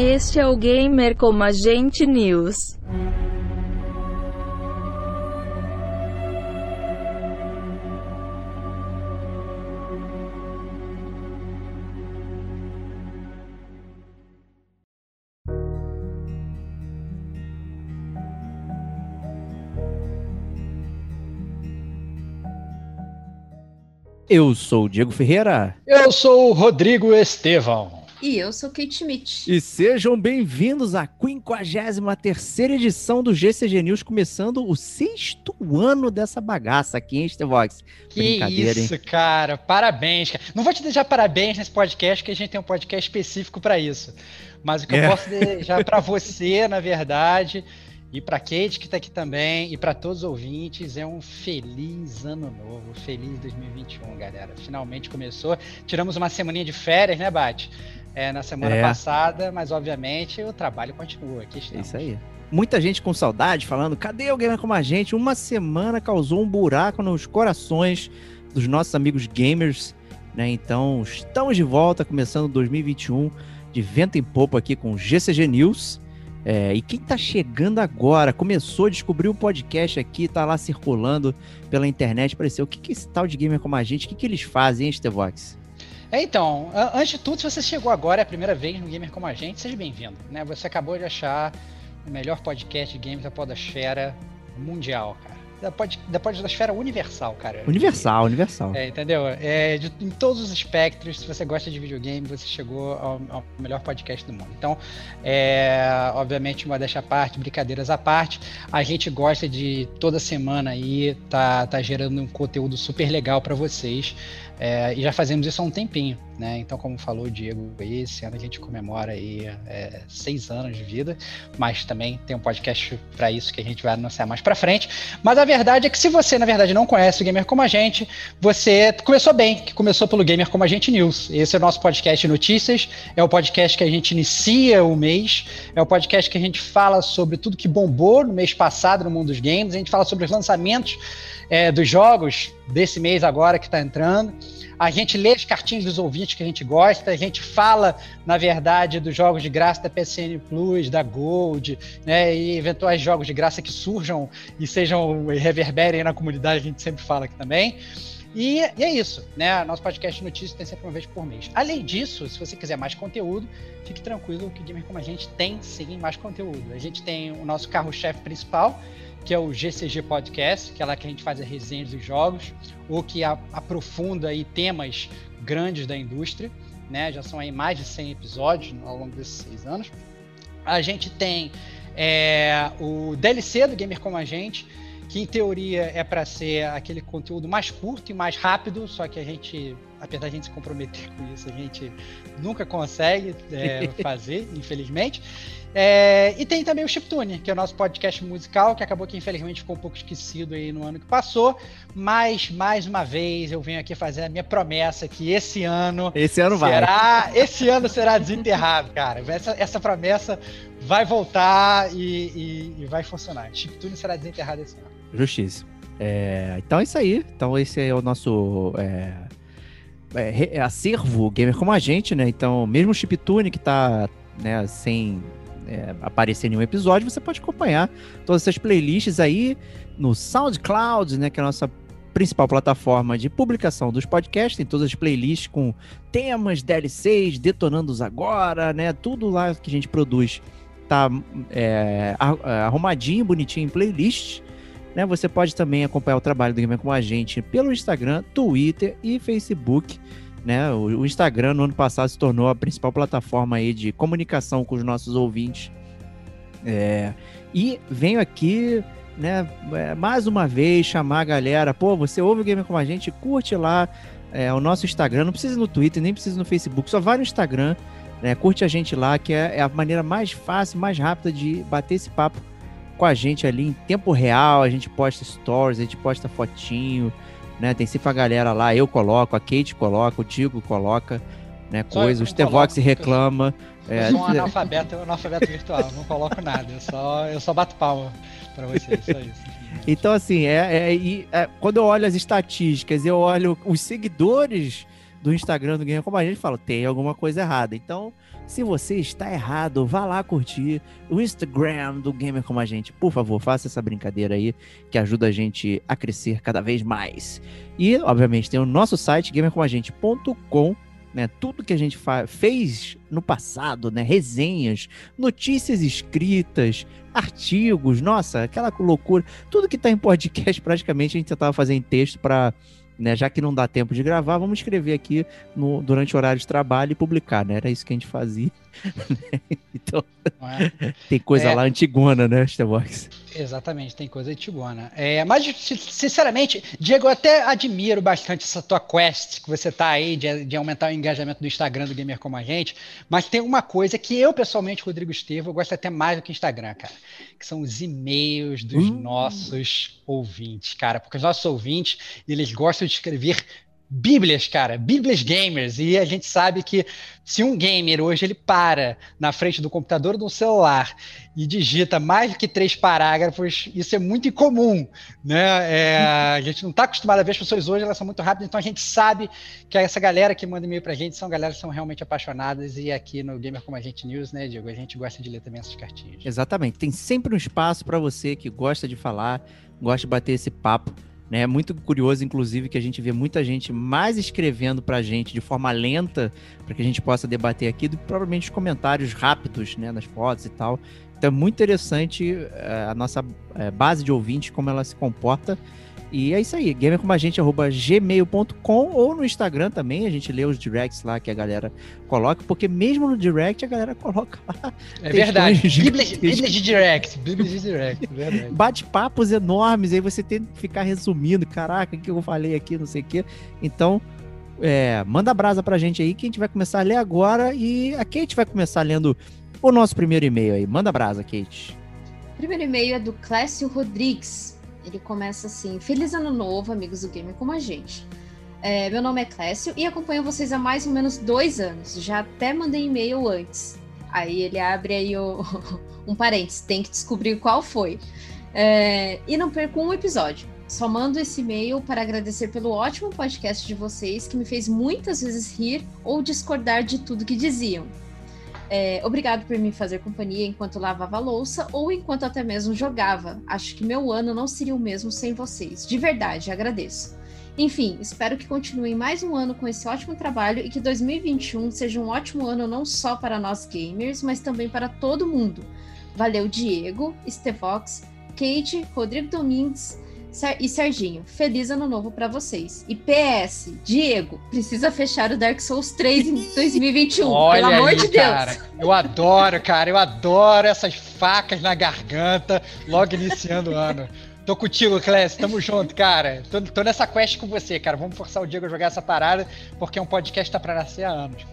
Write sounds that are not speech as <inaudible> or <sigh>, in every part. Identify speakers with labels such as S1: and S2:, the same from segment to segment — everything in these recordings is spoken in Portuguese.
S1: Este é o Gamer como Agente News.
S2: Eu sou o Diego Ferreira.
S3: Eu sou o Rodrigo Estevão.
S4: E eu sou Kate Schmidt.
S2: E sejam bem-vindos à 53 edição do GCG News, começando o sexto ano dessa bagaça aqui, hein, Stevox?
S3: Que isso, hein? cara. Parabéns, cara. Não vou te deixar parabéns nesse podcast, que a gente tem um podcast específico para isso. Mas o que é. eu posso deixar para você, <laughs> na verdade, e para Kate que está aqui também, e para todos os ouvintes, é um feliz ano novo, feliz 2021, galera. Finalmente começou. Tiramos uma semaninha de férias, né, Bate? É, na semana é. passada, mas obviamente o trabalho continua. Aqui estamos.
S2: Isso aí. Muita gente com saudade falando: cadê o Gamer como a gente? Uma semana causou um buraco nos corações dos nossos amigos gamers. Né? Então, estamos de volta, começando 2021 de vento em popo aqui com o GCG News. É, e quem tá chegando agora, começou a descobrir o podcast aqui, tá lá circulando pela internet, apareceu. O que, que esse tal de gamer como a gente, o que, que eles fazem, hein, Stevox?
S3: É, então, antes de tudo, se você chegou agora, é a primeira vez no Gamer Como a Gente, seja bem-vindo. Né? Você acabou de achar o melhor podcast de games da podosfera mundial, cara da, pod, da podosfera universal, cara.
S2: Universal, universal.
S3: É, entendeu? É, de, em todos os espectros, se você gosta de videogame, você chegou ao, ao melhor podcast do mundo. Então, é, obviamente, uma deixa à parte, brincadeiras à parte, a gente gosta de toda semana aí tá, tá gerando um conteúdo super legal para vocês. É, e já fazemos isso há um tempinho, né? Então, como falou o Diego, esse ano a gente comemora aí é, seis anos de vida, mas também tem um podcast para isso que a gente vai anunciar mais para frente. Mas a verdade é que se você, na verdade, não conhece o Gamer Como a Gente, você começou bem, que começou pelo Gamer Como a Gente News. Esse é o nosso podcast notícias, é o podcast que a gente inicia o mês, é o podcast que a gente fala sobre tudo que bombou no mês passado no mundo dos games, a gente fala sobre os lançamentos é, dos jogos desse mês agora que está entrando. A gente lê as cartinhas dos ouvintes que a gente gosta, a gente fala, na verdade, dos jogos de graça da PSN Plus, da Gold, né, e eventuais jogos de graça que surjam e sejam e reverberem na comunidade, a gente sempre fala aqui também. E, e, é isso, né? Nosso podcast notícias tem sempre uma vez por mês. Além disso, se você quiser mais conteúdo, fique tranquilo que Gamer Como a Gente tem sim mais conteúdo. A gente tem o nosso carro-chefe principal, que é o GCG Podcast, que é lá que a gente faz as resenhas dos jogos, ou que a, aprofunda aí temas grandes da indústria, né? Já são aí mais de 100 episódios ao longo desses seis anos. A gente tem é, o DLC do Gamer Como a Gente, que em teoria é para ser aquele conteúdo mais curto e mais rápido, só que a gente, apesar de a gente se comprometer com isso, a gente nunca consegue é, <laughs> fazer, infelizmente. É, e tem também o Chiptune, que é o nosso podcast musical, que acabou que infelizmente ficou um pouco esquecido aí no ano que passou. Mas, mais uma vez, eu venho aqui fazer a minha promessa que esse ano.
S2: Esse ano
S3: será, vai. Esse ano será desenterrado, cara. Essa, essa promessa vai voltar e, e, e vai funcionar. Chiptune será desenterrado esse ano.
S2: Justiça. É, então é isso aí. Então, esse é o nosso. É... É, acervo gamer como a gente, né? Então, mesmo o Chiptune que tá né, sem é, aparecer em nenhum episódio, você pode acompanhar todas essas playlists aí no SoundCloud, né, que é a nossa principal plataforma de publicação dos podcasts, tem todas as playlists com temas, DLCs, detonando-os agora, né? Tudo lá que a gente produz tá é, arrumadinho, bonitinho em playlists. Né? Você pode também acompanhar o trabalho do Gamer com a gente pelo Instagram, Twitter e Facebook. Né? O, Instagram no ano passado se tornou a principal plataforma aí de comunicação com os nossos ouvintes. É, e venho aqui né, é, mais uma vez chamar a galera, pô, você ouve o Gamer com a gente, curte lá é, o nosso Instagram, não precisa no Twitter, nem precisa no Facebook, só vai no Instagram, né, curte a gente lá, que é, é a maneira mais fácil, mais rápida de bater esse papo com a gente ali em tempo real, a gente posta stories, a gente posta fotinho, né, tem sempre a galera lá, eu coloco, a Kate coloca, o Tigo coloca, né, coisa, o Stevox reclama.
S3: Eu, é, sou um <laughs> analfabeto, um analfabeto virtual, não coloco nada, eu só, eu só bato palma para vocês, só isso.
S2: Então, assim, é, é, é, quando eu olho as estatísticas, eu olho os seguidores do Instagram do Game Como a gente fala, tem alguma coisa errada. Então, se você está errado, vá lá curtir o Instagram do Gamer Como a Gente. Por favor, faça essa brincadeira aí, que ajuda a gente a crescer cada vez mais. E, obviamente, tem o nosso site, gamercomagente.com né? Tudo que a gente fez no passado, né? Resenhas, notícias escritas, artigos, nossa, aquela loucura. Tudo que está em podcast, praticamente, a gente tentava fazer em texto para né, já que não dá tempo de gravar, vamos escrever aqui no, durante o horário de trabalho e publicar, né? Era isso que a gente fazia. <laughs> então, é? tem coisa é. lá antigona, né, Starbox?
S3: Exatamente, tem coisa antigona. É, mas, sinceramente, Diego, eu até admiro bastante essa tua quest que você tá aí de, de, aumentar o engajamento do Instagram do Gamer Como a Gente, mas tem uma coisa que eu, pessoalmente, Rodrigo Estevam, gosto até mais do que Instagram, cara, que são os e-mails dos hum. nossos ouvintes, cara, porque os nossos ouvintes, eles gostam de escrever Bíblias, cara, Bíblias gamers. E a gente sabe que se um gamer hoje ele para na frente do computador ou do celular e digita mais do que três parágrafos, isso é muito incomum, né? É, a gente não está acostumado a ver as pessoas hoje, elas são muito rápidas, então a gente sabe que essa galera que manda e-mail pra gente são galera que são realmente apaixonadas e aqui no Gamer Como a Gente News, né, Diego, a gente gosta de ler também essas cartinhas.
S2: Exatamente, tem sempre um espaço para você que gosta de falar, gosta de bater esse papo? É muito curioso, inclusive, que a gente vê muita gente mais escrevendo para a gente de forma lenta, para que a gente possa debater aqui, do que provavelmente os comentários rápidos né, nas fotos e tal. Então é muito interessante uh, a nossa uh, base de ouvintes, como ela se comporta e é isso aí, gamercomagente.gmail.com ou no Instagram também, a gente lê os directs lá que a galera coloca, porque mesmo no direct a galera coloca lá.
S3: É verdade, Bíblia, de direct, Bíblia de direct, é verdade.
S2: Bate-papos enormes, aí você tem que ficar resumindo, caraca, o que eu falei aqui, não sei o quê. Então, é, manda brasa pra gente aí que a gente vai começar a ler agora e a Kate vai começar lendo o nosso primeiro e-mail aí. Manda brasa, Kate.
S4: O primeiro e-mail é do Clécio Rodrigues. Ele começa assim: Feliz Ano Novo, amigos do Game como a gente. É, meu nome é Clécio e acompanho vocês há mais ou menos dois anos. Já até mandei e-mail antes. Aí ele abre aí o, <laughs> um parênteses, tem que descobrir qual foi. É, e não perco um episódio. Só mando esse e-mail para agradecer pelo ótimo podcast de vocês, que me fez muitas vezes rir ou discordar de tudo que diziam. É, obrigado por me fazer companhia enquanto lavava louça ou enquanto até mesmo jogava. Acho que meu ano não seria o mesmo sem vocês. De verdade, agradeço. Enfim, espero que continuem mais um ano com esse ótimo trabalho e que 2021 seja um ótimo ano não só para nós gamers, mas também para todo mundo. Valeu, Diego, Stevox, Kate, Rodrigo Domingues e Serginho, feliz ano novo para vocês. E PS, Diego, precisa fechar o Dark Souls 3 em <laughs> 2021, Olha pelo amor aí, de
S3: cara,
S4: Deus.
S3: Eu adoro, cara, eu adoro essas facas na garganta logo iniciando o ano. Tô contigo, Clécio, tamo junto, cara. Tô, tô, nessa quest com você, cara. Vamos forçar o Diego a jogar essa parada, porque é um podcast que tá pra nascer há anos.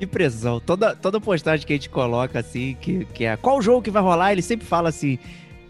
S2: Que pressão. Toda, toda postagem que a gente coloca assim, que, que é qual jogo que vai rolar, ele sempre fala assim: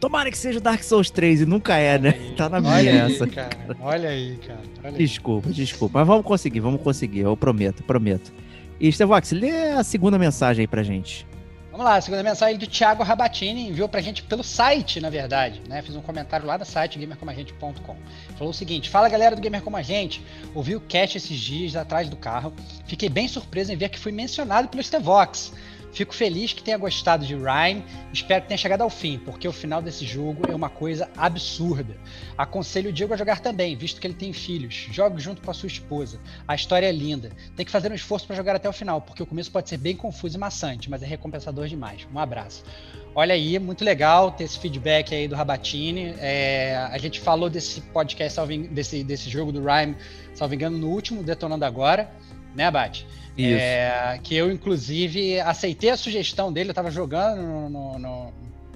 S2: Tomara que seja Dark Souls 3 e nunca é, né? Aí, tá na minha essa.
S3: Aí, cara. Olha aí, cara. Olha
S2: desculpa, aí. desculpa. Mas vamos conseguir, vamos conseguir. Eu prometo, prometo. E Stevox, lê a segunda mensagem aí pra gente.
S3: Vamos lá, a segunda mensagem do Thiago Rabatini enviou pra gente pelo site, na verdade, né? Fiz um comentário lá no site gamercomagente.com. Falou o seguinte: Fala galera do Gamer Como a Gente, ouvi o cast esses dias atrás do carro, fiquei bem surpreso em ver que fui mencionado pelo Stevox Fico feliz que tenha gostado de Rhyme, espero que tenha chegado ao fim, porque o final desse jogo é uma coisa absurda. Aconselho o Diego a jogar também, visto que ele tem filhos. Jogue junto com a sua esposa. A história é linda. Tem que fazer um esforço para jogar até o final, porque o começo pode ser bem confuso e maçante, mas é recompensador demais. Um abraço. Olha aí, muito legal ter esse feedback aí do Rabatini. É, a gente falou desse podcast, desse, desse jogo do Rhyme, salvo engano, no último Detonando Agora, né, Abate? É, que eu, inclusive, aceitei a sugestão dele, eu estava jogando no, no, no,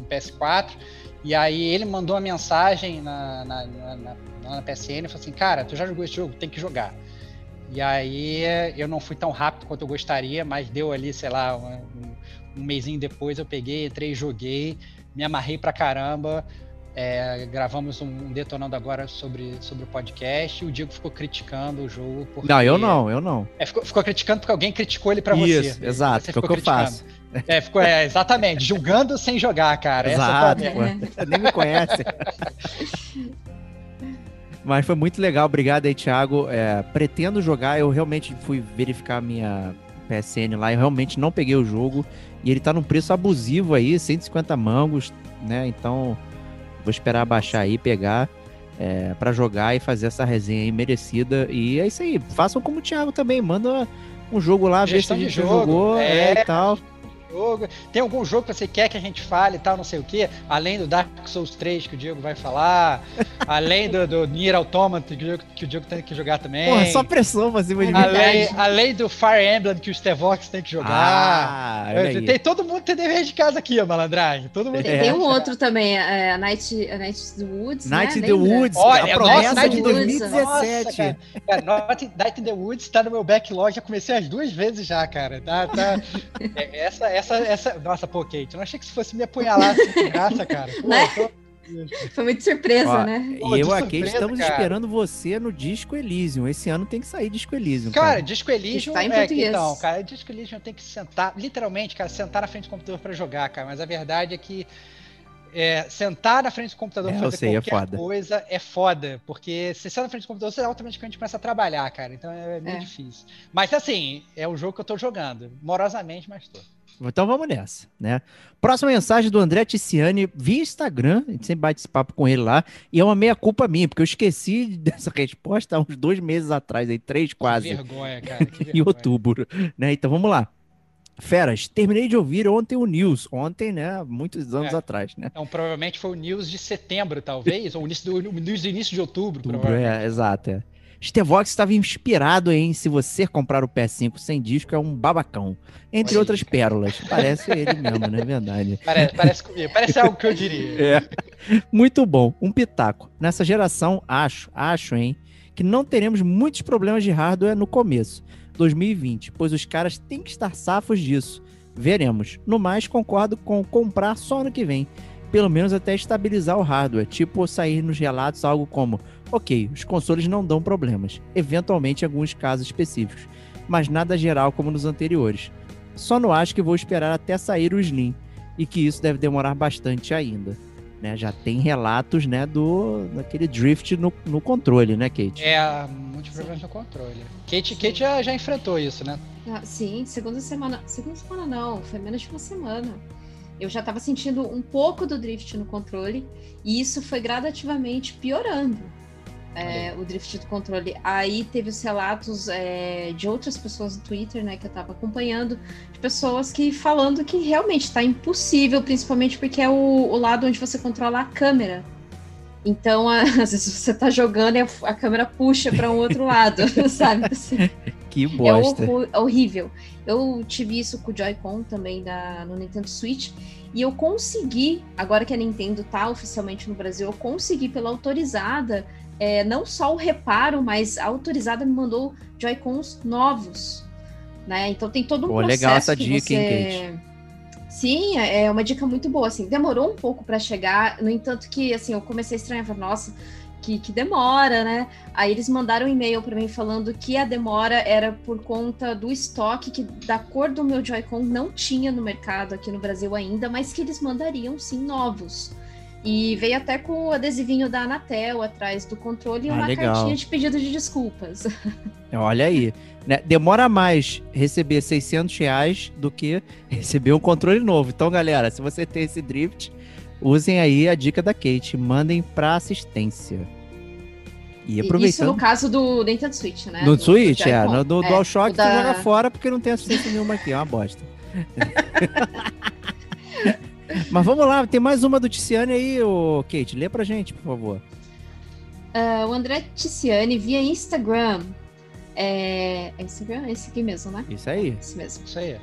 S3: PS4, e aí ele mandou uma mensagem na, na, na, na, PSN e falou assim: Cara, tu já jogou esse jogo? Tem que jogar. E aí eu não fui tão rápido quanto eu gostaria, mas deu ali, sei lá, um, um mêsinho depois eu peguei, entrei, joguei, me amarrei pra caramba. É, gravamos um detonando agora sobre, sobre o podcast o Diego ficou criticando o jogo.
S2: Porque, não, eu não, eu não.
S3: É, ficou, ficou, criticando porque alguém criticou ele para você.
S2: Isso, exato, que é o que eu faço.
S3: É, ficou, é, exatamente, julgando sem jogar, cara.
S2: Exato, Essa nem me conhece. <laughs> Mas foi muito legal, obrigado aí, Thiago. É, pretendo jogar, eu realmente fui verificar minha PSN lá, eu realmente não peguei o jogo. E ele tá num preço abusivo aí, 150 mangos, né? Então Vou esperar baixar aí, pegar é, para jogar e fazer essa resenha aí merecida. E é isso aí. Façam como o Thiago também. Manda um jogo lá, ver se a gente jogou é, é, e tal
S3: jogo. Tem algum jogo que você quer que a gente fale e tal, não sei o quê? Além do Dark Souls 3 que o Diego vai falar, <laughs> além do, do Nier Automata que o, Diego, que o Diego tem que jogar também. Porra,
S2: só pressão pra cima de
S3: mim. Além, além do Fire Emblem que o Stevox tem que jogar. Ah, tem, todo mundo tem dever de casa aqui, ó, malandragem. Todo mundo
S4: tem, tem um outro também, é, a Night, a Night in the Woods.
S2: Night
S4: né?
S2: in the Woods,
S3: Olha, a promessa nossa, de 2017. Nossa, cara. cara, Night in the Woods tá no meu backlog, já comecei as duas vezes já, cara. Tá, tá. <laughs> É, essa, essa, essa. Nossa, pô, Kate, eu não achei que isso fosse me apunhalar assim de <laughs> graça, cara. Pô, né? tô...
S4: Foi muito surpresa, Ó, né?
S2: E eu e a Kate estamos cara. esperando você no Disco Elysium. Esse ano tem que sair Disco Elysium.
S3: Cara, cara. Disco Elysium tá é, então, cara, Disco Elysium tem que sentar, literalmente, cara, sentar na frente do computador para jogar, cara. Mas a verdade é que é, sentar na frente do computador
S2: é,
S3: pra fazer
S2: sei,
S3: é qualquer é coisa é foda. Porque se você senta na frente do computador, você automaticamente começa a trabalhar, cara. Então é meio é. difícil. Mas assim, é o jogo que eu tô jogando. Morosamente, mas tô.
S2: Então vamos nessa, né? Próxima mensagem do André Ticiani via Instagram, a gente sempre bate esse papo com ele lá, e é uma meia-culpa minha, porque eu esqueci <laughs> dessa resposta há uns dois meses atrás, aí, três quase. Que
S3: vergonha, cara. Que <laughs>
S2: vergonha. em outubro, né? Então vamos lá. Feras, terminei de ouvir ontem o News, ontem, né, muitos anos é. atrás, né?
S3: Então, provavelmente foi o News de setembro, talvez, ou o início do, News do início de outubro,
S2: outubro É, exato, é. Stevox estava inspirado em se você comprar o PS5 sem disco é um babacão. Entre Oi, outras cara. pérolas. Parece ele mesmo, não é verdade? <laughs>
S3: Parece, parece comigo. Parece algo que eu diria. <laughs>
S2: É. Muito bom. Um pitaco. Nessa geração, acho, acho, hein, que não teremos muitos problemas de hardware no começo, 2020, pois os caras têm que estar safos disso. Veremos. No mais, concordo com comprar só ano que vem. Pelo menos até estabilizar o hardware. Tipo, sair nos relatos algo como Ok, os consoles não dão problemas, eventualmente em alguns casos específicos, mas nada geral como nos anteriores. Só não acho que vou esperar até sair o Slim, e que isso deve demorar bastante ainda. Né, já tem relatos né, do daquele drift no, no controle, né, Kate?
S3: É, muitos problemas no controle. Kate, Kate já, já enfrentou isso, né?
S4: Ah, sim, segunda semana. Segunda semana não, foi menos de uma semana. Eu já estava sentindo um pouco do drift no controle e isso foi gradativamente piorando é, o drift do controle. Aí teve os relatos é, de outras pessoas no Twitter, né, que eu tava acompanhando, de pessoas que falando que realmente tá impossível, principalmente porque é o, o lado onde você controla a câmera. Então, a, <laughs> às vezes você tá jogando e a, a câmera puxa para um outro lado, <laughs> sabe? Assim, <laughs>
S2: que bosta.
S4: É, é horrível. Eu tive isso com o Joy-Con também da, no Nintendo Switch. E eu consegui, agora que a Nintendo tá oficialmente no Brasil, eu consegui pela autorizada é, não só o reparo, mas a autorizada me mandou Joy-Cons novos. Né? Então tem todo um Pô, processo
S2: legal essa dica,
S4: você...
S2: hein, Kate?
S4: Sim, é, é uma dica muito boa. Assim, demorou um pouco para chegar, no entanto que assim eu comecei a estranhar, falei, nossa, que, que, demora, né? Aí eles mandaram um e-mail para mim falando que a demora era por conta do estoque que da cor do meu Joy-Con não tinha no mercado aqui no Brasil ainda, mas que eles mandariam sim novos. E veio até com o adesivinho da Anatel atrás do controle e
S2: Ah,
S4: uma
S2: legal.
S4: cartinha de pedido de desculpas. <laughs>
S2: Olha aí. né? Demora mais receber 600 reais do que receber um controle novo. Então, galera, se você tem esse drift, usem aí a dica da Kate. Mandem pra assistência. E
S4: Isso
S2: aproveitando.
S4: no caso do Nintendo Switch, né?
S2: No
S4: Do-
S2: Switch,
S4: do
S2: é. No, do
S4: É,
S2: DualShock
S4: da-
S2: joga fora porque não tem assistência nenhuma aqui. É uma bosta. <laughs> Mas vamos lá, tem mais uma do Ticiane aí, ô Kate. Lê pra gente, por favor.
S4: Ah, o André Ticiani via Instagram. É, é Instagram? É esse aqui mesmo, né?
S2: Isso aí.
S4: Esse mesmo.
S3: Isso aí.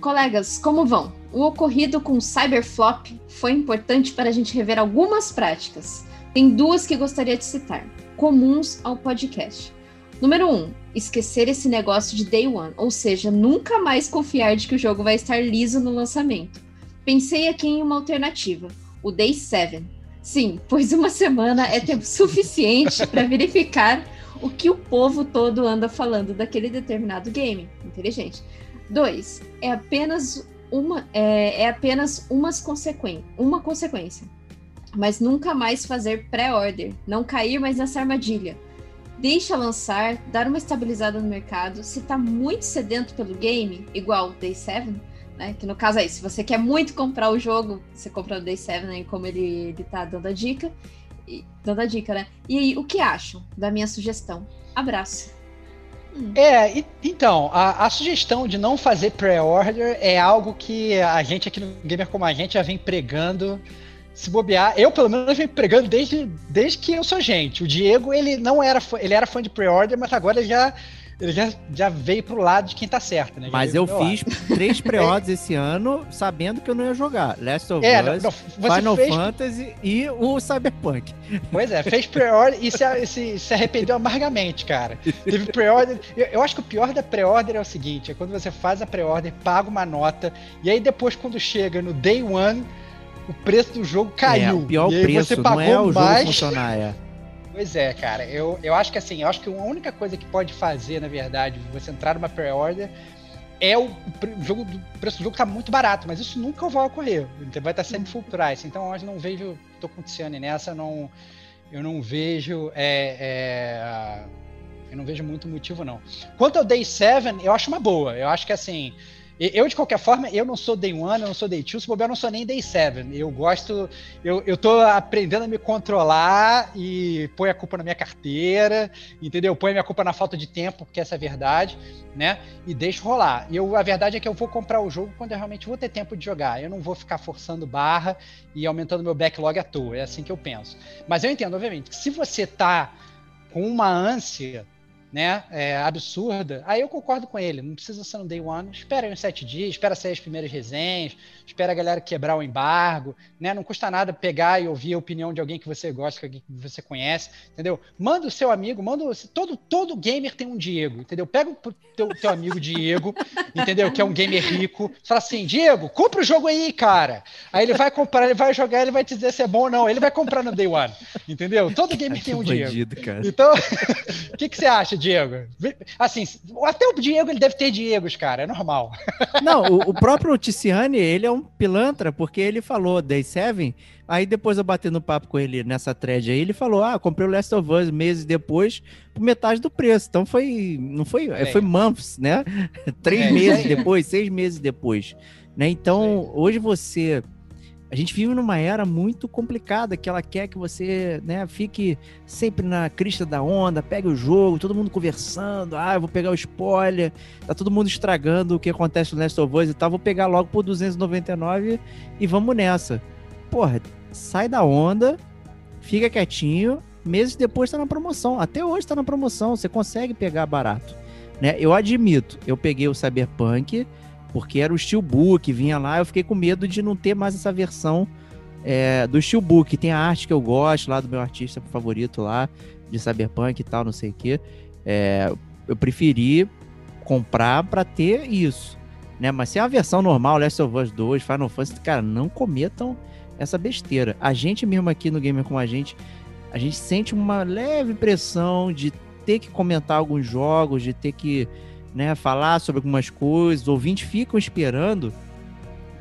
S4: Colegas, como vão? O ocorrido com o Cyberflop foi importante para a gente rever algumas práticas. Tem duas que gostaria de citar, comuns ao podcast. Número um, esquecer esse negócio de day one, ou seja, nunca mais confiar de que o jogo vai estar liso no lançamento. Pensei aqui em uma alternativa, o day 7. Sim, pois uma semana é tempo <laughs> suficiente para verificar o que o povo todo anda falando daquele determinado game. Inteligente. Dois, é apenas uma, é, é apenas umas consequen uma consequência. Mas nunca mais fazer pré-order, não cair mais nessa armadilha. Deixa lançar, dar uma estabilizada no mercado. Se tá muito sedento pelo game, igual Day 7, né? Que no caso é isso, se você quer muito comprar o jogo, você compra o Day 7, né? Como ele, ele tá dando a dica. E, dando a dica, né? E aí, o que acham da minha sugestão? Abraço.
S3: É, e- então, a, a sugestão de não fazer pré-order é algo que a gente aqui no Gamer Como a Gente já vem pregando. Se bobear, eu pelo menos venho pregando desde, desde que eu sou gente. O Diego, ele não era ele era fã de pré-order, mas agora já, ele já, já veio pro lado de quem tá certo, né? Já
S2: Mas eu fiz três pré-orders esse ano, sabendo que eu não ia jogar. Last of
S3: lado. É, não,
S2: Us,
S3: não,
S2: Final
S3: fez,
S2: Fantasy e o Cyberpunk.
S3: Pois é, fez pré-order e se, se, se arrependeu amargamente, cara. Teve pré-order. Eu, eu acho que o pior da pré-order é o seguinte: é quando você faz a pré-order, paga uma nota, e aí depois, quando chega no day one, o preço do jogo caiu.
S2: É, o pior
S3: e aí
S2: preço,
S3: você
S2: não
S3: pagou
S2: é o jogo
S3: mais.
S2: funcionar, é.
S3: Pois é, cara. Eu, eu acho que assim, eu acho que a única coisa que pode fazer, na verdade, você entrar numa pré-order é o, jogo o preço do jogo tá muito barato, mas isso nunca vai ocorrer. Vai estar sempre full price. Então eu não vejo, tô com o Tiziane nessa, não eu não vejo é, é, eu não vejo muito motivo não. Quanto ao Day 7, eu acho uma boa. Eu acho que assim, eu, de qualquer forma, eu não sou Day 1, eu não sou Day 2, se bobear, eu não sou nem Day 7. Eu gosto, eu, eu tô aprendendo a me controlar e põe a culpa na minha carteira, entendeu? Põe a minha culpa na falta de tempo, porque essa é a verdade, né? E deixo rolar. Eu, a verdade é que eu vou comprar o jogo quando eu realmente vou ter tempo de jogar. Eu não vou ficar forçando barra e aumentando meu backlog à toa. É assim que eu penso. Mas eu entendo, obviamente, que se você tá com uma ânsia né, é, absurda, aí eu concordo com ele, não precisa ser no day one, espera aí uns sete dias, espera sair as primeiras resenhas, espera a galera quebrar o embargo, né, não custa nada pegar e ouvir a opinião de alguém que você gosta, que alguém que você conhece, entendeu? Manda o seu amigo, manda o, todo, todo gamer tem um Diego, entendeu? Pega o teu, teu amigo Diego, <laughs> entendeu? Que é um gamer rico, fala assim, Diego, compra o jogo aí, cara. Aí ele vai comprar, ele vai jogar, ele vai te dizer se é bom ou não, ele vai comprar no day one, entendeu? Todo gamer tem um Diego.
S2: Bandido.
S3: Então, o <laughs> que, que você acha, Diego? Assim, até o Diego ele deve ter Diegos, cara, é normal.
S2: Não, o, o próprio Ticiane, ele é um pilantra, porque ele falou Day 7, aí depois eu bati no papo com ele nessa thread aí, ele falou, ah, comprei o Last of Us meses depois, por metade do preço. Então foi, não foi,
S3: É.
S2: foi months, né? <laughs> Três
S3: É,
S2: meses <laughs> depois, seis meses depois. Né? Então, hoje você... A gente vive numa era muito complicada, que ela quer que você né, fique sempre na crista da onda, pegue o jogo, todo mundo conversando, ah, eu vou pegar o spoiler, tá todo mundo estragando o que acontece no Last of Us e tal, vou pegar logo por 299 e vamos nessa. Porra, sai da onda, fica quietinho, meses depois tá na promoção. Até hoje tá na promoção, você consegue pegar barato. Né? Eu admito, eu peguei o Cyberpunk porque era o Steelbook, vinha lá, eu fiquei com medo de não ter mais essa versão é, do Steelbook. Tem a arte que eu gosto lá do meu artista favorito lá, de Cyberpunk e tal, não sei o que. eu preferi comprar para ter isso. Né? Mas se é a versão normal, Last of Us 2, Final Fantasy, cara, não cometam essa besteira. A gente mesmo aqui no Gamer com a gente, a gente sente uma leve pressão de ter que comentar alguns jogos, de ter que né, falar sobre algumas coisas, os ouvintes ficam esperando.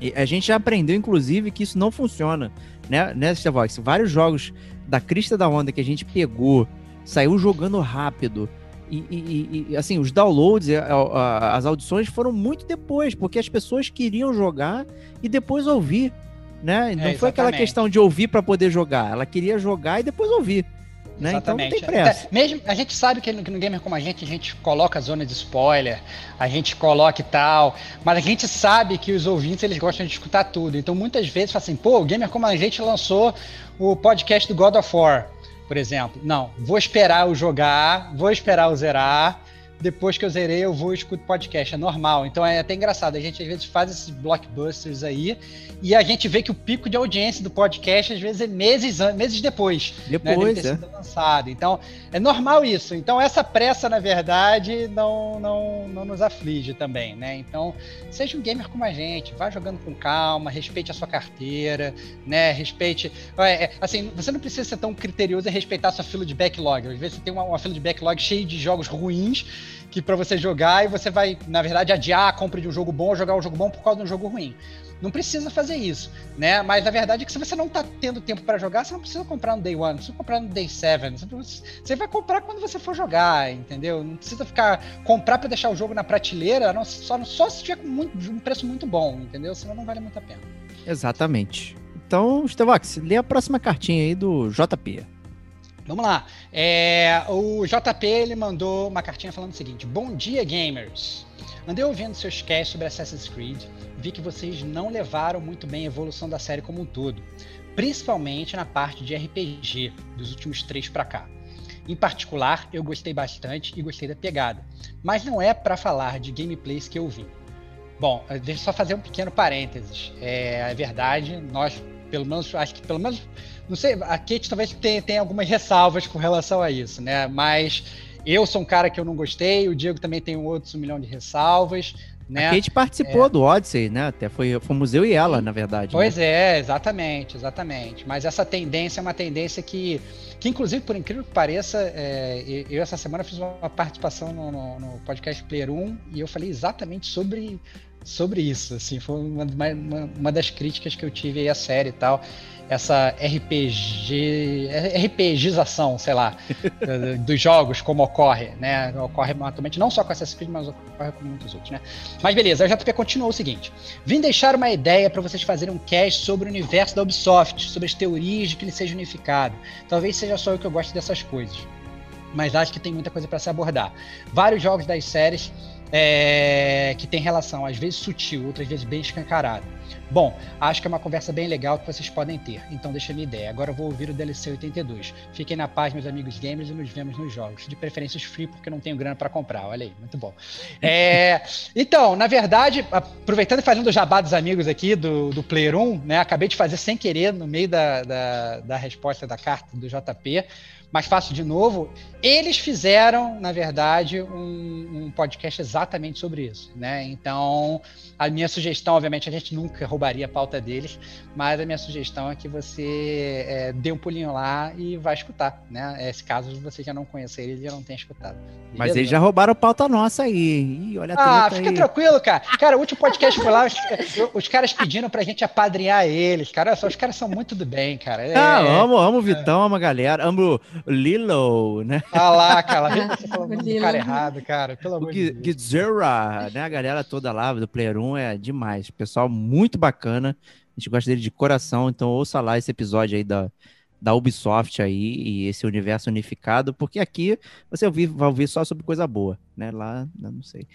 S2: E a gente já aprendeu, inclusive, que isso não funciona. né, né? Vários jogos da crista da onda que a gente pegou, saiu jogando rápido. E, e, e assim, os downloads, a, as audições foram muito depois, porque as pessoas queriam jogar e depois ouvir, né? Não
S3: É,
S2: foi aquela questão de ouvir para poder jogar, ela queria jogar e depois ouvir, né? Então não tem
S3: Exatamente.
S2: pressa.
S3: Até Mesmo, a gente sabe que no, que no Gamer Como a Gente, a gente coloca zona de spoiler, a gente coloca e tal, mas a gente sabe que os ouvintes, eles gostam de escutar tudo. Então, muitas vezes, fala assim, pô, o Gamer Como a Gente lançou o podcast do God of War, por exemplo. Não, vou esperar eu jogar, vou esperar eu zerar, depois que eu zerei, eu vou e escuto podcast. É normal. Então é até engraçado. A gente às vezes faz esses blockbusters aí e a gente vê que o pico de audiência do podcast às vezes é meses, meses depois né,
S2: Depois,
S3: ter
S2: é.
S3: sido lançado. Então, é normal isso. Então, essa pressa, na verdade, não, não, não nos aflige também, né? Então, seja um gamer como a gente, vá jogando com calma, respeite a sua carteira, né? Respeite. é, é, assim, você não precisa ser tão criterioso em respeitar a sua fila de backlog. Às vezes você tem uma, uma fila de backlog cheia de jogos ruins que para você jogar e você vai, na verdade, adiar a compra de um jogo bom ou jogar um jogo bom por causa de um jogo ruim. Não precisa fazer isso, né? Mas na verdade é que se você não tá tendo tempo para jogar, você não precisa comprar no day one, precisa comprar no day seven. Você- vai comprar quando você for jogar, entendeu? Não precisa ficar comprar para deixar o jogo na prateleira, não- só, só se tiver muito- um preço muito bom, entendeu? Senão não vale muito a pena.
S2: Exatamente. Então, Stevox, lê a próxima cartinha aí do JP.
S3: Vamos lá. É, o JP ele mandou uma cartinha falando o seguinte: Bom dia, gamers. Andei ouvindo seus casts sobre Assassin's Creed, vi que vocês não levaram muito bem a evolução da série como um todo, principalmente na parte de RPG dos últimos três pra cá. Em particular, eu gostei bastante e gostei da pegada, mas não é pra falar de gameplays que eu vi. Bom, deixa eu só fazer um pequeno parênteses. É, é verdade, nós, pelo menos, acho que pelo menos não sei, a Kate talvez tenha, tenha algumas ressalvas com relação a isso, né? Mas eu sou um cara que eu não gostei, o Diego também tem outros um milhão de ressalvas, né?
S2: A Kate participou do Odyssey, né? Até foi, fomos eu e ela, na verdade.
S3: Pois
S2: né?
S3: é, exatamente, exatamente. Mas essa tendência é uma tendência que, que inclusive, por incrível que pareça, é, eu essa semana fiz uma participação no, no- no podcast Player 1 e eu falei exatamente sobre, sobre isso. Assim, foi uma, uma, uma das críticas que eu tive aí à série e tal. Essa RPG. RPGização, sei lá, <laughs> dos jogos, como ocorre, né? Ocorre atualmente não só com Assassin's Creed, mas ocorre com muitos outros, né? Mas beleza, a JP continuou o seguinte. Vim deixar uma ideia para vocês fazerem um cast sobre o universo da Ubisoft, sobre as teorias de que ele seja unificado. Talvez seja só eu que eu gosto dessas coisas, mas acho que tem muita coisa para se abordar. Vários jogos das séries é, que tem relação, às vezes sutil, outras vezes bem escancarada. Bom, acho que é uma conversa bem legal que vocês podem ter, então deixa a minha ideia. Agora eu vou ouvir o DLC 82. Fiquem na paz, meus amigos gamers, e nos vemos nos jogos. De preferência os free, porque não tenho grana para comprar. Olha aí, muito bom. É, <laughs> então, na verdade, aproveitando e fazendo o jabá dos amigos aqui do, do Player 1, né? Acabei de fazer sem querer no meio da, da, da resposta da carta do JP, mas faço de novo. Eles fizeram, na verdade, um, um podcast exatamente sobre isso, né? Então, a minha sugestão, obviamente, a gente nunca roubaria a pauta deles, mas a minha sugestão é que você é, dê um pulinho lá e vá escutar, né? Esse caso você já não conhecer ele, já não tenha escutado.
S2: Mas
S3: Beleza?
S2: eles já roubaram pauta nossa aí. Ih, olha a
S3: Ah, fica
S2: aí.
S3: tranquilo, cara. Cara, o último podcast foi lá, os, os caras pedindo pra gente apadrinhar eles, cara. Olha só, os caras são muito do bem, cara. É,
S2: Ah, amo, amo o Vitão, amo a galera, amo o Lilo, né?
S3: Ah lá, cara. Vê você falando
S4: O
S3: do cara errado, cara. Pelo
S2: O
S3: amor de Deus.
S2: Gizera, né? A galera toda lá do Player 1 é demais. Pessoal muito bacana. A gente gosta dele de coração, então ouça lá esse episódio aí da, da Ubisoft aí e esse universo unificado, porque aqui você ouvi- vai ouvir só sobre coisa boa, né? Lá, eu não sei.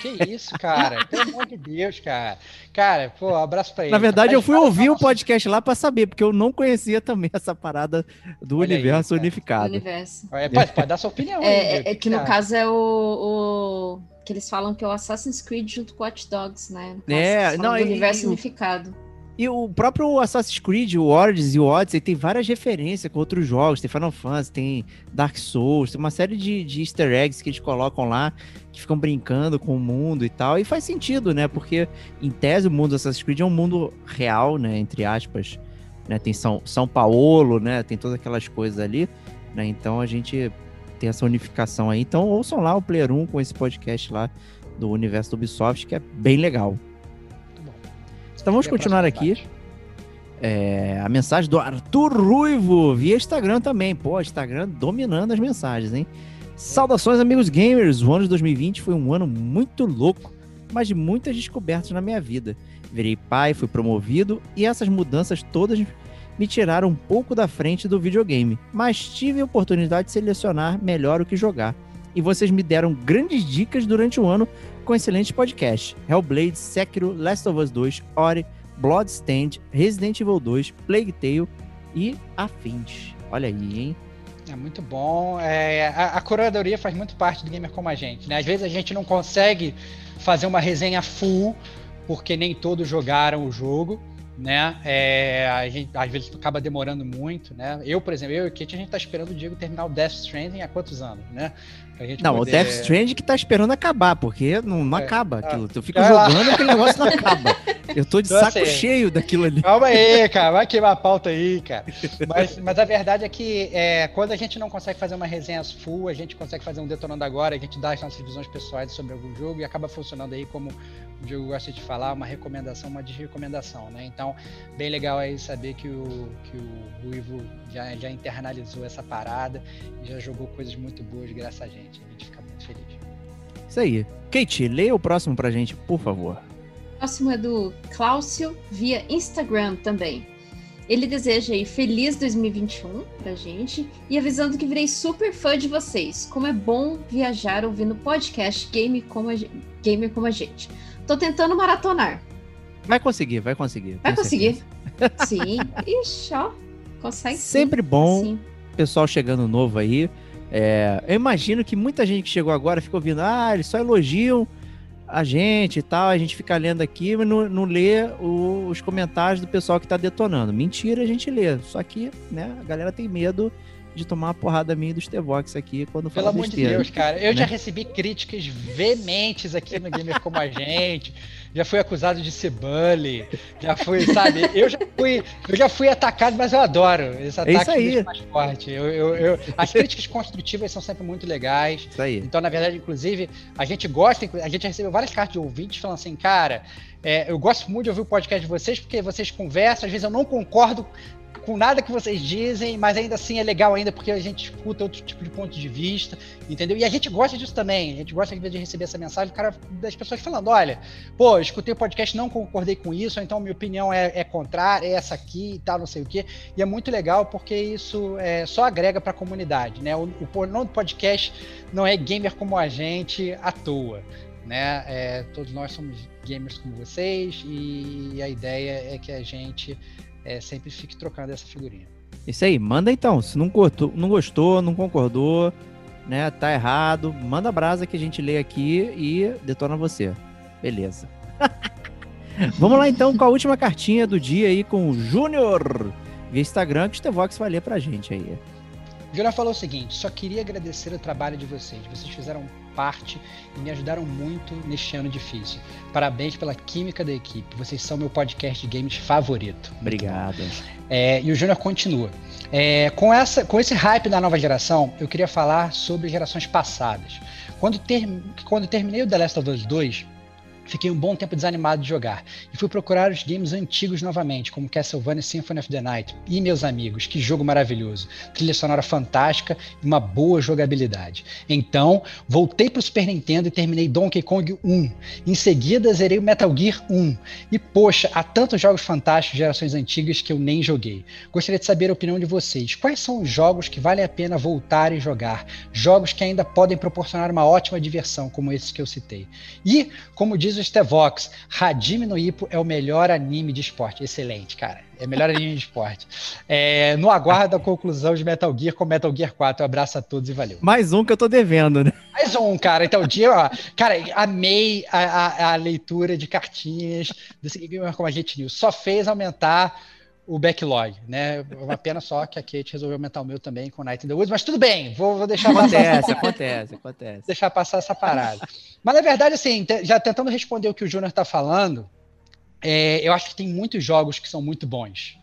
S3: Que isso, cara. <laughs> Pelo amor de Deus, cara. Cara, pô, abraço pra ele.
S2: Na verdade, eu fui ouvir o podcast lá pra saber, porque eu não conhecia também <laughs> essa parada do
S3: Olha aí,
S2: universo
S3: cara.
S2: unificado.
S4: universo.
S3: É, pode, pode dar sua opinião. aí,
S4: É, é, é que no caso é o, o- que eles falam que é o Assassin's Creed junto com Watch Dogs, né? No
S2: É, não,
S4: do
S2: e-
S4: universo
S2: e o-
S4: unificado.
S2: E o próprio Assassin's Creed, o Origins e o Odyssey tem várias referências com outros jogos. Tem Final Fantasy, tem Dark Souls, tem uma série de, de easter eggs que eles colocam lá, que ficam brincando com o mundo e tal. E faz sentido, né? Porque, em tese, o mundo do Assassin's Creed é um mundo real, né? Entre aspas. Né? Tem São, São Paulo, né? Tem todas aquelas coisas ali. Né? Então, a gente tem essa unificação aí. Então, ouçam lá o Player 1 com esse podcast lá do universo do Ubisoft, que é bem legal. Então, vamos continuar aqui. é, a mensagem do Arthur Ruivo via Instagram também. Pô, Instagram dominando as mensagens, hein? Saudações, amigos gamers! O ano de 2020 foi um ano muito louco, mas de muitas descobertas na minha vida. Virei pai, fui promovido e essas mudanças todas me tiraram um pouco da frente do videogame, mas tive a oportunidade de selecionar melhor o que jogar. E vocês me deram grandes dicas durante o ano com excelentes podcasts: Hellblade, Sekiro, Last of Us 2, Ori, Bloodstained, Resident Evil 2, Plague Tale e afins. Olha aí, hein?
S3: É muito bom. É, a, a, curadoria faz muito parte do gamer como a gente. Né? Às vezes a gente não consegue fazer uma resenha full, porque nem todos jogaram o jogo né? É, a gente às vezes acaba demorando muito, né? Eu, por exemplo, eu e o Kate, a gente tá esperando o Diego terminar o Death Stranding há quantos anos, né?
S2: Não, poder... o Death Stranding que tá esperando acabar, porque não, não é, acaba ah, aquilo. Eu fico jogando e aquele negócio não acaba. <laughs> Eu tô de então, saco assim, cheio daquilo ali.
S3: Calma aí, <laughs> cara, vai queimar a pauta aí, cara. Mas, mas a verdade é que é, quando a gente não consegue fazer uma resenha full, a gente consegue fazer um detonando agora, a gente dá as nossas visões pessoais sobre algum jogo e acaba funcionando aí como o Diego gosta de falar, uma recomendação, uma desrecomendação, né? Então, bem legal aí saber que o, que o Ruivo já, já internalizou essa parada e já jogou coisas muito boas graças a gente. A gente fica muito feliz.
S2: Isso aí. Kate, leia o próximo pra gente, por favor.
S4: O próximo é do Cláudio via Instagram também. Ele deseja aí feliz 2021 pra gente e avisando que virei super fã de vocês. Como é bom viajar ouvindo podcast Game como a, Gamer como a gente. Tô tentando maratonar.
S2: Vai conseguir, vai conseguir.
S4: Vai conseguir. Sim. <laughs> Ixi, ó. Consegue.
S2: Sempre sim. bom. Sim. Pessoal chegando novo aí. É, eu imagino que muita gente que chegou agora ficou ouvindo, ah, eles só elogiam a gente e tal, a gente fica lendo aqui, mas não, não lê o, os comentários do pessoal que tá detonando. Mentira, a gente lê. Só que, né, a galera tem medo de tomar uma porrada minha do Stevox aqui quando
S3: Pelo amor de Deus, cara. Eu né? já recebi críticas veementes aqui no Gamer Como a Gente. Já fui acusado de ser bully. Já fui, sabe? Eu já fui, eu já fui atacado, mas eu adoro esse ataque é isso aí. mais forte. Eu, eu, eu, as críticas construtivas são sempre muito legais. Isso aí. Então, na verdade, inclusive, a gente gosta, a gente recebeu várias cartas de ouvintes falando assim, cara, é, eu gosto muito de ouvir o podcast de vocês, porque vocês conversam, às vezes eu não concordo com nada que vocês dizem, mas ainda assim é legal ainda porque a gente escuta outro tipo de ponto de vista, entendeu? E a gente gosta disso também. A gente gosta de receber essa mensagem cara, das pessoas falando, olha, pô, escutei o podcast, não concordei com isso, então minha opinião é, é contrária, é essa aqui e tal, não sei o quê. E é muito legal porque isso é, só agrega para a comunidade, né? O, o nome do podcast não é gamer como a gente à toa. Né? É, todos nós somos gamers como vocês e a ideia é que a gente é, sempre fique trocando essa figurinha.
S2: Isso aí, manda então. Se não, cortou, não gostou, não concordou, né? Tá errado, manda a brasa que a gente lê aqui e detona você. Beleza. <laughs> Vamos lá então com a última cartinha do dia aí com o Júnior via Instagram que o Stevox vai ler pra gente aí.
S3: Júnior falou o seguinte: só queria agradecer o trabalho de vocês. Vocês fizeram parte e me ajudaram muito neste ano difícil. Parabéns pela química da equipe. Vocês são meu podcast de games favorito.
S2: Obrigado.
S3: É, e o Júnior continua. É, com, essa, com esse hype da nova geração, eu queria falar sobre gerações passadas. Quando, ter, quando terminei o The Last of Us 2, Fiquei um bom tempo desanimado de jogar e fui procurar os games antigos novamente, como Castlevania Symphony of the Night. E meus amigos, que jogo maravilhoso! Trilha sonora fantástica e uma boa jogabilidade. Então, voltei para o Super Nintendo e terminei Donkey Kong 1. Em seguida, zerei o Metal Gear 1. E poxa, há tantos jogos fantásticos de gerações antigas que eu nem joguei. Gostaria de saber a opinião de vocês. Quais são os jogos que vale a pena voltar e jogar? Jogos que ainda podem proporcionar uma ótima diversão, como esses que eu citei. E, como diz diz o Stevox, Hajime no Ippo é o melhor anime de esporte. Excelente, cara. É o melhor anime de esporte. É, no aguardo da conclusão de Metal Gear com Metal Gear 4. Um abraço a todos e valeu.
S2: Mais um que eu tô devendo, né?
S3: Mais um, cara. Então, dia, ó, cara, amei a, a, a leitura de cartinhas desse Gamer como a gente News. Só fez aumentar o backlog, né? Uma pena só que a Kate resolveu aumentar o meu também com Night in the Woods, mas tudo bem, vou, vou deixar
S2: acontece, passar. Essa, acontece, acontece.
S3: Deixar passar essa parada. Mas na verdade, assim, já tentando responder o que o Júnior está falando, é, eu acho que tem muitos jogos que são muito bons.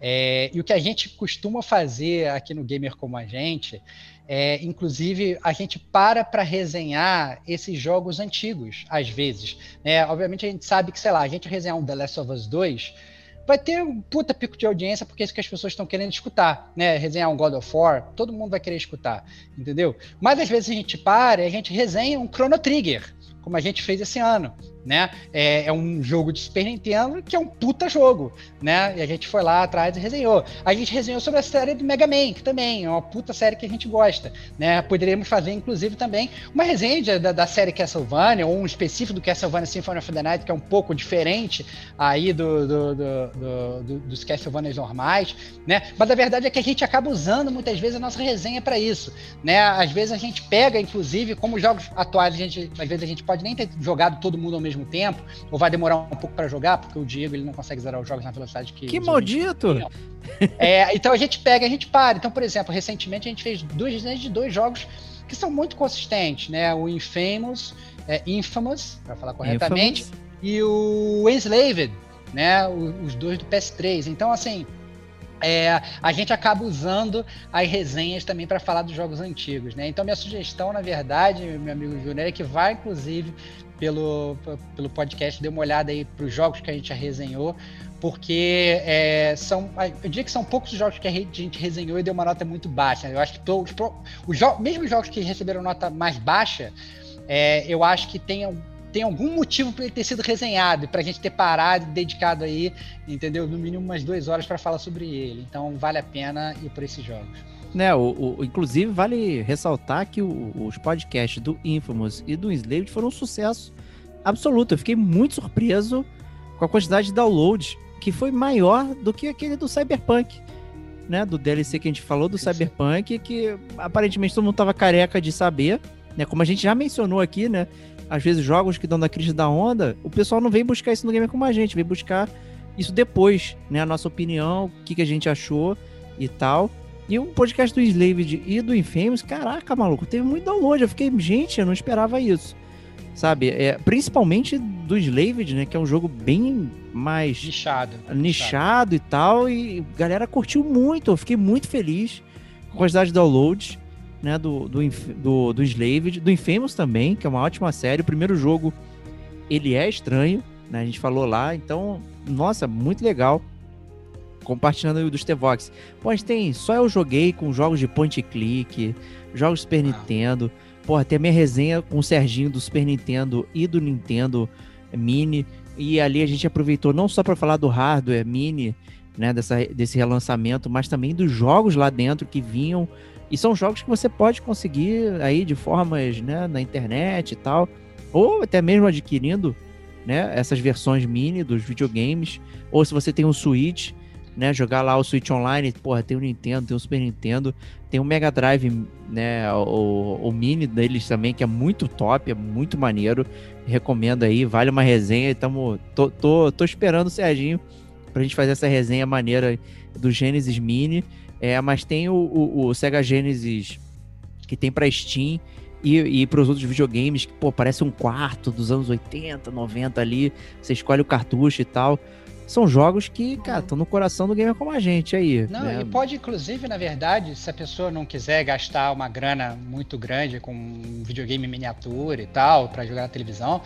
S3: É, e o que a gente costuma fazer aqui no Gamer como a gente, é, inclusive, a gente para para resenhar esses jogos antigos, às vezes. Né? Obviamente, a gente sabe que, sei lá, a gente resenhar um The Last of Us 2 vai ter um puta pico de audiência, porque é isso que as pessoas estão querendo escutar, né? Resenhar um God of War, todo mundo vai querer escutar, entendeu? Mas às vezes a gente para e a gente resenha um Chrono Trigger, como a gente fez esse ano né? É, é, um jogo de Super Nintendo que é um puta jogo, né? E a gente foi lá atrás e resenhou. A gente resenhou sobre a série do Mega Man, que também é uma puta série que a gente gosta, né? Poderíamos fazer, inclusive, também uma resenha da, da série Castlevania, ou um específico do Castlevania Symphony of the Night, que é um pouco diferente aí do, do, do, do dos Castlevanias normais, né? Mas a verdade é que a gente acaba usando muitas vezes a nossa resenha para isso, né? Às vezes a gente pega, inclusive, como jogos atuais, a gente, às vezes a gente pode nem ter jogado todo mundo ao mesmo mesmo tempo, ou vai demorar um pouco para jogar, porque o Diego ele não consegue zerar os jogos na velocidade que.
S2: Que maldito!
S3: É, então a gente pega, a gente para. Então, por exemplo, recentemente a gente fez duas resenhas de dois jogos que são muito consistentes, né? O Infamous, é, Infamous, para falar corretamente, Infamous. e o Enslaved, né? os dois do PS3. Então, assim, é, a gente acaba usando as resenhas também para falar dos jogos antigos, né? Então minha sugestão, na verdade, meu amigo Júnior, é que vai inclusive pelo, pelo podcast, dê uma olhada aí para os jogos que a gente já resenhou, porque é, são, eu diria que são poucos os jogos que a gente resenhou e deu uma nota muito baixa. Eu acho que os, os jo mesmo os jogos que receberam nota mais baixa, é, eu acho que tem, tem algum motivo para ele ter sido resenhado, para a gente ter parado e dedicado aí, entendeu? No mínimo umas duas horas para falar sobre ele. Então vale a pena ir por esses jogos.
S2: Né, o, o, inclusive, vale ressaltar que o, os podcasts do Infamous e do Enslaved foram um sucesso absoluto. Eu fiquei muito surpreso com a quantidade de downloads, que foi maior do que aquele do Cyberpunk. Né, do DLC que a gente falou do. Cyberpunk, que aparentemente todo mundo tava careca de saber, né? Como a gente já mencionou aqui, né? Às vezes jogos que dão da crise da onda, o pessoal não vem buscar isso no game como a gente, vem buscar isso depois, né? A nossa opinião, o que, que a gente achou e tal. E o podcast do Slaved e do Infamous, caraca, maluco, teve muito download. Eu fiquei, gente, eu não esperava isso. Sabe? É, principalmente do Slaved, né? Que é um jogo bem mais.
S3: Nichado.
S2: Nichado e tal. E a galera curtiu muito. Eu fiquei muito feliz com a quantidade de downloads. Né, do, do, do, do Slaved, do Infamous também, que é uma ótima série. O primeiro jogo, ele é estranho, né? A gente falou lá, então, nossa, muito legal compartilhando aí dos a gente tem. Só eu joguei com jogos de point click, jogos Super ah. Nintendo. Pô, tem a minha resenha com o Serginho do Super Nintendo e do Nintendo Mini. E ali a gente aproveitou não só para falar do hardware mini, né, dessa, desse relançamento, mas também dos jogos lá dentro que vinham. E são jogos que você pode conseguir aí de formas, né, na internet e tal, ou até mesmo adquirindo, né, essas versões mini dos videogames, ou se você tem um Switch, né, jogar lá o Switch Online, porra, tem o Nintendo, tem o Super Nintendo, tem o Mega Drive, né, o, o Mini deles também, que é muito top, é muito maneiro, recomendo aí, vale uma resenha, tamo, tô, tô, tô esperando o Serginho pra gente fazer essa resenha maneira do Genesis Mini, é, mas tem o, o, o Sega Genesis que tem pra Steam, e, e para os outros videogames, que, pô, parece um quarto dos anos 80, 90 ali, você escolhe o cartucho e tal são jogos que, cara, estão no coração do gamer como a gente aí.
S3: Não, né? e pode, inclusive, na verdade, se a pessoa não quiser gastar uma grana muito grande com um videogame miniatura e tal, para jogar na televisão,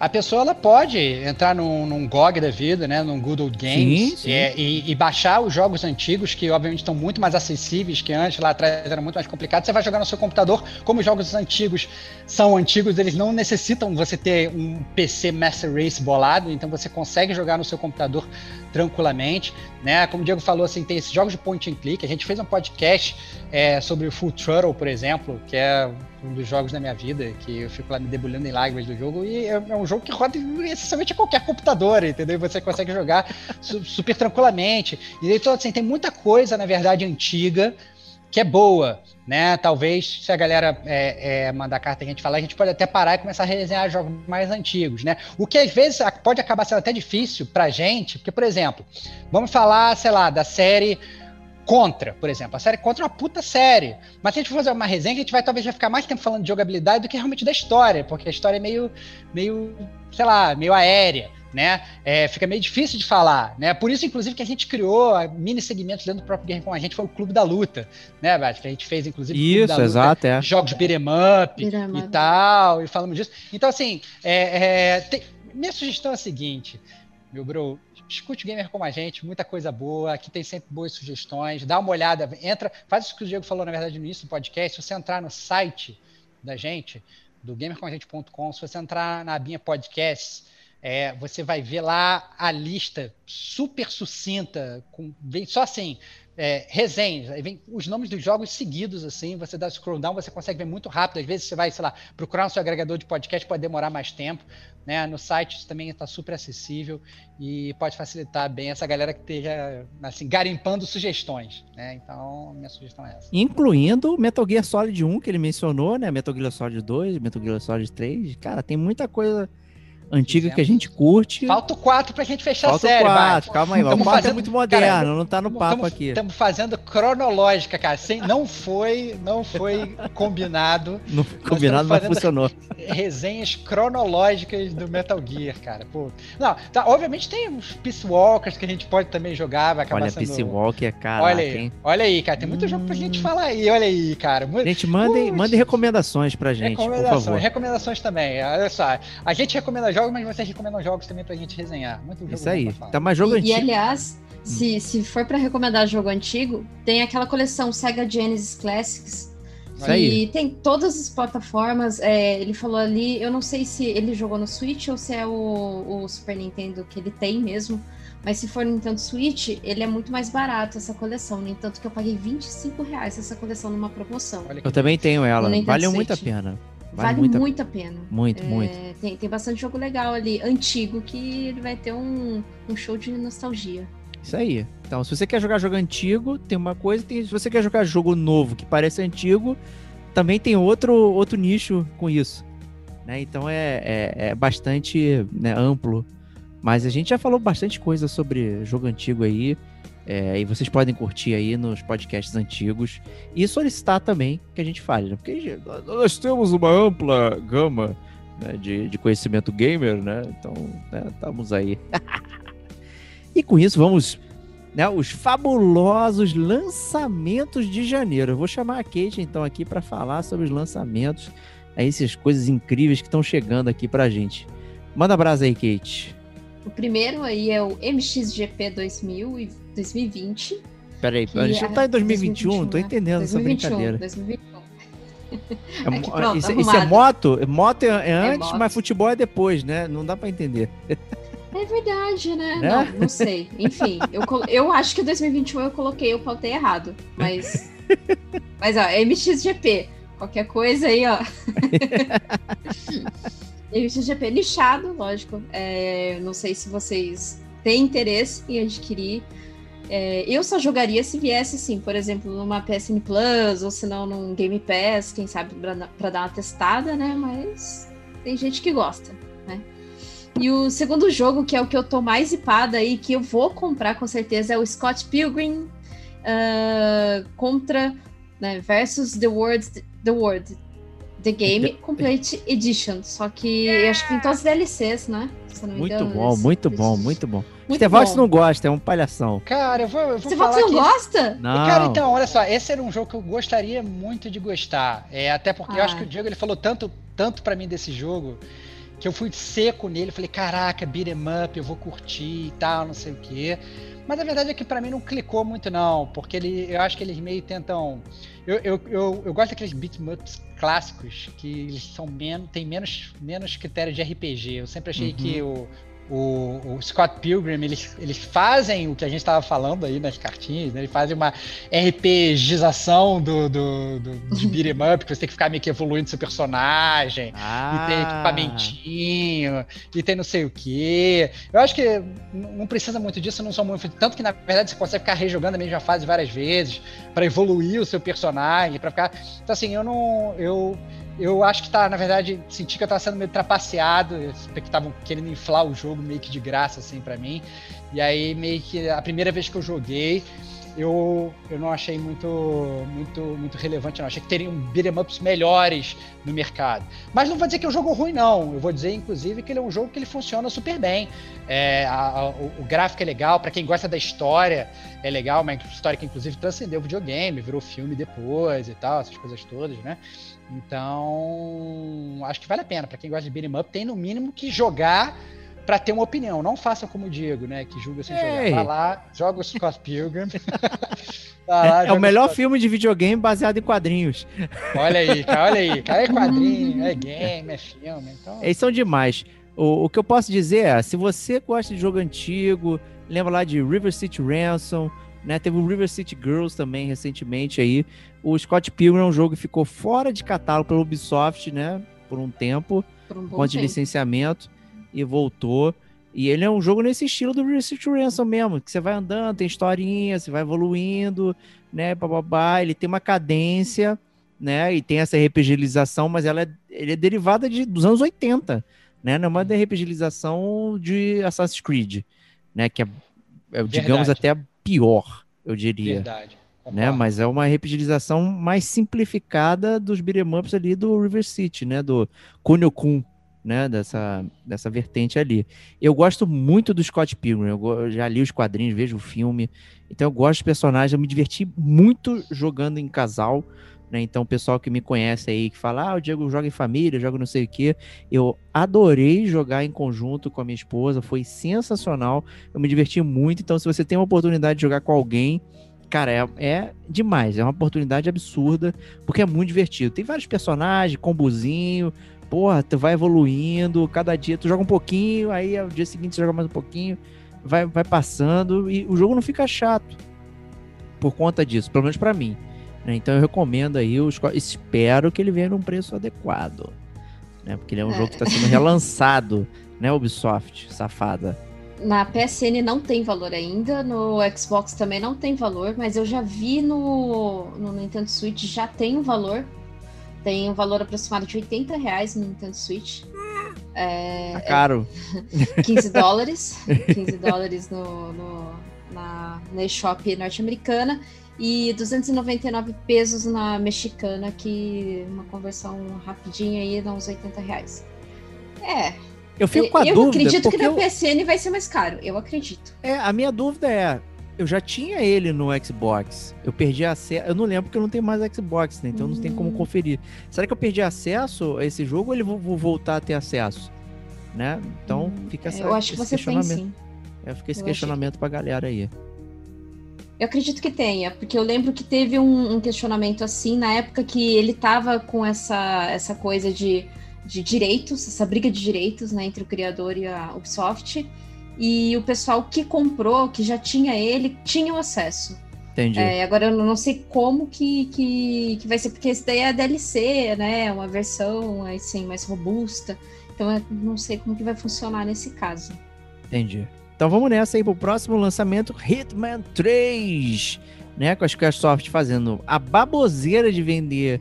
S3: a pessoa ela pode entrar num, num GOG da vida, né, num Good Old Games, sim, sim. É, e, e, baixar os jogos antigos, que obviamente estão muito mais acessíveis que antes, lá atrás era muito mais complicado. Você vai jogar no seu computador, como os jogos antigos são antigos, eles não necessitam você ter um PC Master Race bolado, então você consegue jogar no seu computador tranquilamente, né? Como o Diego falou, assim, tem esses jogos de point and click. A gente fez um podcast é, sobre o Full Throttle, por exemplo, que é um dos jogos da minha vida, que eu fico lá me debulhando em lágrimas do jogo, e é, é um jogo que roda essencialmente a qualquer computador, entendeu? E você consegue jogar su super tranquilamente. E então, assim, tem muita coisa, na verdade, antiga, que é boa, né? Talvez se a galera é, é, mandar carta a gente falar, a gente pode até parar e começar a resenhar jogos mais antigos, né? O que às vezes pode acabar sendo até difícil pra gente, porque, por exemplo, vamos falar, sei lá, da série Contra, por exemplo. A série Contra é uma puta série. Mas se a gente for fazer uma resenha, a gente vai talvez vai ficar mais tempo falando de jogabilidade do que realmente da história, porque a história é meio, meio sei lá, meio aérea. Né? É, fica meio difícil de falar, né? Por isso, inclusive, que a gente criou mini segmentos dentro do próprio Game com a gente foi o Clube da Luta, né, Beth? Que a gente fez, inclusive,
S2: isso, exato, é.
S3: jogos beat'em up e tal, e falamos disso. Então, assim, é, é, tem... minha sugestão é a seguinte: meu bro, escute gamer como a gente, muita coisa boa, aqui tem sempre boas sugestões, dá uma olhada, entra, faz isso que o Diego falou, na verdade, no início do podcast, se você entrar no site da gente, do gamercomagente.com, se você entrar na abinha podcasts, é, você vai ver lá a lista super sucinta, com, vem só assim, é, resenhas, vem os nomes dos jogos seguidos, assim, você dá scroll down, você consegue ver muito rápido, às vezes você vai, sei lá, procurar no seu agregador de podcast, pode demorar mais tempo, né, no site isso também está super acessível e pode facilitar bem essa galera que esteja, assim, garimpando sugestões, né, então minha sugestão é essa.
S2: Incluindo Metal Gear Solid 1, que ele mencionou, né, Metal Gear Solid 2, Metal Gear Solid 3, cara, tem muita coisa antiga Fizemos. que a gente curte.
S3: Falta o 4 pra gente fechar
S2: Falta
S3: a série,
S2: o 4, calma aí, o 4
S3: fazendo,
S2: é muito moderno, cara, não tá no papo
S3: tamo,
S2: aqui.
S3: Estamos fazendo cronológica, cara, Sem, não foi, não foi combinado. <laughs>
S2: Não combinado, mas funcionou.
S3: Resenhas cronológicas do Metal Gear, cara. Pô. Não, tá, obviamente tem uns Peace Walkers que a gente pode também jogar, vai acabar
S2: olha,
S3: sendo...
S2: Peace Walker, cara.
S3: Olha aí, hein? olha aí, cara, tem muito hum... jogo pra gente falar aí, olha aí, cara.
S2: Gente, mandem, mandem recomendações pra gente, recomendações, por favor.
S3: Recomendações também, olha só. A gente recomenda jogos, mas vocês recomendam jogos também pra gente resenhar. Muito jogo
S2: Isso aí. Tá mais jogo
S4: e,
S2: antigo.
S4: E aliás, hum. se, se for para recomendar jogo antigo, tem aquela coleção Sega Genesis Classics.
S2: Isso aí.
S4: E tem todas as plataformas. É, ele falou ali, eu não sei se ele jogou no Switch ou se é o, o Super Nintendo que ele tem mesmo. Mas se for Nintendo Switch, ele é muito mais barato essa coleção. No entanto, que eu paguei 25 reais essa coleção numa promoção.
S2: Eu também tenho ela. Vale muito a pena.
S4: Vale, vale muito, muito a pena.
S2: Muito,
S4: é,
S2: muito.
S4: Tem, tem bastante jogo legal ali, antigo, que ele vai ter um, um show de nostalgia.
S2: Isso aí. Então, se você quer jogar jogo antigo, tem uma coisa. Tem, se você quer jogar jogo novo que parece antigo, também tem outro, outro nicho com isso. Né? Então é, é, é bastante né, amplo. Mas a gente já falou bastante coisa sobre jogo antigo aí. É, e vocês podem curtir aí nos podcasts antigos e solicitar também que a gente fale, né? porque nós temos uma ampla gama né, de, de conhecimento gamer, né? Então, né, estamos aí. <laughs> e com isso, vamos né, os fabulosos lançamentos de janeiro. Eu vou chamar a Kate então aqui para falar sobre os lançamentos, aí, essas coisas incríveis que estão chegando aqui para gente. Manda brasa aí, Kate.
S4: O primeiro aí é o MXGP 2000 e 2020.
S2: Peraí, a gente não tá em 2021, 2021 tô né? entendendo 2021, essa brincadeira.
S4: 2021.
S2: É, <laughs> pronto, isso, isso, é moto? Moto é, é antes, é moto. mas futebol é depois, né? Não dá para entender.
S4: É verdade, né? né? Não, não sei. Enfim, eu, eu acho que 2021 eu coloquei, eu pautei errado. Mas. <laughs> mas, ó, MXGP. Qualquer coisa aí, ó. <laughs> MXGP lixado, lógico. É, não sei se vocês têm interesse em adquirir. É, eu só jogaria se viesse, assim, por exemplo, numa PSN Plus, ou se não num Game Pass, quem sabe para dar uma testada, né? Mas tem gente que gosta, né? E o segundo jogo, que é o que eu tô mais hipada aí, que eu vou comprar com certeza, é o Scott Pilgrim uh, contra né, versus The World, The World, The Game <laughs> Complete Edition. Só que eu acho que tem todas as DLCs, né?
S2: muito engano, bom, muito bom, muito bom. Stevox não gosta, é um palhação.
S3: Cara, eu vou, eu vou
S4: falar não gosta?
S2: Não.
S3: Cara, então, olha só, esse era um jogo que eu gostaria muito de gostar. É, até porque ah. eu acho que o Diego ele falou tanto, tanto para mim desse jogo que eu fui seco nele, falei, caraca, beat 'em up, eu vou curtir e tal, não sei o quê. Mas a verdade é que para mim não clicou muito não, porque ele, eu acho que eles meio tentam eu, eu, eu, eu gosto daqueles beat 'em ups clássicos que eles são menos, tem menos, menos critérios de RPG. Eu sempre achei uhum. que o, o, o, Scott Pilgrim, eles, eles fazem o que a gente estava falando aí nas cartinhas, né? eles fazem uma RPGização do, do, do, de beat'em up, que você tem que ficar meio que evoluindo seu personagem, ah. e tem equipamentinho, e tem não sei o que. Eu acho que não precisa muito disso, não são muito. Tanto que, na verdade, você consegue ficar rejogando a mesma fase várias vezes para evoluir o seu personagem, para ficar. Então, assim, eu não. Eu, eu acho que tá, na verdade, senti que eu tava sendo meio trapaceado, que estavam querendo inflar o jogo meio que de graça, assim, para mim. E aí, meio que a primeira vez que eu joguei, eu, eu não achei muito, muito, muito relevante, não. Achei que teriam beat'em ups melhores no mercado. Mas não vou dizer que é um jogo ruim, não. Eu vou dizer, inclusive, que ele é um jogo que ele funciona super bem. É, a, a, o, gráfico é legal, para quem gosta da história, é legal, uma história que, inclusive, transcendeu o videogame, virou filme depois e tal, essas coisas todas, né? Então, acho que vale a pena. Para quem gosta de beat'em up, tem no mínimo que jogar para ter uma opinião. Não faça como o Diego, né? Que julga sem
S2: Ei.
S3: jogar. Vai lá, joga o Scott <laughs> Pilgrim. <laughs>
S2: É,
S3: lá,
S2: é o melhor
S3: Scott-
S2: filme de videogame baseado em quadrinhos.
S3: Olha aí, cara, olha aí. Cara, é <laughs> quadrinho, é game, é filme. Então,
S2: Eles são demais. O, o que eu posso dizer é, se você gosta de jogo antigo, lembra lá de River City Ransom, né? Teve o River City Girls também recentemente aí. O Scott Pilgrim é um jogo que ficou fora de catálogo pela Ubisoft, né? Por um tempo,
S4: Por um
S2: conta de licenciamento, e voltou. E ele é um jogo nesse estilo do River City Ransom mesmo, que você vai andando, tem historinha, você vai evoluindo, né? Bababá, ele tem uma cadência, né? E tem essa RPGização, mas ela é, ele é derivada de, dos anos 80, né? Não é uma RPGização de Assassin's Creed, né? Que é, é, digamos,
S3: Verdade.
S2: até pior, eu diria
S3: verdade.
S2: né? Mas é uma repetilização mais simplificada dos beat'em ups ali do River City, né? Do Kunio-kun, né? Dessa, dessa vertente ali. Eu gosto muito do Scott Pilgrim, eu, já li os quadrinhos, vejo o filme, então eu gosto dos personagens, eu me diverti muito jogando em casal, né? Então o pessoal que me conhece aí, que fala, ah, o Diego joga em família, joga não sei o quê, eu adorei jogar em conjunto com a minha esposa, foi sensacional, eu me diverti muito, então se você tem uma oportunidade de jogar com alguém, Cara, é, é demais, é uma oportunidade absurda, porque é muito divertido. Tem vários personagens, combozinho, porra, tu vai evoluindo, cada dia tu joga um pouquinho, aí ao dia seguinte você joga mais um pouquinho, vai, vai passando, e o jogo não fica chato por conta disso, pelo menos pra mim. Né? Então eu recomendo aí, os, espero que ele venha num preço adequado, né? Porque ele é um
S4: É.
S2: jogo que está sendo relançado, né, Ubisoft, safada.
S4: Na PSN não tem valor ainda, no Xbox também não tem valor, mas eu já vi no, no Nintendo Switch, já tem um valor. Tem um valor aproximado de 80 reais no Nintendo Switch. É,
S2: Tá caro. <laughs>
S4: 15 <laughs> dólares. 15 dólares no, no- na, na eShop norte-americana. E 299 pesos na mexicana, que uma conversão rapidinha aí dá uns 80 reais. É,
S2: Eu fico com a
S4: eu
S2: dúvida,
S4: acredito que na
S2: eu-
S4: PSN vai ser mais caro. Eu acredito.
S2: É, a minha dúvida é, eu já tinha ele no Xbox. Eu perdi acesso. Eu não lembro porque eu não tenho mais Xbox, né? Então não tem como
S4: Hum.
S2: conferir. Será que eu perdi acesso a esse jogo ou ele vou, vou voltar a ter acesso? Né? Então
S4: Hum,
S2: fica essa,
S4: eu acho que você tem sim.
S2: É, fica esse
S4: Eu achei-
S2: questionamento pra galera aí.
S4: Eu acredito que tenha, porque eu lembro que teve um, um questionamento assim na época que ele tava com essa, essa coisa de, de direitos, essa briga de direitos né, entre o criador e a Ubisoft. E o pessoal que comprou, que já tinha ele, tinha o acesso.
S2: Entendi.
S4: É, agora eu não sei como que, que, que vai ser, porque esse daí é DLC, né? Uma versão assim, mais robusta. Então eu não sei como que vai funcionar nesse caso.
S2: Entendi. Então vamos nessa aí pro próximo lançamento, Hitman 3, né? Com a Squaresoft fazendo a baboseira de vender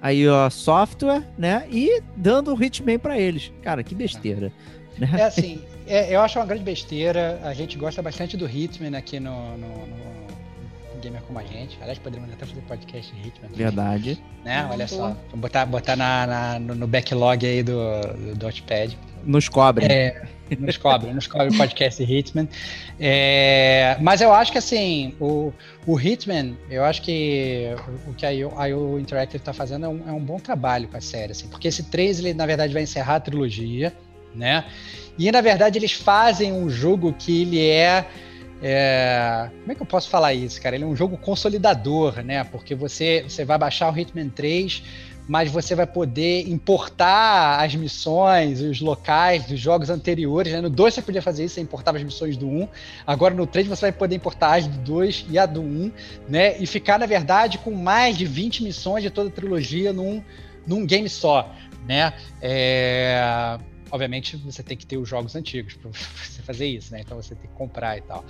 S2: aí ó, software, né? E dando o Hitman pra eles. Cara, que besteira. Né?
S3: É assim, é, eu acho uma grande besteira. A gente gosta bastante do Hitman aqui no, no, no Gamer Como a Gente. Aliás, poderíamos até fazer podcast de Hitman.
S2: Verdade.
S3: Né? Olha só. Vou botar, botar na, na- no, no backlog aí do, do Dotpad.
S2: Nos cobre.
S3: É, nos cobre, nos cobre o podcast Hitman. É, mas eu acho que assim, o, o Hitman, eu acho que o que a IO, a IO Interactive está fazendo é um, é um bom trabalho com a série, assim, porque esse 3, ele na verdade vai encerrar a trilogia, né? E na verdade eles fazem um jogo que ele é, é, Como é que eu posso falar isso, cara? Ele é um jogo consolidador, né? Porque você, você vai baixar o Hitman 3 mas você vai poder importar as missões, os locais dos jogos anteriores. Né? No 2 você podia fazer isso, você importava as missões do 1. Agora no 3 você vai poder importar as do 2 e a do 1, né? E ficar, na verdade, com mais de 20 missões de toda a trilogia num, num game só, né? É... Obviamente você tem que ter os jogos antigos <laughs> para você fazer isso, né? Então você tem que comprar e tal.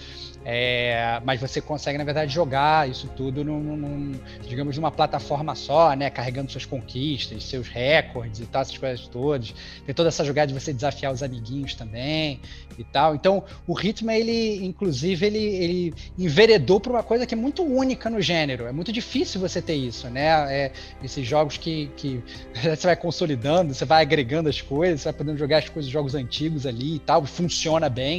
S3: É, mas você consegue, na verdade, jogar isso tudo num, num, digamos, numa plataforma só, né? Carregando suas conquistas, seus recordes e tal, essas coisas todas. Tem toda essa jogada de você desafiar os amiguinhos também e tal. Então, o Hitman, ele, inclusive, ele, ele enveredou para uma coisa que é muito única no gênero. É muito difícil você ter isso, né? É, esses jogos que, que <laughs> você vai consolidando, você vai agregando as coisas, você vai podendo jogar as coisas, jogos antigos ali e tal, funciona bem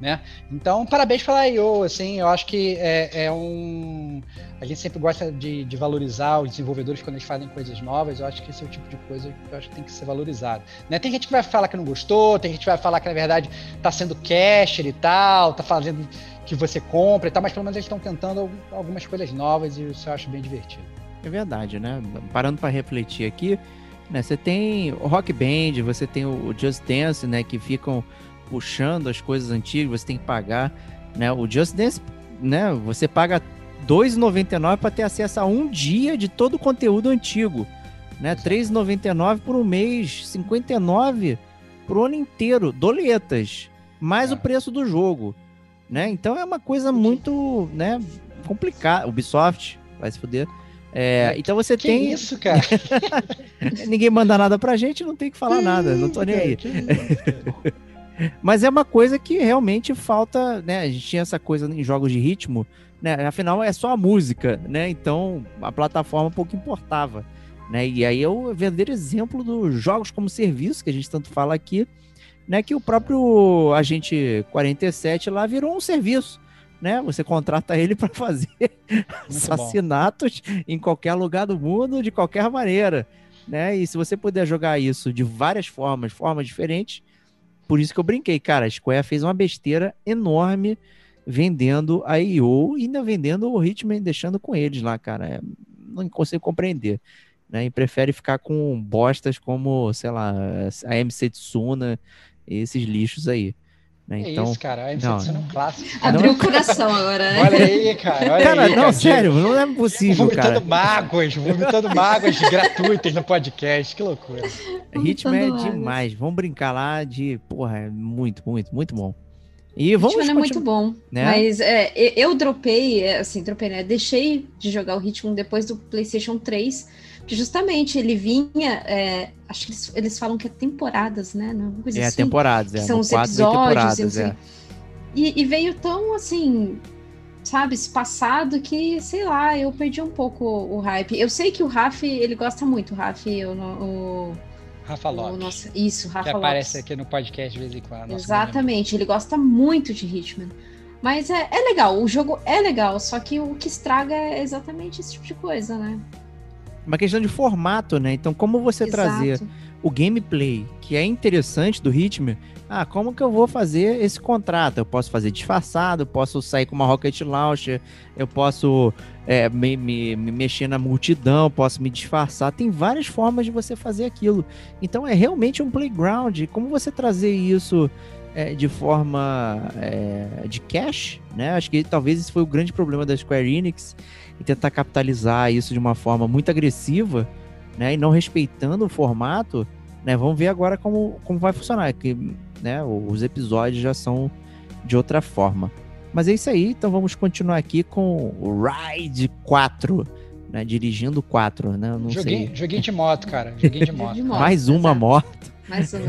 S3: né? Então, parabéns pela I.O., assim, eu acho que é, é um... A gente sempre gosta de, de, valorizar os desenvolvedores quando eles fazem coisas novas, eu acho que esse é o tipo de coisa que eu acho que tem que ser valorizado. Né? Tem gente que vai falar que não gostou, tem gente que vai falar que, na verdade, tá sendo cash e tal, tá fazendo que você compra e tal, mas pelo menos eles estão tentando algumas coisas novas e isso eu acho bem divertido.
S2: É verdade, né? Parando para refletir aqui, né? Você tem o Rock Band, você tem o Just Dance, né? Que ficam puxando as coisas antigas, você tem que pagar, né? O Just Dance, né? Você paga 2,99 para ter acesso a um dia de todo o conteúdo antigo, né? 3,99 por um mês, 59 por ano inteiro, doletas, mais é. o preço do jogo, né? Então é uma coisa muito, né, complicada. Ubisoft vai se fuder. É, então você
S3: que
S2: tem.
S3: isso, cara? <laughs>
S2: Ninguém manda nada pra gente, não tem que falar nada, não tô nem aí. Mas é uma coisa que realmente falta, né? A gente tinha essa coisa em jogos de ritmo, né? Afinal, é só a música, né? Então a plataforma pouco importava. Né? E aí é o verdadeiro exemplo dos jogos como serviço, que a gente tanto fala aqui, né? Que o próprio Agente 47 lá virou um serviço né? Você contrata ele <laughs> para fazer assassinatos bom. em qualquer lugar do mundo, de qualquer maneira, né? E se você puder jogar isso de várias formas, formas diferentes, por isso que eu brinquei, cara, a Square fez uma besteira enorme vendendo a IO e ainda vendendo o Hitman, deixando com eles lá, cara. É, não consigo compreender. Né, e prefere ficar com bostas como, sei lá, a MC Tsuna, esses lixos aí. Né?
S3: É
S2: então,
S3: isso, cara. A não, é um clássico.
S4: Abriu o coração agora, né?
S3: Olha aí, cara. Olha
S2: cara,
S3: aí,
S2: não, cara. sério, não é possível,
S3: vomitando
S2: cara.
S3: mágoas, vomitando mágoas gratuitas no podcast. Que loucura.
S2: Hitman é demais. Vamos brincar lá de, porra, é muito, muito, muito bom. E vamos
S4: Hitman é muito bom. Né? Mas é, eu dropei, é, assim, dropei, né? Deixei de jogar o Hitman depois do PlayStation 3 que justamente ele vinha, é, acho que eles, eles, falam que é temporadas, né? Não,
S2: coisa é, assim, temporadas, é.
S4: São os episódios. É. E, e, veio tão assim, sabe, passado que, sei lá, eu perdi um pouco o hype. Eu sei que o Raf, ele gosta muito, o Raf, o, o
S3: Rafa Lopes.
S4: Nossa, isso, Rafa
S3: que aparece aqui no podcast de vez em quando.
S4: Exatamente, ele gosta muito de Hitman. Mas é, é legal, o jogo é legal, só que o que estraga é exatamente esse tipo de coisa, né?
S2: Uma questão de formato, né? Então, como você Exato. trazer o gameplay, que é interessante do ritmo, ah, como que eu vou fazer esse contrato? Eu posso fazer disfarçado, posso sair com uma Rocket Launcher, eu posso é, me, me, me, mexer na multidão, posso me disfarçar. Tem várias formas de você fazer aquilo. Então é realmente um playground. Como você trazer isso é, de forma é, de cash, né? Acho que talvez esse foi o grande problema da Square Enix e tentar capitalizar isso de uma forma muito agressiva, né, e não respeitando o formato, né, vamos ver agora como, como vai funcionar, que né, os episódios já são de outra forma. Mas é isso aí, então vamos continuar aqui com o Ride 4, né, dirigindo 4, né, não
S3: joguei,
S2: sei.
S3: Joguei de moto, cara, joguei de moto. <laughs> de moto
S2: Mais uma moto.
S4: Mais uma.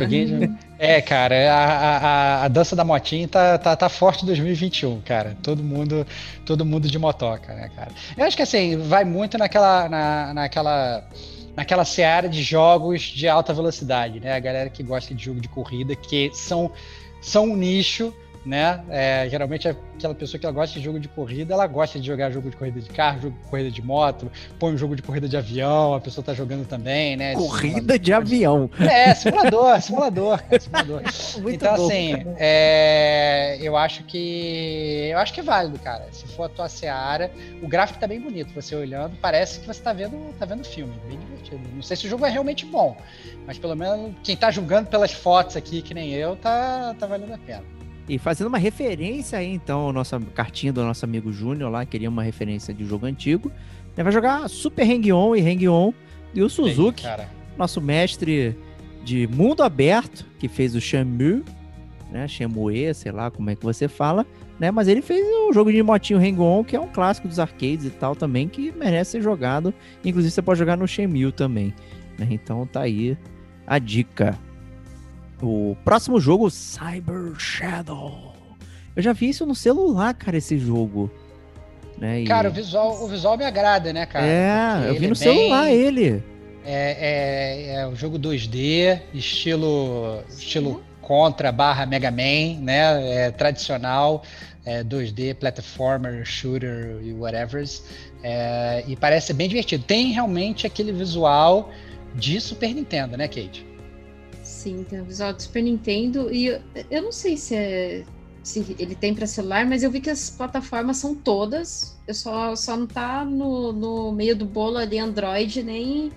S3: É, cara, a, a, a, dança da motinha tá, tá, tá forte em 2021, cara. Todo mundo, todo mundo de motoca, né, cara? Eu acho que assim, vai muito naquela, na, naquela, naquela seara de jogos de alta velocidade, né? A galera que gosta de jogo de corrida, que são, são um nicho, né? É, geralmente é aquela pessoa que ela gosta de jogo de corrida, ela gosta de jogar jogo de corrida de carro, jogo de corrida de moto, põe um jogo de corrida de avião, a pessoa tá jogando também, né?
S2: Corrida de avião.
S3: É, simulador, simulador, cara, simulador. <laughs> então, bom, assim, é, eu acho que. Eu acho que é válido, cara. Se for a tua seara, o gráfico tá bem bonito. Você olhando, parece que você tá vendo, tá vendo filme, bem divertido. Não sei se o jogo é realmente bom, mas pelo menos quem tá julgando pelas fotos aqui, que nem eu, tá, tá valendo a pena.
S2: E fazendo uma referência aí, então, nossa cartinha do nosso amigo Júnior lá, queria uma referência de jogo antigo. Ele vai jogar Super Hang-On e Hang-On e o Suzuki, nosso mestre de mundo aberto, que fez o Shenmue, né? Shenmue, sei lá como é que você fala, né? Mas ele fez o jogo de motinho Hang-On, que é um clássico dos arcades e tal também, que merece ser jogado. Inclusive você pode jogar no Shenmue também, né? Então tá aí a dica. O próximo jogo, Cyber Shadow. Eu já vi isso no celular, cara, esse jogo. Né?
S3: E... Cara, o visual, o visual me agrada, né, cara?
S2: É, eu vi no é celular bem... ele.
S3: É, é, é um jogo 2D, estilo, estilo Contra barra Mega Man, né? É, tradicional, é, 2D, platformer, shooter e whatever. É, e parece bem divertido. Tem realmente aquele visual de Super Nintendo, né, Kate?
S4: Sim, tem o visual do Super Nintendo. E eu, eu não sei se, é, se ele tem para celular, mas eu vi que as plataformas são todas. Eu só, só não tá no, no meio do bolo ali Android nem.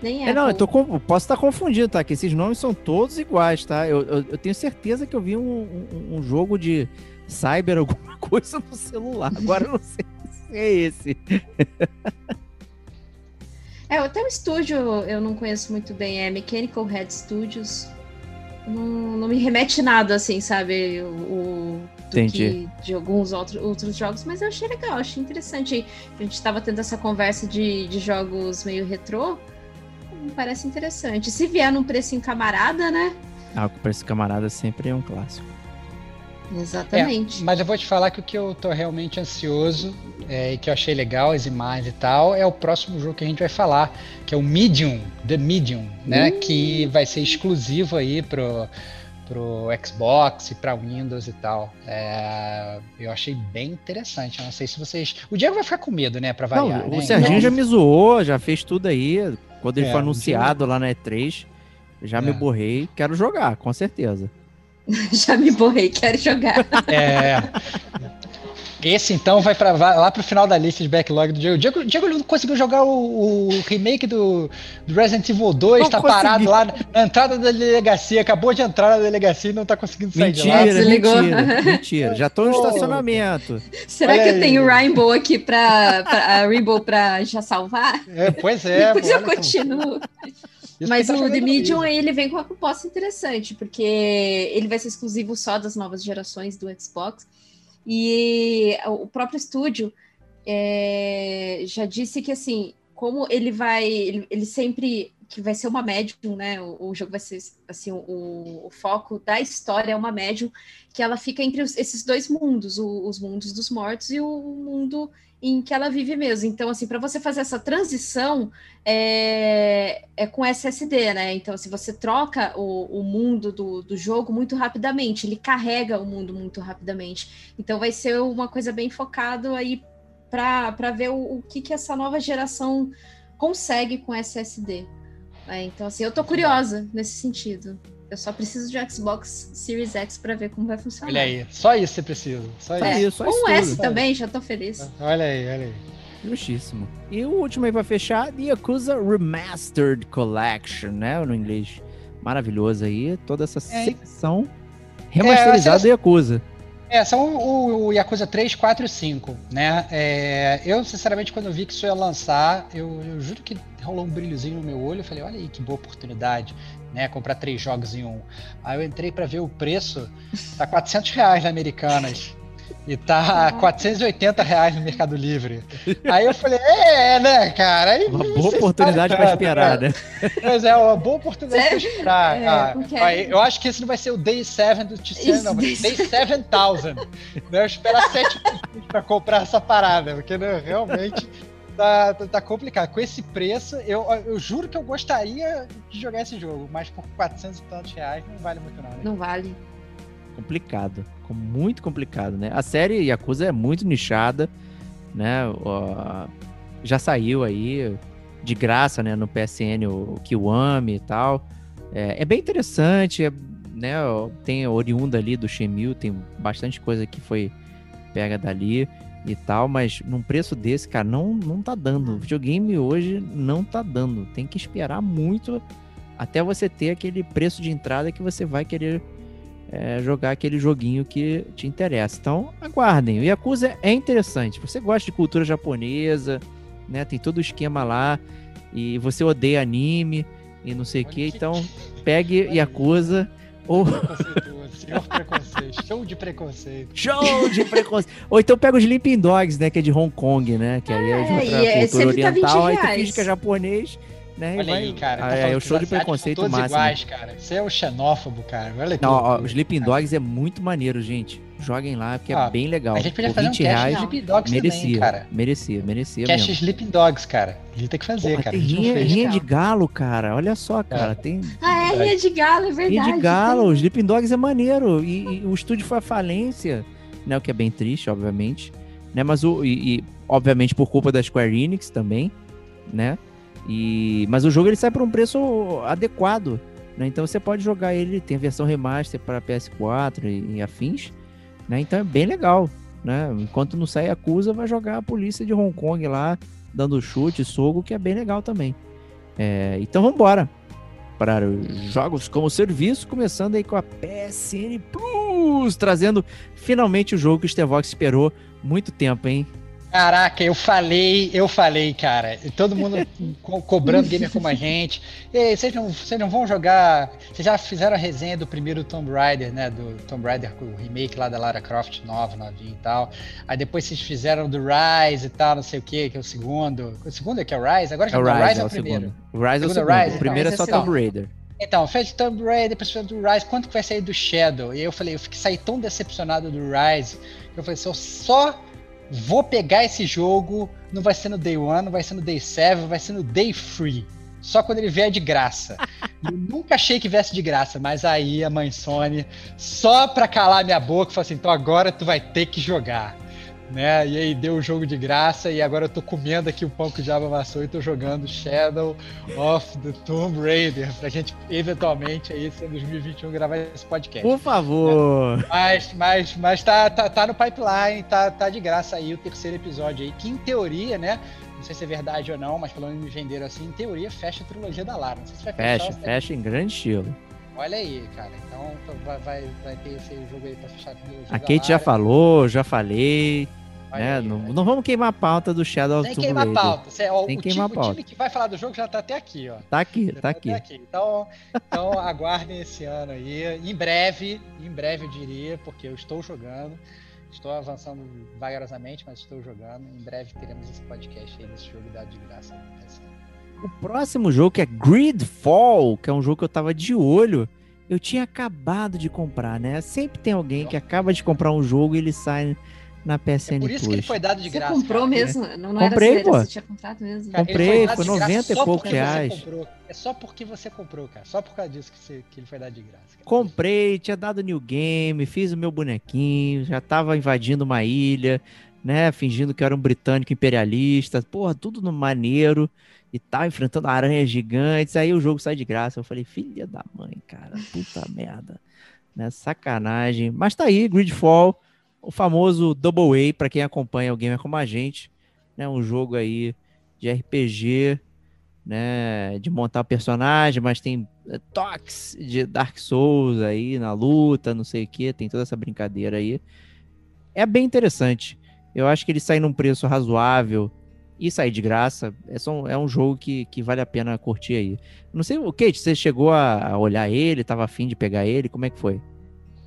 S4: Nem
S2: É, não, eu tô, com- posso estar confundido, tá? Que esses nomes são todos iguais, tá? Eu, eu, eu tenho certeza que eu vi um, um, um jogo de cyber, <laughs> alguma coisa no celular. Agora eu não sei se é esse. <laughs>
S4: É, até o estúdio eu não conheço muito bem, é Mechanical Head Studios. Não, não me remete nada, assim, sabe? O,
S2: Entendi.
S4: que de alguns outro, outros jogos, mas eu achei legal, achei interessante. A gente tava tendo essa conversa de, de jogos meio retrô, me parece interessante. Se vier num precinho camarada, né?
S2: Ah, o preço camarada sempre é um clássico.
S4: Exatamente.
S3: É, mas eu vou te falar que o que eu tô realmente ansioso é, e que eu achei legal, as imagens e tal, é o próximo jogo que a gente vai falar, que é o Medium, The Medium, né? Que vai ser exclusivo aí pro, pro Xbox e pra Windows e tal. É, eu achei bem interessante. Eu não sei se vocês. O Diego vai ficar com medo, né? Pra variar.
S2: Não,
S3: né?
S2: o Serginho
S4: Então-
S2: já me zoou, já fez tudo aí. Quando ele
S3: É,
S2: foi anunciado lá na E3, já me
S3: É.
S2: borrei. Quero jogar, com certeza. <laughs>
S4: Já me borrei, quero jogar.
S3: É. Esse então vai para lá pro final da lista de backlog do Diego. O Diego, o Diego não conseguiu jogar o, o remake do, do Resident Evil 2,
S2: Não
S3: tá
S2: consegui.
S3: parado lá na entrada da delegacia, acabou de entrar na delegacia e não tá conseguindo sair de lá.
S2: Mentira,
S4: Desligou.
S2: mentira, <laughs> mentira. Já tô no estacionamento.
S4: Será
S3: Olha
S4: que eu
S3: aí.
S4: tenho Rainbow aqui pra, pra a Rainbow pra já salvar?
S3: É, pois é.
S4: Depois
S3: pô,
S4: eu continuo.
S3: Isso
S4: Mas
S3: tá
S4: o The Medium,
S3: aí.
S4: ele vem com uma proposta interessante, porque ele vai ser exclusivo só das novas gerações do Xbox. E o próprio estúdio é, já disse que, assim, como ele vai... Ele, ele sempre... Que vai ser uma médium, né? O, o jogo vai ser, assim, o, o foco da história é uma médium que ela fica entre os- esses dois mundos, o- os mundos dos mortos e o mundo em que ela vive mesmo. Então, assim, para você fazer essa transição, é, é com SSD, né? Então, se você troca o, o mundo do, do jogo muito rapidamente, ele carrega o mundo muito rapidamente. Então, vai ser uma coisa bem focado aí para ver o, o que, que essa nova geração consegue com SSD. né? então, assim, eu tô curiosa nesse sentido. Eu só preciso de um Xbox Series X para ver como vai funcionar.
S3: Olha aí, só isso você precisa. Só
S2: Só
S3: isso.
S4: É,
S2: isso, só isso
S4: um S
S2: tudo.
S4: também, já tô feliz.
S3: Olha aí, olha aí.
S2: Justíssimo. E o último aí pra fechar, The Yakuza Remastered Collection, né? No inglês. Maravilhoso aí. Toda essa
S3: É,
S2: secção remasterizada
S3: essa-
S2: do Yakuza.
S3: É, são o, o Yakuza 3, 4 e 5, né? É, eu, sinceramente, quando eu vi que isso ia lançar, eu, eu juro que rolou um brilhozinho no meu olho. Eu falei, olha aí que boa oportunidade, né? Comprar três jogos em um. Aí eu entrei pra ver o preço, tá 400 reais na Americanas. E tá 480 reais no Mercado Livre. Aí eu falei, é, né, cara? Aí,
S2: Uma boa oportunidade
S3: vale a
S2: pra
S3: pena,
S2: esperar,
S3: né? Mas é uma boa oportunidade pra
S4: Sério?
S3: esperar.
S4: É,
S3: Ah,
S4: porque-
S3: aí eu acho que esse não vai ser o Day 7 do
S4: Isso,
S3: não. Vai
S4: Day
S3: ser Day 7000. né? Eu esperar 7 meses pra comprar essa parada, porque né, realmente tá, tá, tá complicado. Com esse preço, eu, eu juro que eu gostaria de jogar esse jogo, mas por 400 e tantos reais não vale muito não. Né?
S4: Não vale.
S2: complicado. com- Muito complicado, né? A série Yakuza é muito nichada, né? Já saiu aí de graça, né? No PSN, o Kiwami e tal. É, é bem interessante, é, né? Tem oriunda ali do Shenmue, tem bastante coisa que foi pega dali e tal, mas num preço desse, cara, não, não tá dando. O videogame hoje não tá dando. Tem que esperar muito até você ter aquele preço de entrada que você vai querer é, jogar aquele joguinho que te interessa. Então, aguardem. O Yakuza é interessante. Você gosta de cultura japonesa, né? Tem todo o esquema lá. E você odeia anime e não sei o que. Então, <laughs> pegue Yakuza ou
S3: Senhor preconceito, show de preconceito.
S2: show de preconceito. ou então pega os Sleeping Dogs, né? Que é de Hong Kong, né? Que aí é de
S4: É,
S2: outra
S4: é-
S2: cultura
S4: tá 20
S2: oriental. Aí tu finge que é japonês, né?
S3: Olha
S2: vai-
S3: aí, cara. Tá
S2: é,
S3: falando
S2: o show de preconceito máximo.
S3: iguais, cara. Você é o xenófobo, cara. Olha
S2: Não,
S3: que
S2: ó, os Sleeping Dogs é muito maneiro, gente. Joguem lá, porque
S3: Ah,
S2: é bem legal.
S3: A gente podia
S2: Por
S3: fazer um
S2: 20
S3: cast
S2: reais,
S3: de Sleeping Dogs
S2: merecia,
S3: também, cara.
S2: merecia, merecia
S3: Cast
S2: mesmo.
S3: Sleeping Dogs, cara. A gente tem que fazer,
S2: Porra,
S3: cara.
S2: tem rinha,
S3: fez.
S2: rinha de galo, cara. Olha só, cara. Tem
S4: Ah, é Rinha de Galo, é verdade.
S2: rinha de galo.
S4: tem.
S2: Sleeping Dogs é maneiro. E, e o estúdio foi à falência, né? O que é bem triste, obviamente. Né? Mas o. E, e, obviamente por culpa da Square Enix também, né? E, mas o jogo ele sai por um preço adequado. Né? Então você pode jogar ele, tem a versão remaster para PS4 e, e afins. Né? Então é bem legal. Né? Enquanto não sai Acusa, vai jogar a polícia de Hong Kong lá, dando chute, soco, que é bem legal também. É, então vamos embora para os jogos como serviço, começando aí com a PSN Plus, trazendo finalmente o jogo que o Stevox esperou muito tempo, hein?
S3: Caraca, eu falei, eu falei, cara. Todo mundo <laughs> co- cobrando gamer como a gente. Ei, vocês não, vocês não vão jogar. Vocês já fizeram a resenha do primeiro Tomb Raider, né? Do Tomb Raider com o remake lá da Lara Croft nova, novinha e tal. Aí depois vocês fizeram do Rise e tal, não sei o que, que é o segundo. O segundo é que é o Rise? Agora
S2: É
S3: já
S2: o
S3: não,
S2: Rise,
S3: é
S2: é
S3: o
S2: o
S3: primeiro.
S2: segundo. O Rise é o
S3: Segundo é Rise,
S2: o primeiro é
S4: então,
S2: só
S4: esse é o
S2: Tomb Raider.
S3: Então, fez Tomb Raider, depois fez do Rise, quanto que vai sair do Shadow? E aí eu falei, eu fiquei saí tão decepcionado do Rise, que eu falei, se eu só vou pegar esse jogo, não vai ser no Day One, não vai ser no Day 7, vai ser no Day Free. Só quando ele vier de graça. <laughs> Eu nunca achei que viesse de graça, mas aí a mãe Sony, só pra calar minha boca, falou assim, então agora tu vai ter que jogar. Né? E aí deu o jogo de graça e agora eu tô comendo aqui o pão que o diabo amassou e tô jogando Shadow of the Tomb Raider pra gente eventualmente aí em 2021 gravar esse podcast.
S2: Por favor.
S3: Mas, mas, mas tá, tá, tá no pipeline, tá, tá de graça aí o terceiro episódio aí, que em teoria, né? Não sei se é verdade ou não, mas pelo menos me venderam assim, em teoria fecha a trilogia da Lara. Não sei se vai fechar.
S2: Fecha, fecha em grande estilo.
S3: Olha aí, cara. Então vai, vai, vai ter esse jogo aí pra fechar a trilogia
S2: A Kate já
S3: Lara.
S2: falou, já falei.
S3: Olha
S2: Né?
S3: aí,
S2: Não, não vamos queimar a pauta do Shadow of Tomb Raider.
S3: pauta. Cê, ó,
S2: Tem
S3: o, time,
S2: queimar a
S3: o
S2: pauta.
S3: time que vai falar do jogo já tá até aqui, ó.
S2: Tá aqui,
S3: Já
S2: tá
S3: até
S2: aqui.
S3: Então, então <laughs> aguardem esse ano aí. Em breve, em breve eu diria, porque eu estou jogando. Estou avançando vagarosamente, mas estou jogando. Em breve teremos esse podcast aí desse jogo dado de graça.
S2: O próximo jogo que é Gridfall, que é um jogo que eu tava de olho, eu tinha acabado de comprar, né? Sempre tem alguém que acaba de comprar um jogo e ele sai na PSN
S3: É por isso que ele
S2: Plus.
S3: foi dado de
S4: Você
S3: graça.
S4: comprou
S3: cara.
S4: mesmo? Não, não
S2: Comprei,
S4: era
S2: pô.
S4: você tinha comprado mesmo.
S3: Cara,
S2: Comprei, foi
S3: de graça
S2: 90 e
S3: só
S2: poucos
S3: você
S2: reais.
S3: comprou. É só porque você comprou, cara. Só por causa disso que, você- que ele foi dado de graça. cara.
S2: Comprei, tinha dado new game, fiz o meu bonequinho, já tava invadindo uma ilha, né? Fingindo que eu era um britânico imperialista, porra, tudo no maneiro. E tava enfrentando aranhas gigantes. Aí o jogo sai de graça. Eu falei, filha da mãe, cara, puta merda. Né? Sacanagem. Mas tá aí, Gridfall, o famoso Double A, pra quem acompanha o gamer como a gente, né? Um jogo aí de RPG, né? De montar personagem, mas tem é, toques de Dark Souls aí na luta, não sei o que, tem toda essa brincadeira aí. É bem interessante. Eu acho que ele sai num preço razoável e sair de graça. É, só um, é um jogo que, que vale a pena curtir aí. Não sei, o Kate, você chegou a olhar ele, tava afim de pegar ele, como é que foi?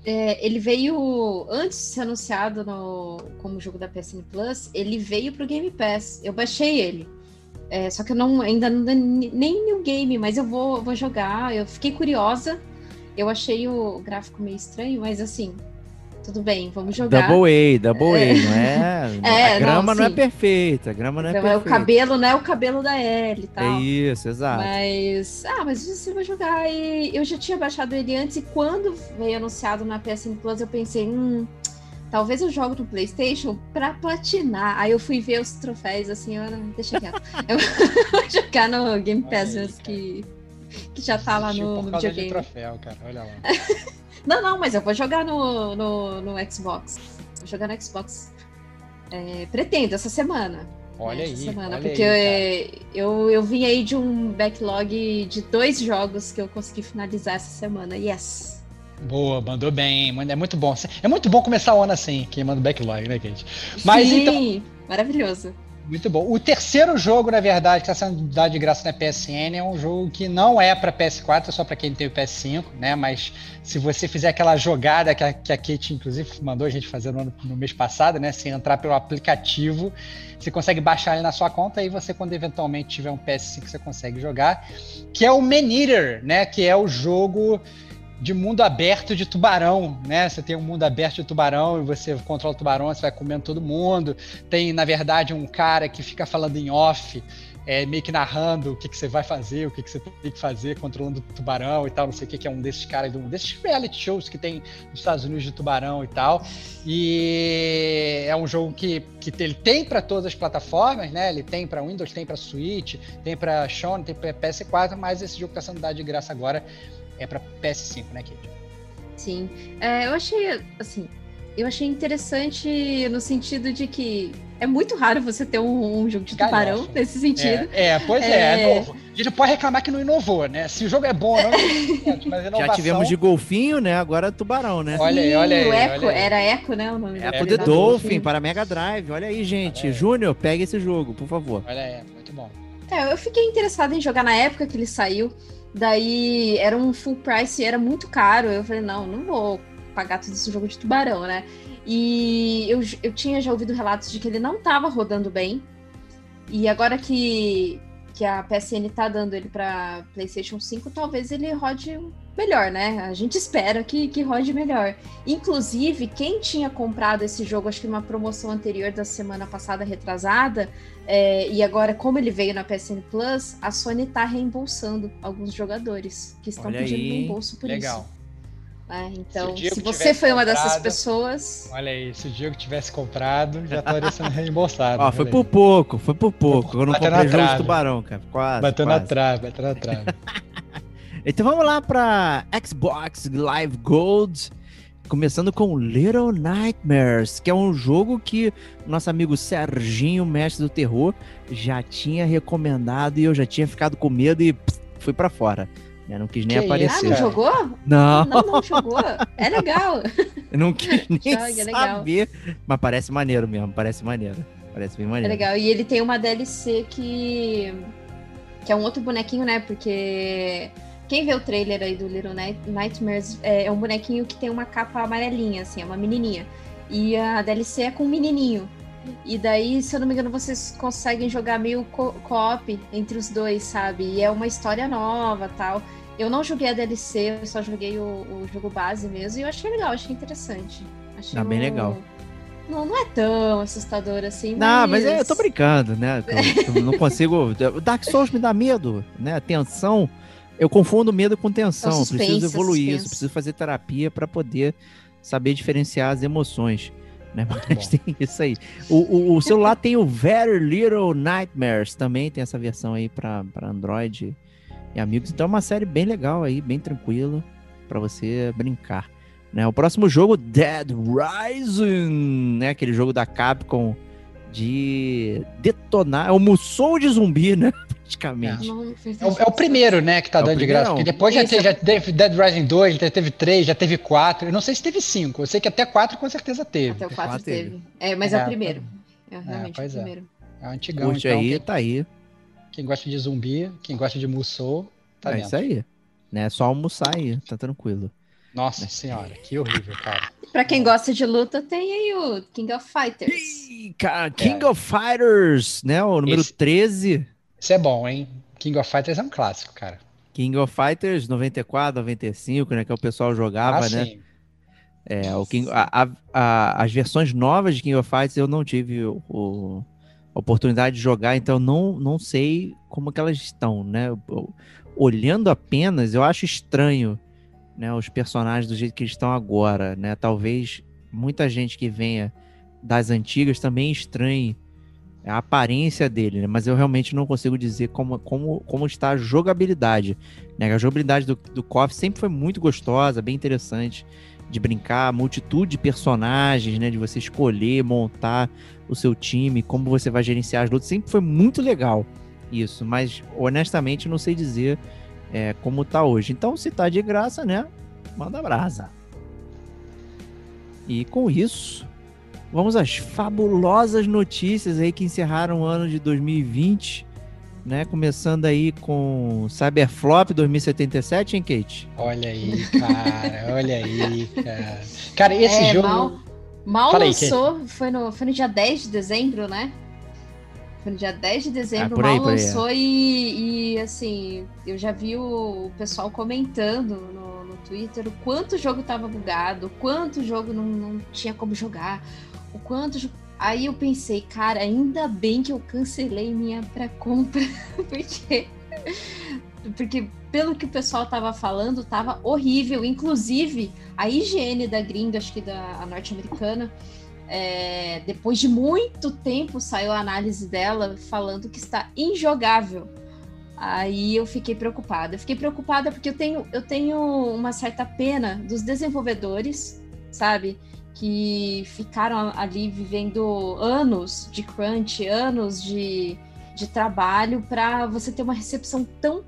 S4: É, ele veio, antes de ser anunciado no, como jogo da PSN Plus, ele veio pro Game Pass. Eu baixei ele. É, só que eu não, ainda não nem new game, mas eu vou, vou jogar. Eu fiquei curiosa. Eu achei o gráfico meio estranho, mas assim, tudo bem, vamos jogar.
S2: Double A, Double A, não é? <laughs>
S4: É,
S2: a grama
S4: não,
S2: não, é perfeita, a grama não é
S4: Então, é o
S2: perfeita.
S4: cabelo, né? O cabelo da Ellie e tal.
S2: É isso, exato.
S4: Mas, ah, mas você vai jogar e eu já tinha baixado ele antes e quando veio anunciado na PSN Plus eu pensei, hum, talvez eu jogo no PlayStation pra platinar. Aí eu fui ver os troféus assim, eu não, deixa quieto. <laughs> eu vou jogar no Game Pass mesmo que que já tá lá no, no
S3: causa de
S4: videogame.
S3: troféu, cara. Olha lá. <laughs>
S4: Não, não, mas eu vou jogar no, no, no Xbox. Vou jogar no Xbox. É, pretendo essa semana.
S3: Olha
S4: essa
S3: aí.
S4: semana,
S3: olha
S4: porque
S3: aí, cara.
S4: eu, eu vim aí de um backlog de dois jogos que eu consegui finalizar essa semana. Yes!
S3: Boa, mandou bem. mano, É muito bom. É muito bom começar o ano assim, queimando backlog, né, Kate? Mas
S4: Sim,
S3: então-
S4: maravilhoso.
S3: Muito bom. O terceiro jogo, na verdade, que está sendo dado de graça na PSN é um jogo que não é para PS4, é só para quem tem o PS5, né? Mas se você fizer aquela jogada que a, que a Kate, inclusive, mandou a gente fazer no, no mês passado, né? Se entrar pelo aplicativo, você consegue baixar ele na sua conta e você, quando eventualmente tiver um PS5, você consegue jogar. Que é o Man Eater, né? Que é o jogo de mundo aberto de tubarão, né? Você tem um mundo aberto de tubarão e você controla o tubarão, você vai comendo todo mundo. Tem, na verdade, um cara que fica falando em off, é, meio que narrando o que, que você vai fazer, o que, que você tem que fazer, controlando o tubarão e tal, não sei o que, que é um desses caras, um desses reality shows que tem nos Estados Unidos de tubarão e tal. E é um jogo que, que ele tem para todas as plataformas, né? Ele tem para Windows, tem para Switch, tem para Sony, tem para PS4, mas esse jogo está sendo dado de graça agora é para PS5, né, Kate?
S4: Sim. É, eu achei, assim, eu achei interessante no sentido de que é muito raro você ter um, um jogo de tubarão
S3: Galhofa.
S4: nesse sentido.
S3: É, é pois é, é, é novo. A gente não pode reclamar que não inovou, né? Se o jogo é bom, não, mas inovação...
S2: Já tivemos de golfinho, né? Agora é tubarão, né?
S3: Olha aí, olha aí.
S4: O Echo,
S3: olha aí.
S4: era Echo, né? O nome
S2: Echo The Dolphin para Mega Drive. Olha aí, gente.
S3: Olha.
S2: Júnior, pega esse jogo, por favor.
S3: Olha aí, muito bom.
S4: É, eu fiquei interessada em jogar na época que ele saiu. Daí era um full price, era muito caro. Eu falei, não, não vou pagar todo esse jogo de tubarão, né? E eu, eu tinha já ouvido relatos de que ele não estava rodando bem. E agora que, que a PSN tá dando ele para PlayStation 5, talvez ele rode melhor, né? A gente espera que, que rode melhor. Inclusive, quem tinha comprado esse jogo, acho que numa promoção anterior da semana passada, retrasada, é, e agora, como ele veio na PSN Plus, a Sony tá reembolsando alguns jogadores que estão
S2: Olha
S4: pedindo
S2: aí,
S4: reembolso por
S3: Legal.
S4: isso. É, então,
S3: Se
S4: se você foi uma dessas
S3: comprado-
S4: pessoas,
S3: Olha aí, se o Diego tivesse comprado, já estaria sendo reembolsado.
S2: Ó, foi
S3: olha
S2: por pouco, foi por pouco. Eu não
S3: Bateu
S2: comprei
S3: na
S2: jogo de tubarão, cara. Quase.
S3: Bateu na
S2: quase.
S3: trave, bateu na trave. <laughs>
S2: Então vamos lá para Xbox Live Gold, começando com Little Nightmares, que é um jogo que o nosso amigo Serginho, mestre do terror, já tinha recomendado e eu já tinha ficado com medo e pss, fui pra fora. Eu não quis nem
S3: Que
S4: ah,
S2: aparecer.
S4: não
S3: cara.
S4: jogou?
S2: Não,
S4: Não, não jogou. É legal.
S2: eu não quis <laughs> nem
S4: Joga, é
S2: saber. Mas parece maneiro mesmo, parece maneiro. Parece bem
S4: É
S2: maneiro.
S4: legal. E ele tem uma DLC que. que é um outro bonequinho, né? Porque. Quem vê o trailer aí do Little Night- Nightmares é, é um bonequinho que tem uma capa amarelinha, assim, é uma menininha. E a DLC é com um menininho. E daí, se eu não me engano, vocês conseguem jogar meio co- co-op entre os dois, sabe? E é uma história nova tal. Eu não joguei a DLC, eu só joguei o, o jogo base mesmo. E eu achei legal, achei interessante. Achei
S2: bem
S4: um-
S2: legal.
S4: Não, não é tão assustador assim,
S2: Não, mas é, eu tô brincando, né? Eu, eu não consigo. o <laughs> Dark Souls me dá medo, né? Tensão. Eu confundo medo com tensão.
S4: É suspense,
S2: preciso evoluir isso, preciso fazer terapia para poder saber diferenciar as emoções. Né? Mas
S3: bom.
S2: tem isso aí. O, o- o celular tem o Very Little Nightmares, também tem essa versão aí para Android e amigos. Então é uma série bem legal aí, bem tranquila para você brincar. Né? O próximo jogo, Dead Rising, né? Aquele jogo da Capcom de detonar. É o Musou de zumbi, né? <laughs> Praticamente.
S3: É o, é o primeiro, né, que tá
S2: É o
S3: dando de graça. Porque depois já, te- já teve Dead Rising 2, já teve 3, já teve 4. Eu não sei se teve 5. Eu sei que até 4 com certeza teve.
S4: Até o
S2: Até
S4: 4
S2: quatro
S4: teve.
S2: teve.
S4: É, mas é,
S3: É,
S4: o primeiro. É realmente
S3: pois
S4: o
S3: é.
S4: primeiro.
S3: É um antigão,
S2: Curte
S3: então.
S2: aí,
S3: quem,
S2: tá aí.
S3: Quem gosta de zumbi, quem gosta de Musou, tá
S2: é
S3: dentro.
S2: isso aí. Né? É só almoçar aí, tá tranquilo.
S3: Nossa senhora, que horrível, cara.
S4: Pra quem gosta de luta, tem aí o King of Fighters.
S2: Ih, cara, King of Fighters, né? O número
S3: Esse-
S2: 13.
S3: Isso é bom, hein? King of Fighters é um clássico, cara.
S2: King of Fighters 94, 95, né? Que o pessoal jogava,
S3: ah,
S2: né?
S3: sim.
S2: É, o King, a- a- a- as versões novas de King of Fighters eu não tive o, o- oportunidade de jogar, então não, não sei como que elas estão, né? Olhando apenas, eu acho estranho, né? Os personagens do jeito que eles estão agora, né? Talvez muita gente que venha das antigas também estranhe a aparência dele, né? Mas eu realmente não consigo dizer como, como, como está a jogabilidade. Né? A jogabilidade do, do KOF sempre foi muito gostosa, bem interessante de brincar, multitude de personagens, né? De você escolher, montar o seu time, como você vai gerenciar as lutas. Sempre foi muito legal isso, mas honestamente não sei dizer é, como tá hoje. Então, se tá de graça, né? Manda brasa. E com isso, vamos às fabulosas notícias aí que encerraram o ano de 2020, né? Começando aí com Cyberflop 2077, hein, Kate?
S3: Olha aí, cara. olha aí, cara. Cara, esse
S4: É,
S3: jogo.
S4: mal- Mal
S3: Fala aí,
S4: lançou, foi, no, foi no dia 10 de dezembro, né? Foi no dia 10 de dezembro,
S2: Ah, aí,
S4: mal
S2: aí,
S4: lançou e, e, assim, eu já vi o pessoal comentando no, no Twitter o quanto o jogo tava bugado, o quanto o jogo não, não tinha como jogar, o quanto. Aí eu pensei, cara, ainda bem que eu cancelei minha pré-compra, <laughs> porque. Porque, pelo que o pessoal tava falando, tava horrível. Inclusive, a higiene da gringa, acho que da norte-americana, é, depois de muito tempo saiu a análise dela falando que está injogável. Aí eu fiquei preocupada. Eu fiquei preocupada porque eu tenho, eu tenho uma certa pena dos desenvolvedores, sabe? Que ficaram ali vivendo anos de crunch, anos de, de trabalho para você ter uma recepção tão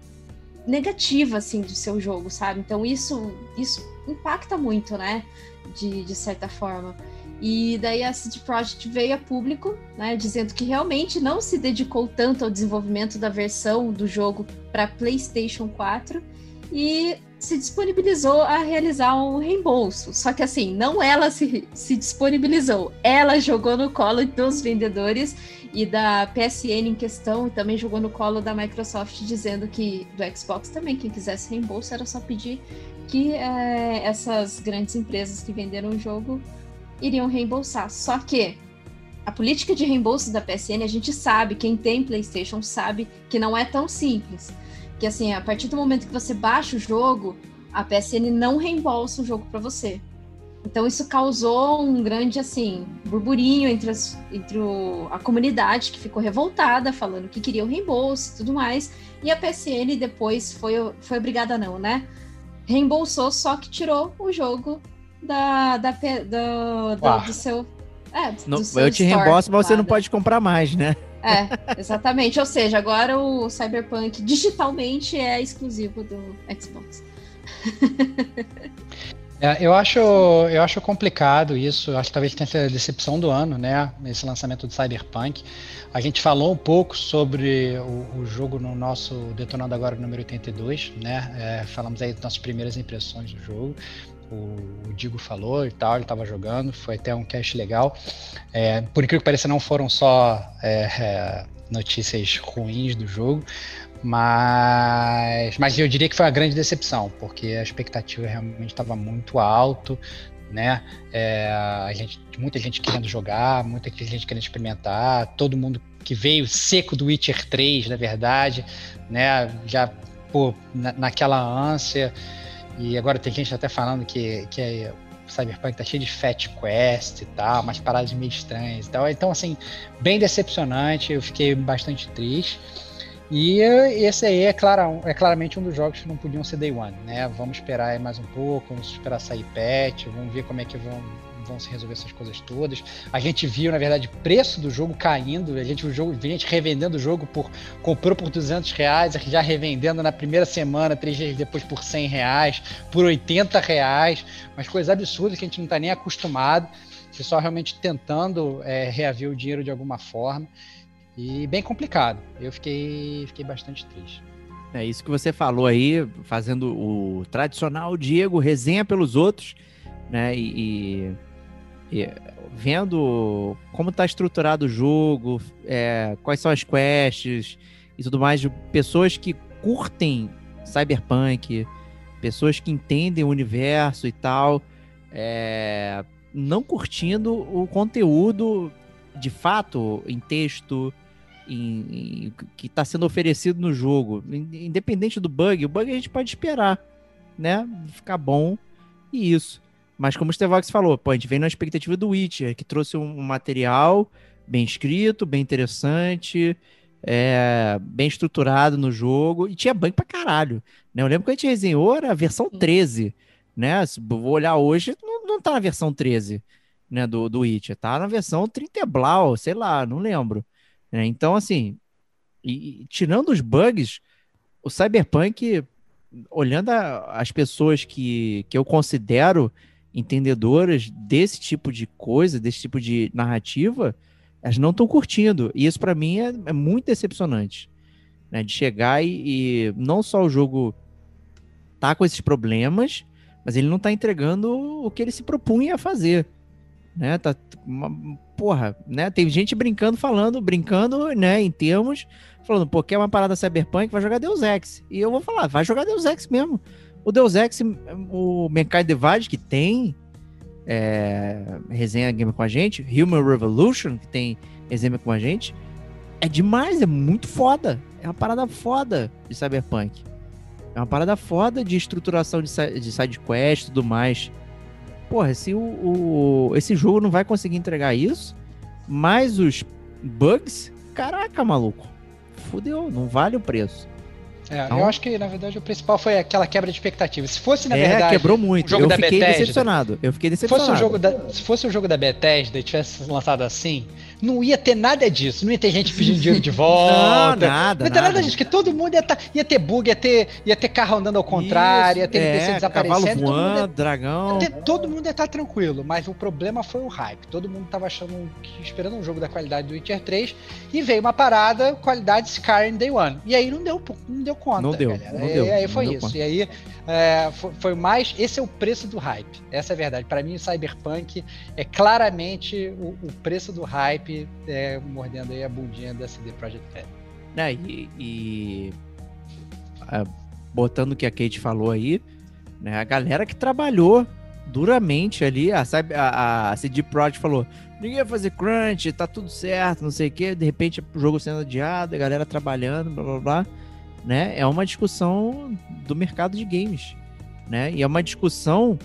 S4: negativa assim do seu jogo, sabe? Então isso isso impacta muito, né? De, de certa forma. E daí a CD Projekt veio a público, né, dizendo que realmente não se dedicou tanto ao desenvolvimento da versão do jogo para PlayStation 4 e se disponibilizou a realizar um reembolso. Só que assim, não ela se, se disponibilizou, ela jogou no colo dos vendedores e da PSN em questão, e também jogou no colo da Microsoft, dizendo que do Xbox também, quem quisesse reembolso era só pedir que é, essas grandes empresas que venderam o jogo iriam reembolsar. Só que a política de reembolso da PSN, a gente sabe, quem tem PlayStation sabe que não é tão simples. Que assim, a partir do momento que você baixa o jogo, a PSN não reembolsa o jogo para você. Então isso causou um grande assim burburinho entre, as, entre o, a comunidade que ficou revoltada, falando que queria o reembolso e tudo mais. E a PSN depois foi, foi obrigada não, né? Reembolsou, só que tirou o jogo da, da, do, do, do seu. É, do
S2: não,
S4: seu
S2: eu te reembolso, mas você não pode comprar mais, né?
S4: É, exatamente. Ou seja, agora o Cyberpunk digitalmente é exclusivo do Xbox. <laughs>
S3: É, eu, acho, eu acho complicado isso, acho que talvez tenha sido a decepção do ano, né? Esse lançamento do Cyberpunk. A gente falou um pouco sobre o, o jogo no nosso Detonando Agora número 82, né? É, falamos aí das nossas primeiras impressões do jogo. O, Digo falou e tal, ele estava jogando, foi até um cast legal. É, por incrível que pareça, não foram só é, é, notícias ruins do jogo, mas, mas eu diria que foi uma grande decepção, porque a expectativa realmente estava muito alto, né? É, a gente, muita gente querendo jogar, muita gente querendo experimentar, todo mundo que veio seco do Witcher 3, na verdade, né? Já pô, na, naquela ânsia. E agora tem gente até falando que, que é, o Cyberpunk tá cheio de Fat Quest e tal, umas paradas meio estranhas e tal. Então, assim, bem decepcionante, eu fiquei bastante triste. E esse aí é, clara, é claramente um dos jogos que não podiam ser Day One, né? Vamos esperar mais um pouco, vamos esperar sair patch, vamos ver como é que vão, vão se resolver essas coisas todas. A gente viu, na verdade, o preço do jogo caindo, a gente o jogo, a gente revendendo o jogo por. comprou por 200 reais, já revendendo na primeira semana, três dias depois por 100 reais, por 80 reais, umas coisas absurdas que a gente não está nem acostumado. O pessoal realmente tentando é, reaver o dinheiro de alguma forma. E bem complicado. Eu fiquei, fiquei bastante triste.
S2: É isso que você falou aí, fazendo o tradicional Diego resenha pelos outros, né? E, e vendo como está estruturado o jogo, é, quais são as quests e tudo mais, de pessoas que curtem cyberpunk, pessoas que entendem o universo e tal, é, não curtindo o conteúdo de fato em texto, em, em, que está sendo oferecido no jogo, independente do bug, o bug a gente pode esperar, né? Ficar bom e isso. Mas como o Stevox falou, pô, a gente vem na expectativa do Witcher, que trouxe um, material bem escrito, bem interessante, é, bem estruturado no jogo, e tinha bug pra caralho. Né? Eu lembro que a gente resenhou, era a versão 13, né? Se vou olhar hoje, não, não tá na versão 13, né, do, do Witcher, tá na versão 30 Blau, sei lá, não lembro. Né? Então, assim, e, e, tirando os bugs, o Cyberpunk, olhando a, as pessoas que, que eu considero entendedoras desse tipo de coisa, desse tipo de narrativa, elas não estão curtindo. E isso, para mim, é, é, muito decepcionante. Né? De chegar e, e, não só o jogo tá com esses problemas, mas ele não tá entregando o que ele se propunha a fazer. Né? Tá uma, porra, né? Tem gente brincando, falando, brincando, né, em termos, falando, pô, quer uma parada cyberpunk, vai jogar Deus Ex. E eu vou falar, vai jogar Deus Ex mesmo. O Deus Ex, o Mankind Divide, que tem é, resenha game com a gente, Human Revolution, que tem resenha com a gente, é demais, é muito foda. É uma parada foda de Cyberpunk. É uma parada foda de estruturação de, de side quest e tudo mais. Porra, se o, o, esse jogo não vai conseguir entregar isso, mais os bugs, caraca, maluco. Fudeu, não vale o preço.
S3: É, então, eu acho que, na verdade, o principal foi aquela quebra de expectativa. Se fosse, na
S2: é,
S3: verdade.
S2: quebrou muito.
S3: Um jogo
S2: eu
S3: da
S2: fiquei
S3: Bethesda,
S2: decepcionado. Eu fiquei decepcionado.
S3: Fosse um jogo da, se fosse o um jogo da Bethesda e tivesse lançado assim, não ia ter nada disso. Não ia ter gente pedindo dinheiro de <laughs> volta.
S2: não, nada.
S3: Não ia ter nada, disso, porque todo mundo ia, tá, ia ter bug, ia ter, ia ter carro andando ao contrário, Isso, ia ter
S2: é,
S3: NPC desaparecendo.
S2: Cavalo voando,
S3: ia,
S2: dragão.
S3: Ter, todo mundo ia estar tranquilo, mas o problema foi o hype. Todo mundo tava achando que, esperando um jogo da qualidade do Witcher 3 e veio uma parada, qualidade Skyrim Day One. E aí não deu, não deu conta.
S2: Não deu.
S3: Galera.
S2: Não
S3: e,
S2: deu,
S3: aí foi isso. E aí é, foi, foi, mais. Esse é o preço do hype. Essa é a verdade. Para mim, o Cyberpunk é claramente o, o preço do hype é, mordendo aí a bundinha da CD Projekt Red.
S2: É, e, e é, botando o que a Kate falou aí, né, a galera que trabalhou duramente ali, a, a, a CD Projekt falou, ninguém vai fazer crunch, tá tudo certo, não sei o que, de repente o jogo sendo adiado, a galera trabalhando, blá blá blá, né, é uma discussão do mercado de games, né, e é uma discussão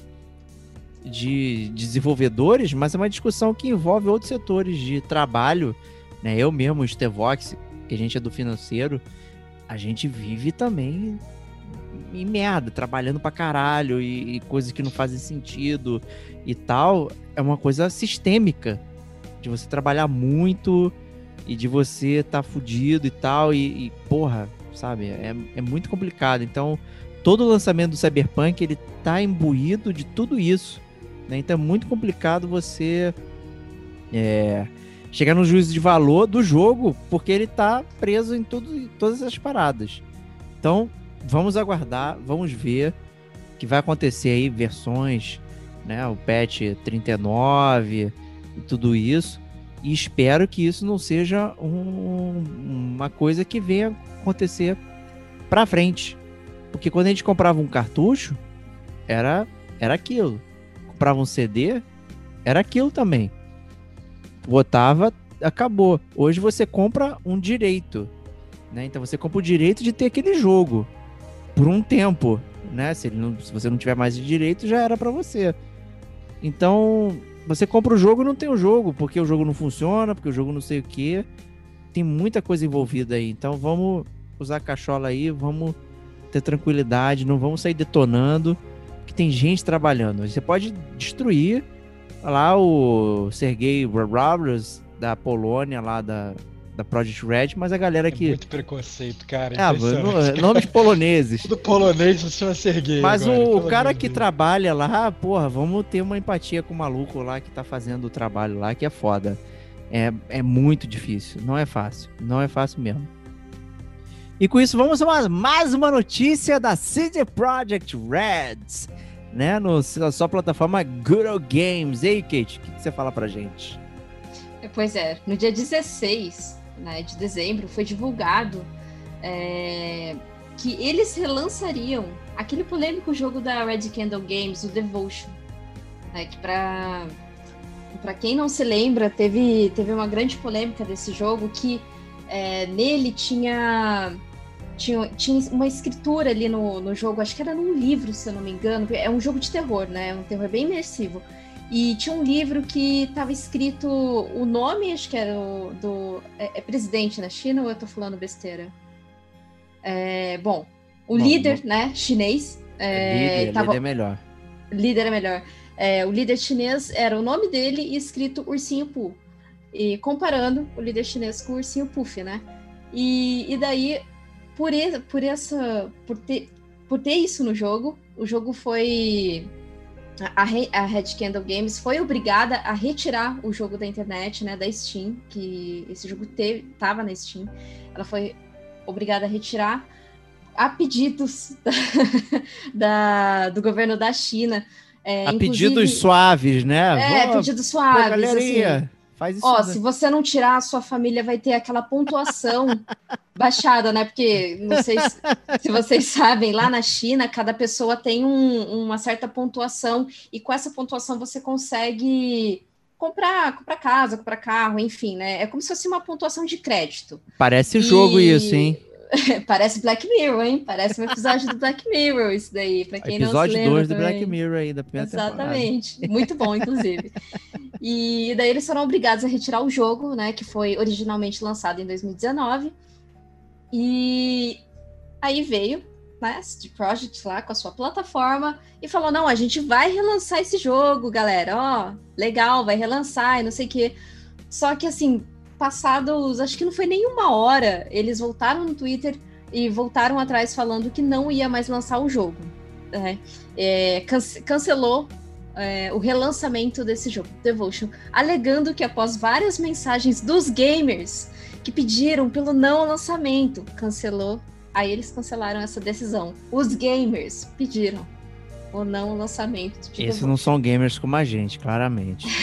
S2: de desenvolvedores, mas é uma discussão que envolve outros setores de trabalho, né, eu mesmo, o Stevox, que a gente é do financeiro, a gente vive também em merda, trabalhando pra caralho e, e, coisas que não fazem sentido e tal. É uma coisa sistêmica de você trabalhar muito e de você tá fudido e tal. E, e porra, sabe? É, é muito complicado. Então, todo o lançamento do Cyberpunk ele tá imbuído de tudo isso. Né? Então é muito complicado você é, chegar no juízo de valor do jogo, porque ele tá preso em, tudo, em todas essas paradas. Então, vamos aguardar, vamos ver o que vai acontecer aí, versões, né? O patch 39 e tudo isso. E espero que isso não seja um, uma coisa que venha acontecer para frente. Porque quando a gente comprava um cartucho, era, era aquilo. Comprava um CD, era aquilo também. Botava, acabou. Hoje você compra um direito. Né? Então você compra o direito de ter aquele jogo por um tempo, né? Se, não, se você não tiver mais direito, já era para você. Então, você compra o jogo e não tem o jogo, porque o jogo não funciona, porque o jogo não sei o que. Tem muita coisa envolvida aí. Então, vamos usar a cachola aí, vamos ter tranquilidade, não vamos sair detonando, que tem gente trabalhando. Você pode destruir lá o Sergei Robbers da Polônia, lá da, da Project Red, mas a galera
S3: é
S2: que.
S3: Muito preconceito, cara.
S2: Ah, no, nomes poloneses.
S3: Tudo <laughs> polonês você vai ser gay.
S2: Mas
S3: agora,
S2: o, cara que trabalha lá, porra, vamos ter uma empatia com o maluco lá que tá fazendo o trabalho lá, que é foda. É, é muito difícil, não é fácil. Não é fácil mesmo. E com isso, vamos a mais uma notícia da CD Projekt Reds, né? No, na sua plataforma Good Old Games. E aí, Kate, o que, você fala pra gente?
S4: Pois é, no dia 16 né, de dezembro, foi divulgado é, que eles relançariam aquele polêmico jogo da Red Candle Games, o Devotion. Né, que para para quem não se lembra, teve, teve uma grande polêmica desse jogo que é, nele tinha, tinha, tinha uma escritura ali no, no jogo, acho que era num livro, se eu não me engano. É um jogo de terror, né? É um terror bem imersivo. E tinha um livro que estava escrito o nome, acho que era do. do é, é, presidente na China ou eu estou falando besteira? É, bom, o bom, líder, bom. né, chinês.
S2: É, líder, tava, líder é melhor.
S4: Líder é melhor. É, o líder chinês era o nome dele e escrito Ursinho Poo. E comparando o líder chinês com o Ursinho Puff, né? E, e daí, por, por essa. Por ter, por ter isso no jogo, o jogo foi a, a Red Candle Games foi obrigada a retirar o jogo da internet, né, da Steam, que esse jogo teve, tava na Steam. Ela foi obrigada a retirar a pedidos da, <laughs> da do governo da China.
S2: É, a pedidos suaves, né?
S4: É, pedidos suaves. Assim.
S2: Faz isso.
S4: Ó,
S2: né?
S4: se você não tirar, a sua família vai ter aquela pontuação <laughs> baixada, né? Porque não sei se, se vocês sabem, lá na China, cada pessoa tem um- uma certa pontuação, e com essa pontuação você consegue comprar, comprar casa, comprar carro, enfim, né? É como se fosse uma pontuação de crédito.
S2: Parece jogo
S4: E-
S2: isso, hein? <laughs>
S4: Parece Black Mirror, hein? Parece um episódio do Black Mirror, isso daí, pra quem
S2: Episódio
S4: não se lembra
S2: 2 do. Black Mirror aí, da primeira temporada.
S4: Exatamente. Muito bom, inclusive. <laughs> E daí eles foram obrigados a retirar o jogo, né? Que foi originalmente lançado em 2019. E aí veio, né, CD lá com a sua plataforma e falou: não, a gente vai relançar esse jogo, galera. Ó, legal, vai relançar e não sei o quê. Só que assim, passados, acho que não foi nem uma hora, eles voltaram no Twitter e voltaram atrás falando que não ia mais lançar o jogo. né? É, cance- cancelou é, o relançamento desse jogo, Devotion, alegando que após várias mensagens dos gamers que pediram pelo não lançamento, cancelou. Aí eles cancelaram essa decisão. Os gamers pediram o não lançamento de
S2: Esses não são gamers como a gente, claramente. <laughs>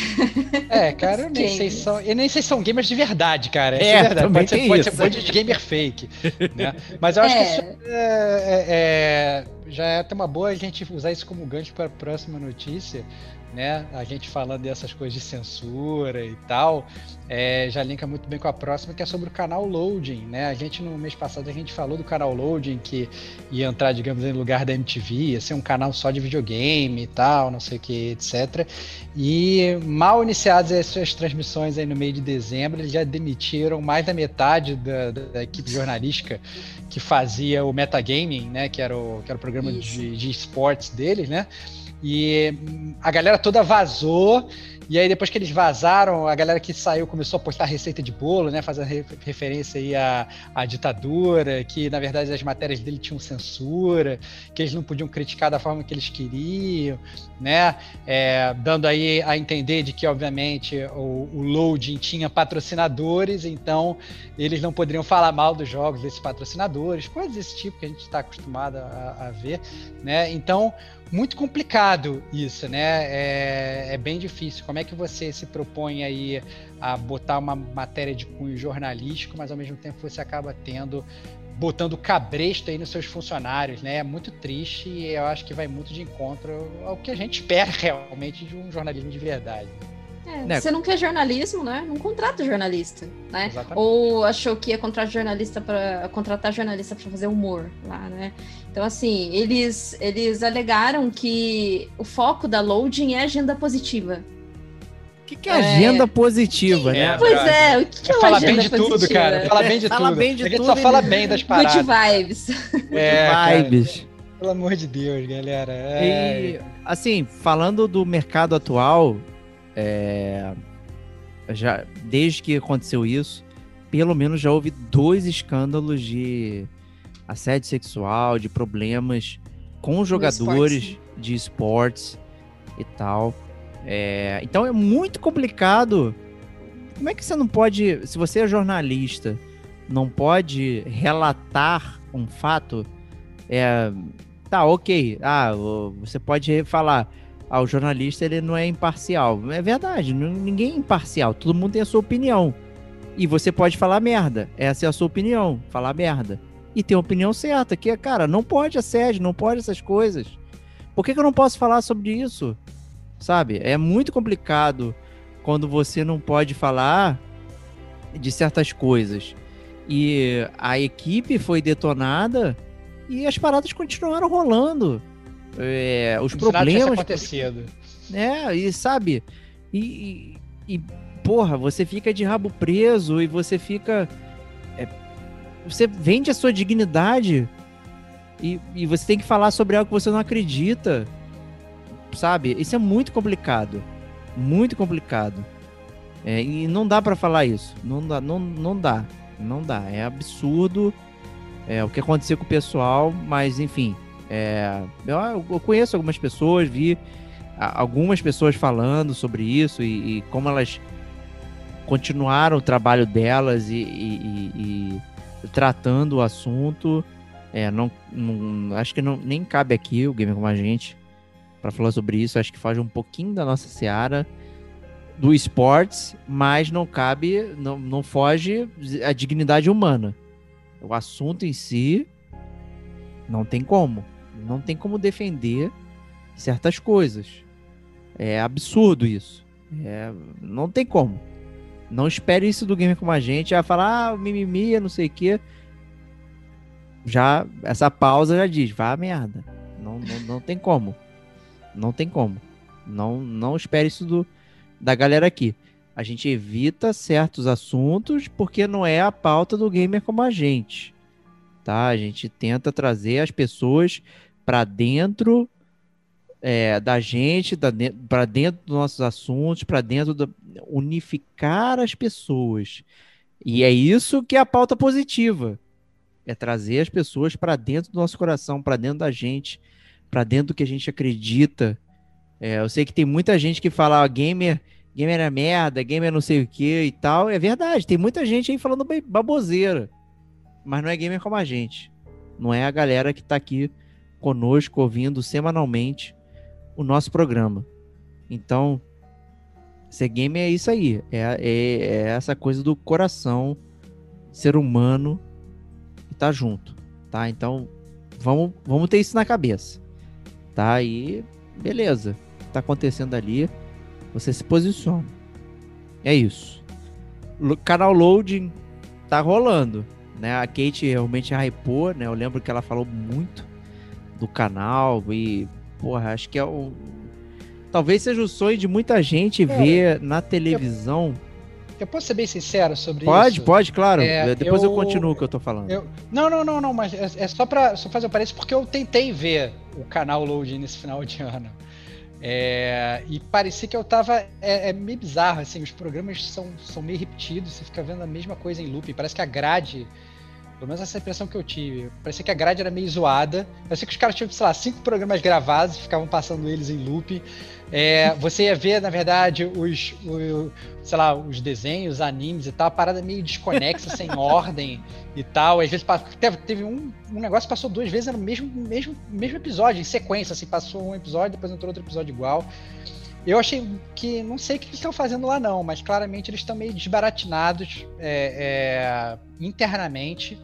S3: É, cara, eu nem sei são. Eu nem sei se são gamers de verdade, cara. Essa
S2: É,
S3: É, verdade. Pode, ser, pode ser um monte de gamer fake. <laughs> Né? Mas eu acho que isso
S4: É,
S3: é, é- já é até uma boa a gente usar isso como gancho para a próxima notícia, né? A gente falando dessas coisas de censura e tal, é, já linka muito bem com a próxima, que é sobre o canal Loading, né? A gente no mês passado a gente falou do canal Loading que ia entrar, digamos, em lugar da MTV, ia ser um canal só de videogame e tal, não sei o que, etc. E mal iniciadas as suas transmissões aí no meio de dezembro, eles já demitiram mais da metade da, da- equipe jornalística que fazia o Metagaming, né? Que era o, que era o programa
S4: Isso.
S3: de, de esportes deles, né? E hum, a galera toda vazou. E aí, depois que eles vazaram, a galera que saiu começou a postar receita de bolo, né? Fazendo re- referência aí à, à ditadura, que na verdade as matérias dele tinham censura, que eles não podiam criticar da forma que eles queriam, né? É, dando aí a entender de que, obviamente, o, o loading tinha patrocinadores, então eles não poderiam falar mal dos jogos desses patrocinadores, coisas desse tipo que a gente está acostumado a, a ver, né? Então, muito complicado isso, né? É, é bem difícil. Como é que você se propõe aí a botar uma matéria de cunho jornalístico, mas ao mesmo tempo você acaba tendo botando cabresto aí nos seus funcionários, né? É muito triste e eu acho que vai muito de encontro ao que a gente espera <laughs> realmente de um jornalismo de verdade.
S4: É,
S2: Né?
S4: Você não quer jornalismo, né? Não contrata jornalista, né?
S3: Exatamente.
S4: Ou achou que ia contratar jornalista para contratar jornalista para fazer humor lá, né? Então assim, eles eles alegaram que o foco da loading é agenda positiva.
S2: O que, que é agenda positiva,
S3: É,
S2: né?
S4: Pois
S3: brother.
S4: é, o que, que é uma
S3: Fala bem de tudo, cara. Fala bem de
S2: Fala
S3: tudo.
S2: bem de
S3: a gente
S2: tudo
S3: só fala bem das
S4: Good
S3: paradas.
S4: vibes.
S3: É,
S2: Vibes.
S3: pelo amor de Deus, galera. É,
S2: E, assim, falando do mercado atual, é, já, desde que aconteceu isso, pelo menos já houve dois escândalos de assédio sexual, de problemas com jogadores de esportes e tal. É, então é muito complicado. Como é que você não pode, se você é jornalista, não pode relatar um fato? É, tá, ok. Ah, você pode falar, ah, o jornalista ele não é imparcial. É verdade, ninguém é imparcial. Todo mundo tem a sua opinião. E você pode falar merda. Essa é a sua opinião, falar merda. E tem a opinião certa, que é, cara, não pode assédio, não pode essas coisas. Por que, que eu não posso falar sobre isso? Sabe? É muito complicado quando você não pode falar de certas coisas. E a equipe foi detonada e as paradas continuaram rolando. É, os problemas
S3: acontecido.
S2: é, e sabe? E, e, e, porra, você fica de rabo preso e você fica. é, você vende a sua dignidade e, e você tem que falar sobre algo que você não acredita. Sabe? Isso é muito complicado. Muito complicado. É, e não dá pra falar isso. Não dá, não, não dá. Não dá. É absurdo é, o que aconteceu com o pessoal, mas enfim. É, eu, eu conheço algumas pessoas, vi algumas pessoas falando sobre isso e, e como elas continuaram o trabalho delas e, e- e- tratando o assunto. É, não, não- acho que não, nem cabe aqui o Gamer Como a Gente para falar sobre isso. Acho que foge um pouquinho da nossa seara. do esportes, mas não cabe, não, não foge a dignidade humana. O assunto em si não tem como. Não tem como defender certas coisas. É absurdo isso. É, não tem como. Não espere isso do gamer como a gente. A falar, ah, mimimi, não sei o quê. Já, essa pausa já diz, vá merda. Não, não, não tem como. Não tem como. Não, não espere isso do, da galera aqui. A gente evita certos assuntos porque não é a pauta do gamer como a gente. Tá? A gente tenta trazer as pessoas para dentro é, da gente, para dentro dos nossos assuntos, para dentro da unificar as pessoas. E é isso que é a pauta positiva. É trazer as pessoas para dentro do nosso coração, para dentro da gente, para dentro do que a gente acredita. É, eu sei que tem muita gente que fala, ah, gamer, gamer é merda, gamer não sei o que e tal. É verdade, tem muita gente aí falando baboseira. Mas não é gamer como a gente. Não é a galera que está aqui conosco ouvindo semanalmente o nosso programa. Então, ser game é isso aí. É, é, é, essa coisa do coração, ser humano e tá junto, tá? Então, vamos, vamos ter isso na cabeça, tá? E beleza, tá acontecendo ali, você se posiciona. É isso. Canal loading tá rolando, né? A Kate realmente hypou, né? Eu lembro que ela falou muito do canal e porra, acho que é o. Talvez seja o sonho de muita gente é, ver na televisão.
S3: Eu, eu, posso ser bem sincero sobre
S2: pode,
S3: isso?
S2: Pode, pode, claro. É, Depois eu, eu, continuo o que eu tô falando.
S3: Eu, não, não, não, não, mas é, é só pra só fazer o parênteses porque eu tentei ver o canal Load nesse final de ano. É, e parecia que eu tava. É, é, meio bizarro, assim, os programas são, são meio repetidos, você fica vendo a mesma coisa em loop. Parece que a grade pelo menos essa impressão que eu tive. Parecia que a grade era meio zoada. Parecia que os caras tinham, sei lá, cinco programas gravados, ficavam passando eles em loop. É, você ia ver, na verdade, os, os, sei lá, os desenhos, animes e tal, a parada meio desconexa, sem <laughs> ordem e tal. Às vezes teve, teve um, um negócio que passou duas vezes no mesmo, mesmo, mesmo episódio, em sequência, assim, passou um episódio, depois entrou outro episódio igual. Eu achei que não sei o que eles estão fazendo lá, não, mas claramente eles estão meio desbaratinados é, é, internamente.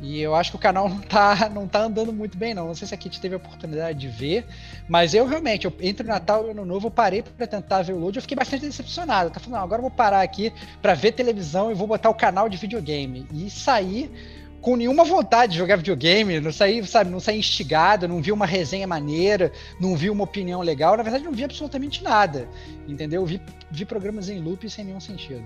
S3: E eu acho que o canal <laughs> não tá, não tá andando muito bem, não. Não sei se a Kit teve a oportunidade de ver, mas eu realmente, eu, entre o Natal e o Ano Novo, eu parei para tentar ver o load. Eu fiquei bastante decepcionado. Tá falando, não, agora eu vou parar aqui para ver televisão e vou botar o canal de videogame. E sair com nenhuma vontade de jogar videogame, não saí, sabe, não saí instigado, não vi uma resenha maneira, não vi uma opinião legal, na verdade não vi absolutamente nada, entendeu? Vi, vi programas em loop sem nenhum sentido.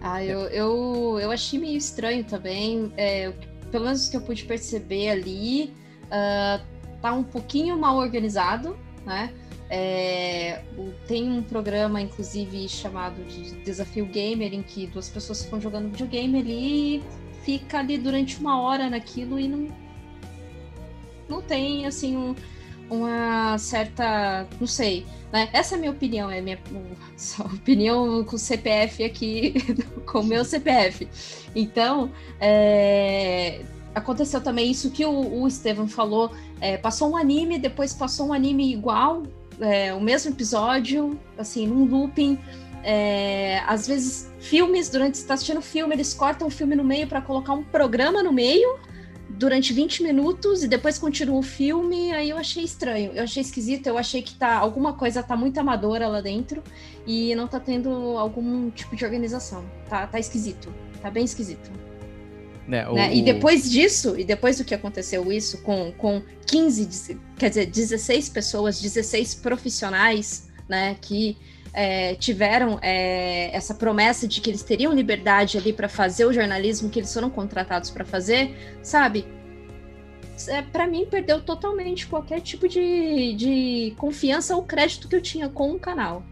S4: Ah, eu, eu, eu achei meio estranho também, é, pelo menos o que eu pude perceber ali, uh, tá um pouquinho mal organizado, né? É, tem um programa, inclusive, chamado de Desafio Gamer, em que duas pessoas ficam jogando videogame ali fica ali durante uma hora naquilo e não, não tem, assim, um, uma certa. Não sei. Né? Essa é a minha opinião, é a minha opinião com o CPF aqui, <laughs> com o meu CPF. Então, é, aconteceu também isso que o, o Estevam falou. É, passou um anime, depois passou um anime igual, é, o mesmo episódio, assim, num looping. É, às vezes, filmes, durante você está assistindo filme, eles cortam o filme no meio para colocar um programa no meio durante 20 minutos e depois continua o filme. Aí eu achei estranho, eu achei esquisito, eu achei que tá alguma coisa tá muito amadora lá dentro e não tá tendo algum tipo de organização. Tá, tá esquisito, tá bem esquisito. É, o... né? E depois disso, e depois do que aconteceu isso com, com 15, quer dizer, 16 pessoas, 16 profissionais, né, que é, tiveram é, essa promessa de que eles teriam liberdade ali para fazer o jornalismo que eles foram contratados para fazer, sabe? É, para mim, perdeu totalmente qualquer tipo de, de confiança ou crédito que eu tinha com o canal.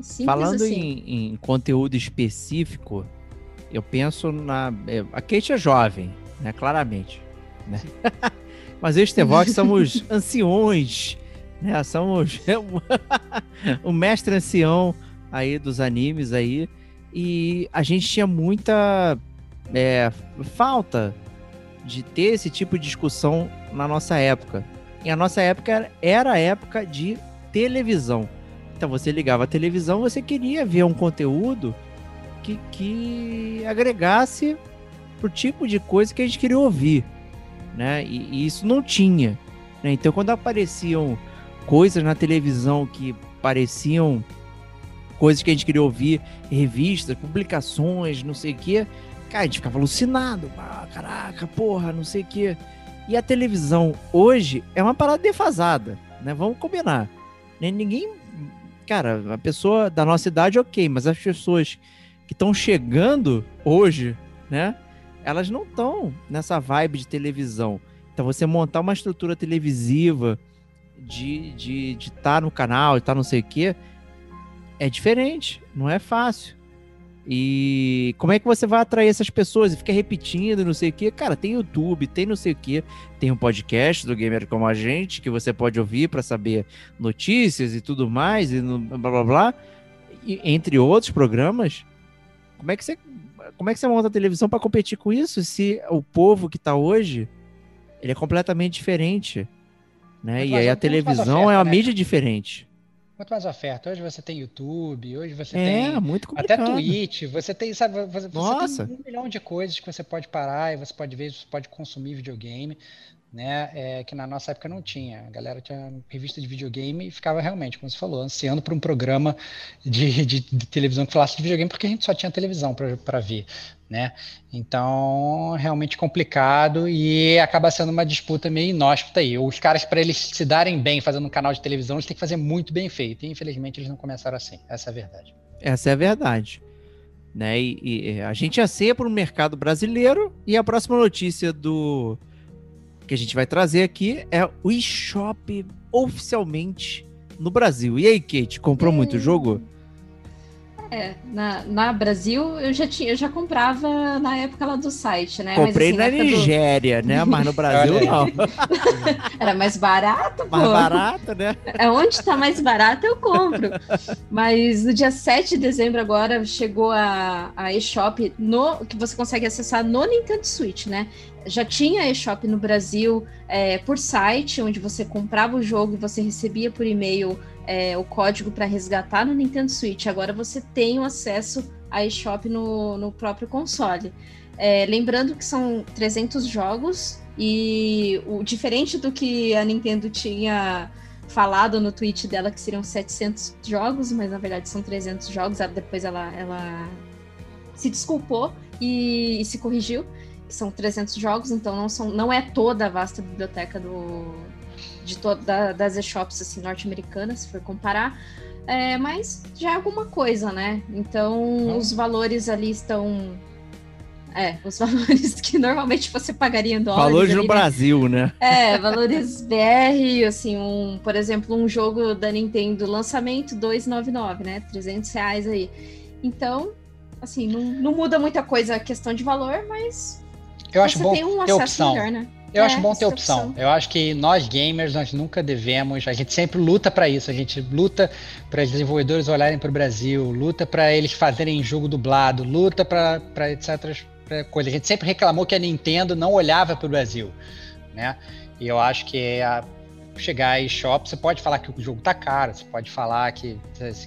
S2: Simples Falando assim. em, em, conteúdo específico, eu penso na. É, a Kate é jovem, né? Claramente. Né? <laughs> Mas eu e o Estevox somos <laughs> anciões né? Somos <laughs> o mestre ancião aí dos animes aí. E a gente tinha muita é, falta de ter esse tipo de discussão na nossa época. E a nossa época era a época de televisão. Então você ligava a televisão, você queria ver um conteúdo que, que agregasse pro tipo de coisa que a gente queria ouvir, né? E, e isso não tinha. Né? Então quando apareciam coisas na televisão que pareciam coisas que a gente queria ouvir, revistas, publicações, não sei o quê, cara, a gente ficava alucinado. Ah, caraca, porra, não sei o quê. E a televisão hoje é uma parada defasada, né? Vamos combinar. Ninguém. Cara, a pessoa da nossa idade, ok, mas as pessoas que estão chegando hoje, né? Elas não estão nessa vibe de televisão. Então, você montar uma estrutura televisiva de estar de, de tá no canal e tá não sei o quê, é diferente, não é fácil. E como é que você vai atrair essas pessoas e fica repetindo, não sei o quê? Cara, tem YouTube, tem não sei o quê, tem um podcast do Gamer Como a Gente que você pode ouvir para saber notícias e tudo mais, e blá blá blá, e, entre outros programas. Como é que você, como é que você monta a televisão para competir com isso se o povo que tá hoje ele é completamente diferente, né? e aí a televisão oferta, é uma né? mídia diferente
S3: muito mais oferta. Hoje você tem YouTube, hoje você
S2: é,
S3: tem
S2: muito
S3: até Twitch, você tem, sabe, você, Nossa. tem um milhão de coisas que você pode parar e você pode ver, você pode consumir videogame, né? É, que na nossa época não tinha. A galera tinha revista de videogame e ficava realmente, como você falou, ansiando por um programa de, de, de televisão que falasse de videogame, porque a gente só tinha televisão para ver né? Então, realmente complicado e acaba sendo uma disputa meio inóspita aí. Os caras, para eles se darem bem fazendo um canal de televisão, eles têm que fazer muito bem feito. E, infelizmente, eles não começaram assim. Essa é a verdade.
S2: Essa é a verdade. Né? E, e a gente aceia para o mercado brasileiro. E a próxima notícia do que a gente vai trazer aqui é o eShop oficialmente no Brasil. E aí, Kate, comprou muito jogo?
S4: É, na, na Brasil eu já tinha, eu já comprava na época lá do site, né?
S2: Comprei Mas, assim, na, Nigéria, do... né? Mas no Brasil não. <laughs>
S4: Era mais barato, pô.
S2: Mais barato, né?
S4: É onde tá mais barato eu compro. Mas no dia 7 de dezembro agora chegou a, a eShop no que você consegue acessar no Nintendo Switch, né? Já tinha eShop no Brasil é, por site, onde você comprava o jogo e você recebia por e-mail é, o código para resgatar no Nintendo Switch. Agora você tem o acesso a eShop no, no próprio console. É, lembrando que são 300 jogos e o diferente do que a Nintendo tinha falado no tweet dela que seriam 700 jogos, mas na verdade são 300 jogos. Depois ela, ela se desculpou e, e se corrigiu são 300 jogos, então não, são, não é toda a vasta biblioteca do, de toda das eShops assim, norte-americanas, se for comparar. É, mas já é alguma coisa, né? Então hum. os valores ali estão. É, os <laughs> valores que normalmente você pagaria em dólares.
S2: Valores
S4: ali,
S2: no né? Brasil, né?
S4: É, valores <laughs> BR, assim, um, por exemplo, um jogo da Nintendo lançamento 299, né? 300 reais aí. Então, assim, não, não muda muita coisa a questão de valor, mas
S3: eu acho bom um ter opção. Melhor, né? Eu é, acho bom ter opção. opção. Eu acho que nós gamers nós nunca devemos, a gente sempre luta para isso. A gente luta para os desenvolvedores olharem para o Brasil, luta para eles fazerem jogo dublado, luta para etc coisas. A gente sempre reclamou que a Nintendo não olhava para o Brasil, né? E eu acho que é a chegar aí shop, você pode falar que o jogo tá caro, você pode falar que,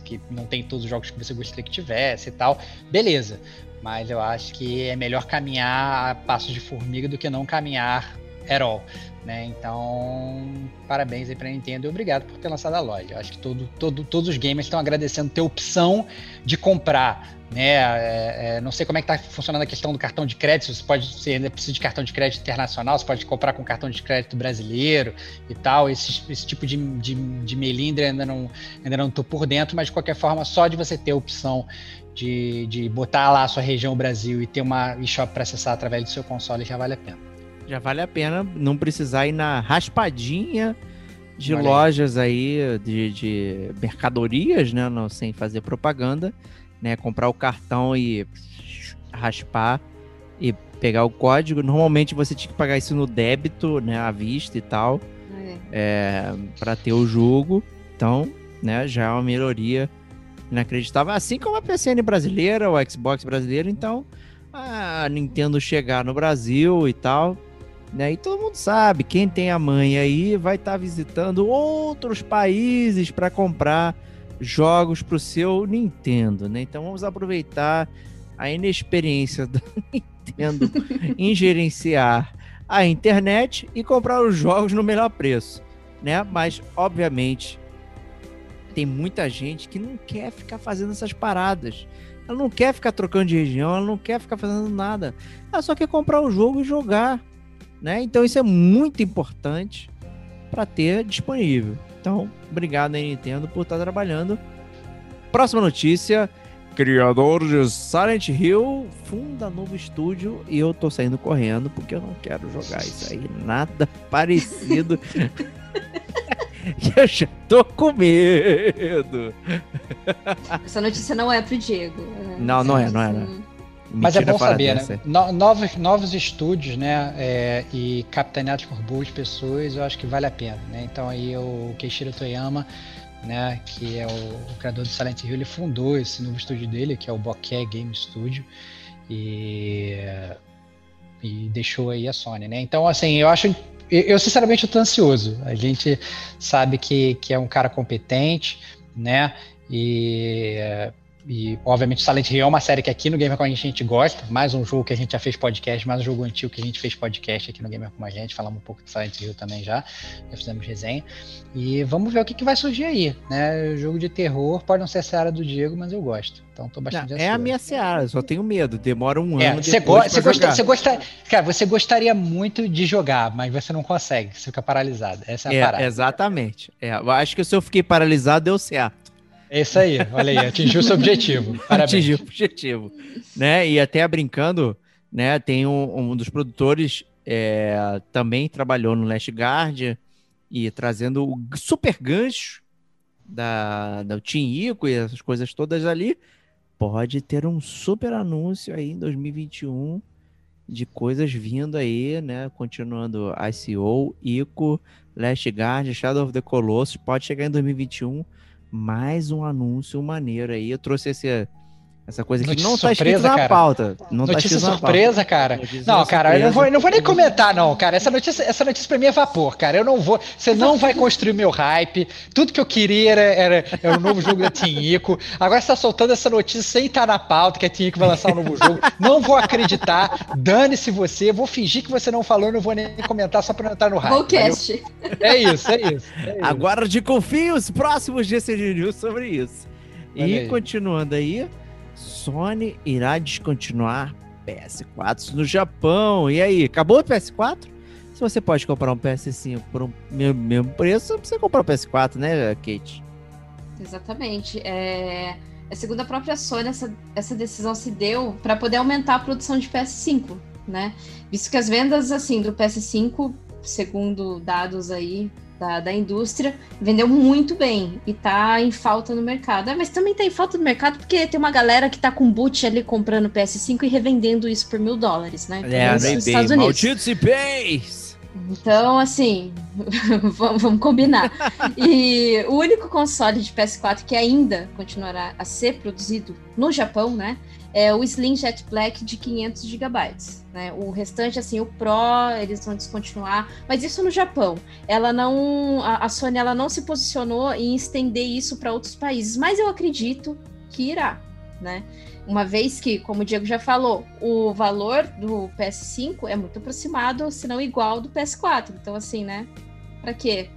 S3: que não tem todos os jogos que você gostaria que tivesse e tal, beleza. Mas eu acho que é melhor caminhar a passos de formiga do que não caminhar at all. Né? Então, parabéns aí para a Nintendo e obrigado por ter lançado a loja. Eu acho que todo, todo, todos os gamers estão agradecendo ter opção de comprar. Né? É, é, não sei como é que está funcionando a questão do cartão de crédito. Você pode, você ainda precisa de cartão de crédito internacional, você pode comprar com cartão de crédito brasileiro e tal. Esse, esse tipo de, de, de melindre ainda não ainda não estou por dentro, mas de qualquer forma, só de você ter opção de, de botar lá a sua região Brasil e ter uma eShop para acessar através do seu console já vale a pena.
S2: Já vale a pena não precisar ir na raspadinha de vale lojas aí, de, de mercadorias, né? Não, sem fazer propaganda, né? Comprar o cartão e raspar e pegar o código. Normalmente você tinha que pagar isso no débito, né? À vista e tal, é. é para ter o jogo. Então, né? Já é uma melhoria inacreditável. Assim como a PCN brasileira, o Xbox brasileiro, então a Nintendo chegar no Brasil e tal. Né? E todo mundo sabe, quem tem a mãe aí vai estar tá visitando outros países para comprar jogos para o seu Nintendo, né? Então vamos aproveitar a inexperiência <laughs> da Nintendo em gerenciar a internet e comprar os jogos no melhor preço, né? Mas obviamente tem muita gente que não quer ficar fazendo essas paradas. Ela não quer ficar trocando de região, ela não quer ficar fazendo nada. Ela só quer comprar o jogo e jogar, né? Então isso é muito importante para ter disponível. Então, obrigado aí Nintendo por estar trabalhando. Próxima notícia: criador de Silent Hill funda novo estúdio e eu tô saindo correndo porque eu não quero jogar isso aí, nada <laughs> parecido. <laughs> <laughs> eu já tô com medo.
S4: Essa notícia não é pro Diego. né?
S2: Não, não é, não é, não é.
S3: Mas é bom saber, né? No- novos, novos estúdios, né? é, e capitaneados por boas pessoas, eu acho que vale a pena, né? Então aí o Keishiro Toyama, né? Que é o, o criador do Silent Hill, ele fundou esse novo estúdio dele, que é o Bokeh Game Studio. E, e deixou aí a Sony, né? Então, assim, eu acho... Eu, sinceramente, tô ansioso. A gente sabe que, que é um cara competente, né? E... E, obviamente, Silent Hill é uma série que aqui no Gamer com a gente, a gente gosta. Mais um jogo que a gente já fez podcast, mais um jogo antigo que a gente fez podcast aqui no Gamer com a gente. Falamos um pouco de Silent Hill também já. Já fizemos resenha. E vamos ver o que, que vai surgir aí. Né? O jogo de terror pode não ser a seara do Diego, mas eu gosto. Então tô bastante
S2: Não, é a minha seara, só tenho medo. Demora um
S3: É,
S2: ano
S3: você, go você, gosta, você gosta- Cara, você gostaria muito de jogar, mas você não consegue. Você fica paralisado. Essa é a
S2: É,
S3: parada.
S2: exatamente. É, eu acho que se eu fiquei paralisado, deu certo.
S3: É isso aí. Olha aí, atingiu o seu objetivo. <laughs> Parabéns.
S2: Atingiu o objetivo. Né? E até brincando, né? Tem um, um dos produtores é, também trabalhou no Last Guard e trazendo o super gancho da, da Team Ico e essas coisas todas ali. Pode ter um super anúncio aí em 2021 de coisas vindo aí, né? Continuando ICO, Ico, Last Guard, Shadow of the Colossus. Pode chegar em 2021 mais um anúncio maneiro aí. Eu trouxe esse, essa coisa que não tá escrito
S3: surpresa,
S2: na
S3: cara.
S2: pauta. Não tá
S3: notícia
S2: escrito na
S3: surpresa, cara.
S2: Notícia
S3: Não, cara, eu não
S2: surpresa.
S3: vou, não vou nem comentar, não, cara. Essa notícia, essa notícia pra mim é vapor, cara. Eu não vou. Você não vai construir meu hype. Tudo que eu queria era, era, era o novo jogo da Team Ico. Agora você tá soltando essa notícia sem estar na pauta, que a Team Ico vai lançar um novo jogo. Não vou acreditar. Dane-se você. Vou fingir que você não falou, não vou nem comentar só pra não entrar no hype. Valeu? É isso, é isso. é isso.
S2: Agora de confio os próximos GCG News sobre isso.
S3: Olha
S2: e
S3: aí.
S2: continuando aí, Sony irá descontinuar PS4 no Japão. E aí, acabou o PS4? Se você pode comprar um PS5 por um mesmo, preço, você comprar um PS4, né, Kate?
S4: Exatamente. É, é segundo a própria Sony, essa, essa decisão se deu para poder aumentar a produção de PS5, né? Visto que as vendas assim do PS5, segundo dados aí da, da indústria, vendeu muito bem e tá em falta no mercado. É, mas também tá em falta no mercado porque tem uma galera que tá com boot ali comprando PS5 e revendendo isso por mil dólares, né? Nos Estados Unidos.
S2: Malditos IPs!
S4: Então, assim, <laughs> vamos, combinar. E o único console de PS4 que ainda continuará a ser produzido no Japão, né? É o Slim Jet Black de 500 GB. Né? O restante, assim, o Pro, eles vão descontinuar. Mas isso no Japão. Ela não. A Sony ela não se posicionou em estender isso para outros países. Mas eu acredito que irá, né? Uma vez que, como o Diego já falou, o valor do PS5 é muito aproximado, se não igual, do PS4. Então, assim, né? Pra quê?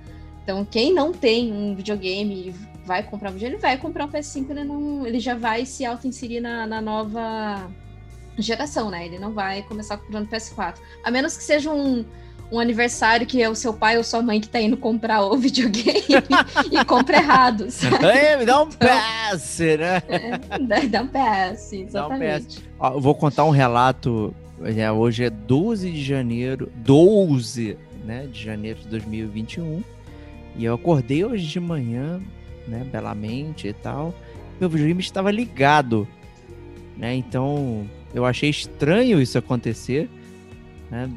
S4: Então, quem não tem um videogame e vai comprar um videogame, ele vai comprar um PS5, ele, não, ele já vai se auto-inserir na, na nova geração, né? Ele não vai começar comprando PS4. A menos que seja um, um aniversário que é o seu pai ou sua mãe que tá indo comprar o <laughs> videogame e compra errado, <laughs> sabe?
S2: Ei, me dá um passe, né?
S4: É, dá um PS, <laughs>
S2: Dá um
S4: exatamente.
S2: Eu vou contar um relato. é, hoje é 12 de janeiro, 12 né, de janeiro de 2021. E eu acordei hoje de manhã, né, belamente e tal. Meu videogame estava ligado, né? Então eu achei estranho isso acontecer, né?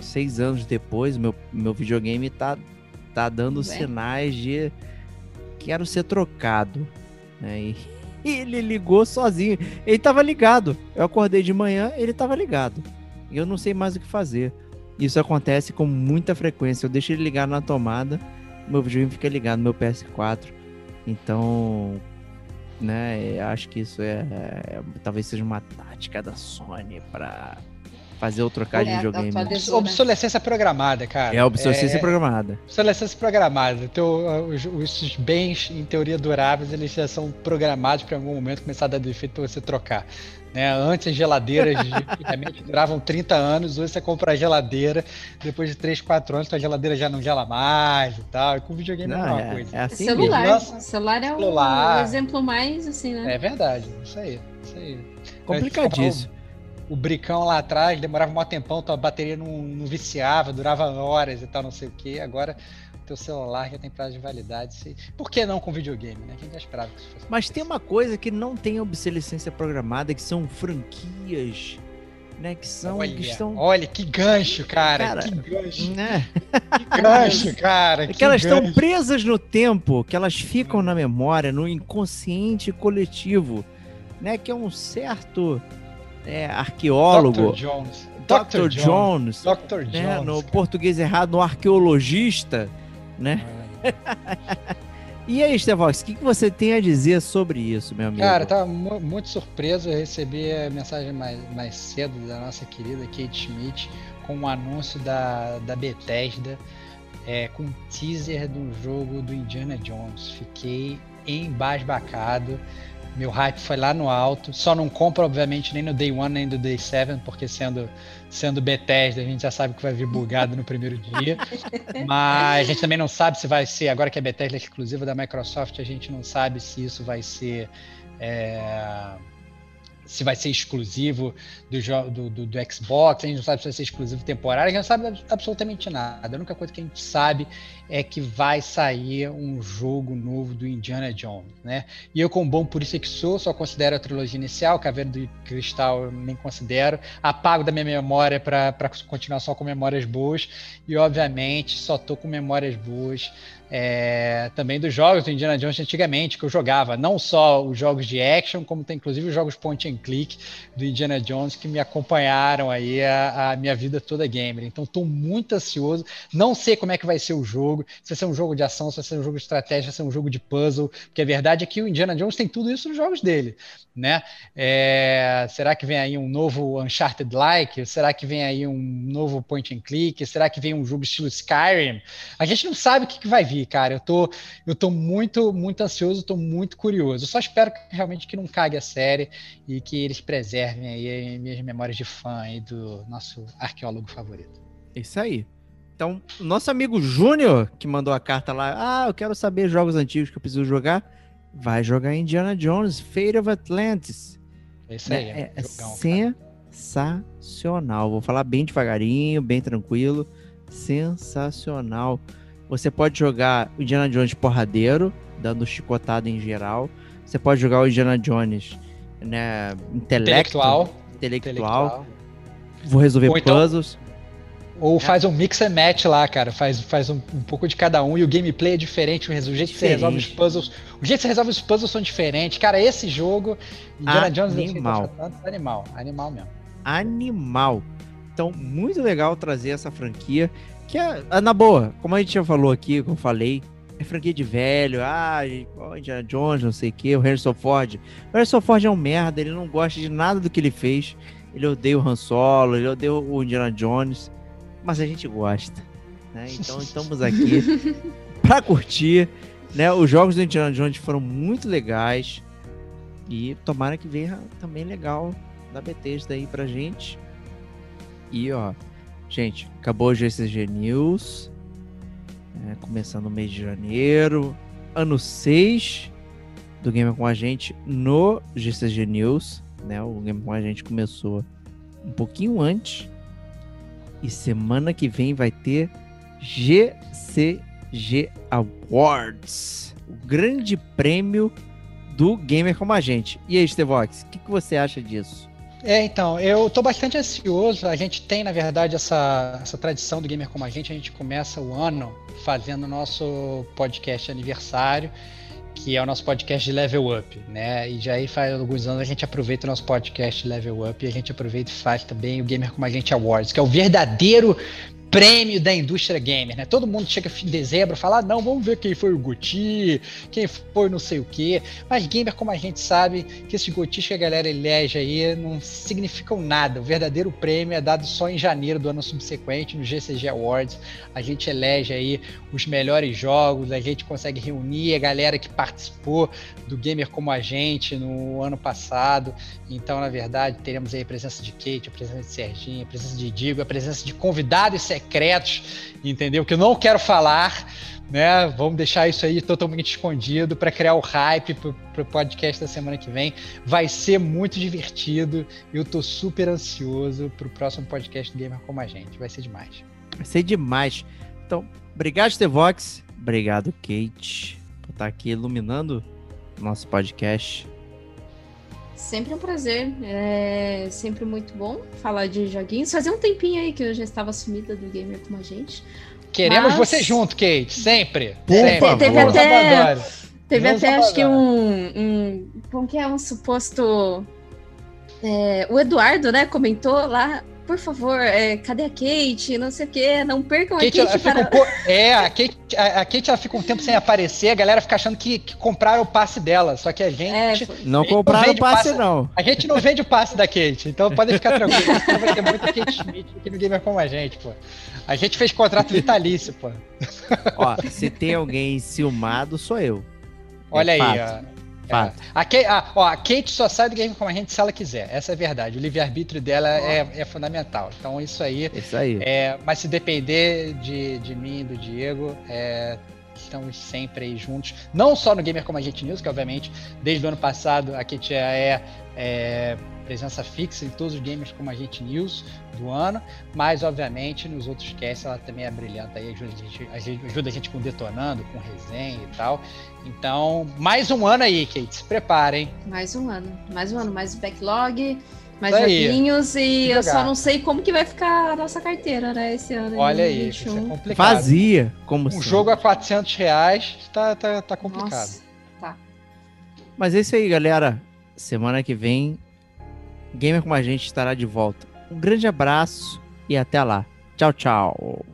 S2: Seis anos depois, meu, meu videogame tá, tá dando
S4: Ué.
S2: sinais de quero ser trocado, né? E, e <laughs> ele ligou sozinho. Ele tava ligado. Eu acordei de manhã, ele tava ligado. E eu não sei mais o que fazer. Isso acontece com muita frequência. Eu deixo ele ligar na tomada, meu videogame fica ligado, meu PS4. Então, né, acho que isso é, é- talvez seja uma tática da Sony pra fazer eu trocar de
S4: É,
S2: videogame.
S4: atualizou, né?
S3: Obsolescência programada, cara.
S2: É obsolescência programada.
S3: Obsolescência programada. Então, os, os bens, em teoria, duráveis, eles já são programados para em algum momento começar a dar defeito para você trocar. Né? Antes, as geladeiras de <laughs> duravam 30 anos, hoje você compra a geladeira, depois de 3, 4 anos, a geladeira já não gela mais e tal. E com videogame é a
S2: Não,
S3: mesma
S2: é,
S3: coisa.
S2: é assim
S4: celular.
S3: Nossa.
S4: celular é o,
S3: Celular.
S4: o exemplo mais, assim, né?
S3: É verdade, isso aí. Isso aí.
S2: Complicadíssimo.
S3: O bricão lá atrás demorava um tempão, tua bateria não, não viciava, durava horas e tal, não sei o que. Agora, o teu celular já tem prazo de validade. Se... Por que não com videogame, né? Quem já esperava que isso fosse
S2: Mas tem uma coisa que não tem obsolescência programada, que são franquias, né? Que são.
S3: olha,
S2: que estão.
S3: olha, que gancho, cara.
S2: Cara,
S3: que gancho,
S2: Né?
S3: que gancho, <laughs> cara.
S2: É que
S3: que
S2: elas estão presas no tempo, que elas ficam na memória, no inconsciente coletivo, né? Que é um certo é, arqueólogo,
S3: Dr. Jones.
S2: Dr. Jones,
S3: Dr. Jones.
S2: né? no
S3: cara.
S2: português errado, no arqueologista, né? <laughs> E aí, Stevox, o que, que você tem a dizer sobre isso, meu amigo?
S3: Cara, tava mu- muito surpreso. Eu recebi a mensagem mais, mais cedo da nossa querida Kate Schmidt com um anúncio da, da Bethesda é, com um teaser do jogo do Indiana Jones. Fiquei embasbacado. Meu hype foi lá no alto. Só não compro, obviamente, nem no Day 1 nem no Day 7, porque sendo, sendo Bethesda, a gente já sabe que vai vir bugado no primeiro dia. <laughs> Mas a gente também não sabe se vai ser, agora que a Bethesda é exclusiva da Microsoft, a gente não sabe se isso vai ser. é, se vai ser exclusivo do, do, do, do Xbox, a gente não sabe se vai ser exclusivo temporário, a gente não sabe ab- absolutamente nada. A única coisa que a gente sabe é que vai sair um jogo novo do Indiana Jones, né? E eu, como bom por isso que sou, só considero a trilogia inicial, Caveira do Cristal nem considero, apago da minha memória para continuar só com memórias boas, e obviamente só tô com memórias boas é, também dos jogos do Indiana Jones antigamente, que eu jogava, não só os jogos de action, como tem inclusive os jogos point and click do Indiana Jones que me acompanharam aí a, a minha vida toda gamer. Então estou muito ansioso, não sei como é que vai ser o jogo, se vai ser um jogo de ação, se vai ser um jogo de estratégia, se vai ser um jogo de puzzle, porque a verdade é que o Indiana Jones tem tudo isso nos jogos dele, né? É, será que vem aí um novo Uncharted-like? Será que vem aí um novo point and click? Será que vem um jogo estilo Skyrim? A gente não sabe o que, que vai vir, cara. Eu tô, eu tô muito, muito ansioso, tô muito curioso. Eu só espero que realmente que não cague a série e que eles preservem aí minhas memórias de fã aí do nosso arqueólogo favorito.
S2: Isso aí. Então, nosso amigo Júnior, que mandou a carta lá, ah, eu quero saber jogos antigos que eu preciso jogar, vai jogar Indiana Jones, Fate of Atlantis.
S3: É isso aí.
S2: né? É, é
S3: jogão,
S2: sensacional. Vou falar bem devagarinho, bem tranquilo. Sensacional. Você pode jogar o Indiana Jones porradeiro, dando chicotada em geral. Você pode jogar o Indiana Jones, né, intelecto,
S3: Intelectual.
S2: intelectual. Vou resolver
S3: Ou então-
S2: puzzles.
S3: Ou faz um mix and match lá, cara. Faz, faz um, um pouco de cada um e o gameplay é diferente. O jeito que você resolve os
S2: Diferente.
S3: puzzles. O jeito que você resolve os puzzles são diferentes. Cara, esse jogo, Indiana Jones
S2: Animal.
S3: Of Atlantis, animal. Animal mesmo.
S2: animal. Então, muito legal trazer essa franquia. Que é, é, na boa, como a gente já falou aqui, como eu falei, é franquia de velho. Ah, Indiana Jones, não sei o que, o Harrison Ford. O Harrison Ford é um merda, ele não gosta de nada do que ele fez. Ele odeia o Han Solo, ele odeia o Indiana Jones. Mas a gente gosta. Né? Então <laughs> estamos aqui pra curtir. Né? Os jogos do Indiana Jones foram muito legais. E tomara que venha também legal da Bethesda aí pra gente. E ó, gente, acabou o GCG News. né, começando o mês de janeiro. Ano 6 do Game com a gente no GCG News. Né? O Game com a gente começou um pouquinho antes. E semana que vem vai ter GCG Awards. O grande prêmio do Gamer como a gente. E aí, Stevox, o que, que você acha disso?
S3: É, então, eu tô bastante ansioso. A gente tem, na verdade, essa, essa tradição do Gamer Como a Gente. A gente começa o ano fazendo o nosso podcast aniversário, que é o nosso podcast de Level Up, né? E já aí faz alguns anos a gente aproveita o nosso podcast Level Up e a gente aproveita e faz também o Gamer Como a Gente Awards, que é o verdadeiro prêmio da indústria gamer, né? Todo mundo chega em dezembro e fala, ah, não, vamos ver quem foi o Guti, quem foi não sei o quê. Mas gamer, como a gente sabe, que esses Gutis que a galera elege aí não significam nada. O verdadeiro prêmio é dado só em janeiro do ano subsequente, no GCG Awards. A gente elege aí os melhores jogos, a gente consegue reunir a galera que participou do Gamer como a gente no ano passado. Então, na verdade, teremos aí a presença de Kate, a presença de Serginho, a presença de Digo, a presença de convidados secretos, entendeu? Que eu não quero falar, né? Vamos deixar isso aí totalmente escondido para criar o hype pro, pro podcast da semana que vem. Vai ser muito divertido. Eu tô super ansioso pro próximo podcast Gamer como a gente. Vai ser demais.
S2: Vai ser demais. Então, obrigado, Stevox. Obrigado, Kate, por estar aqui iluminando o nosso podcast.
S4: Sempre um prazer, é sempre muito bom falar de joguinhos. Fazia um tempinho aí que eu já estava sumida do gamer com a gente.
S3: Queremos Mas... você junto, Kate, sempre.
S2: Por
S3: sempre.
S2: Favor.
S4: Teve até, teve até acho que um, um, como que é um suposto é, o Eduardo, né, comentou lá, por favor, é, cadê a Kate? Não sei o quê, não percam
S3: Kate,
S4: a Kate
S3: para... um, É, a Kate, a, a, Kate ela fica um tempo sem aparecer, a galera fica achando que, que compraram o passe dela, só que a gente... É,
S2: não compraram o passe, passe, não.
S3: A gente não vende o passe da Kate, então podem ficar tranquilos, <laughs> vai ter muita Kate Schmidt aqui no Gamer como a gente, pô. A gente fez contrato vitalício, pô.
S2: Ó, se tem alguém ciumado, sou eu.
S3: Olha é aí, ó. É. A, Kate, a, ó, a Kate só sai do game como a gente se ela quiser. Essa é a verdade. O livre-arbítrio dela é, é, fundamental. Então, isso aí.
S2: Isso aí.
S3: É, mas se depender de, de mim e do Diego, é, estamos sempre aí juntos. Não só no Gamer Como a Gente News, que obviamente, desde o ano passado, a Kate é, é presença fixa em todos os games como a gente news do ano, mas obviamente nos outros casts ela também é brilhante aí, ajuda a gente, ajuda a gente com detonando, com resenha e tal. Então, mais um ano aí, Kate, se preparem.
S4: Mais um ano, mais um ano, mais backlog, mais joguinhos e eu só não sei como que vai ficar a nossa carteira, né, esse ano.
S3: Olha aí, isso é complicado.
S2: Vazia, como
S3: Um jogo a 400 reais tá, tá, tá complicado. Nossa, tá.
S2: Mas é isso aí, galera. Semana que vem Gamer como a gente estará de volta. Um grande abraço e até lá. Tchau, tchau.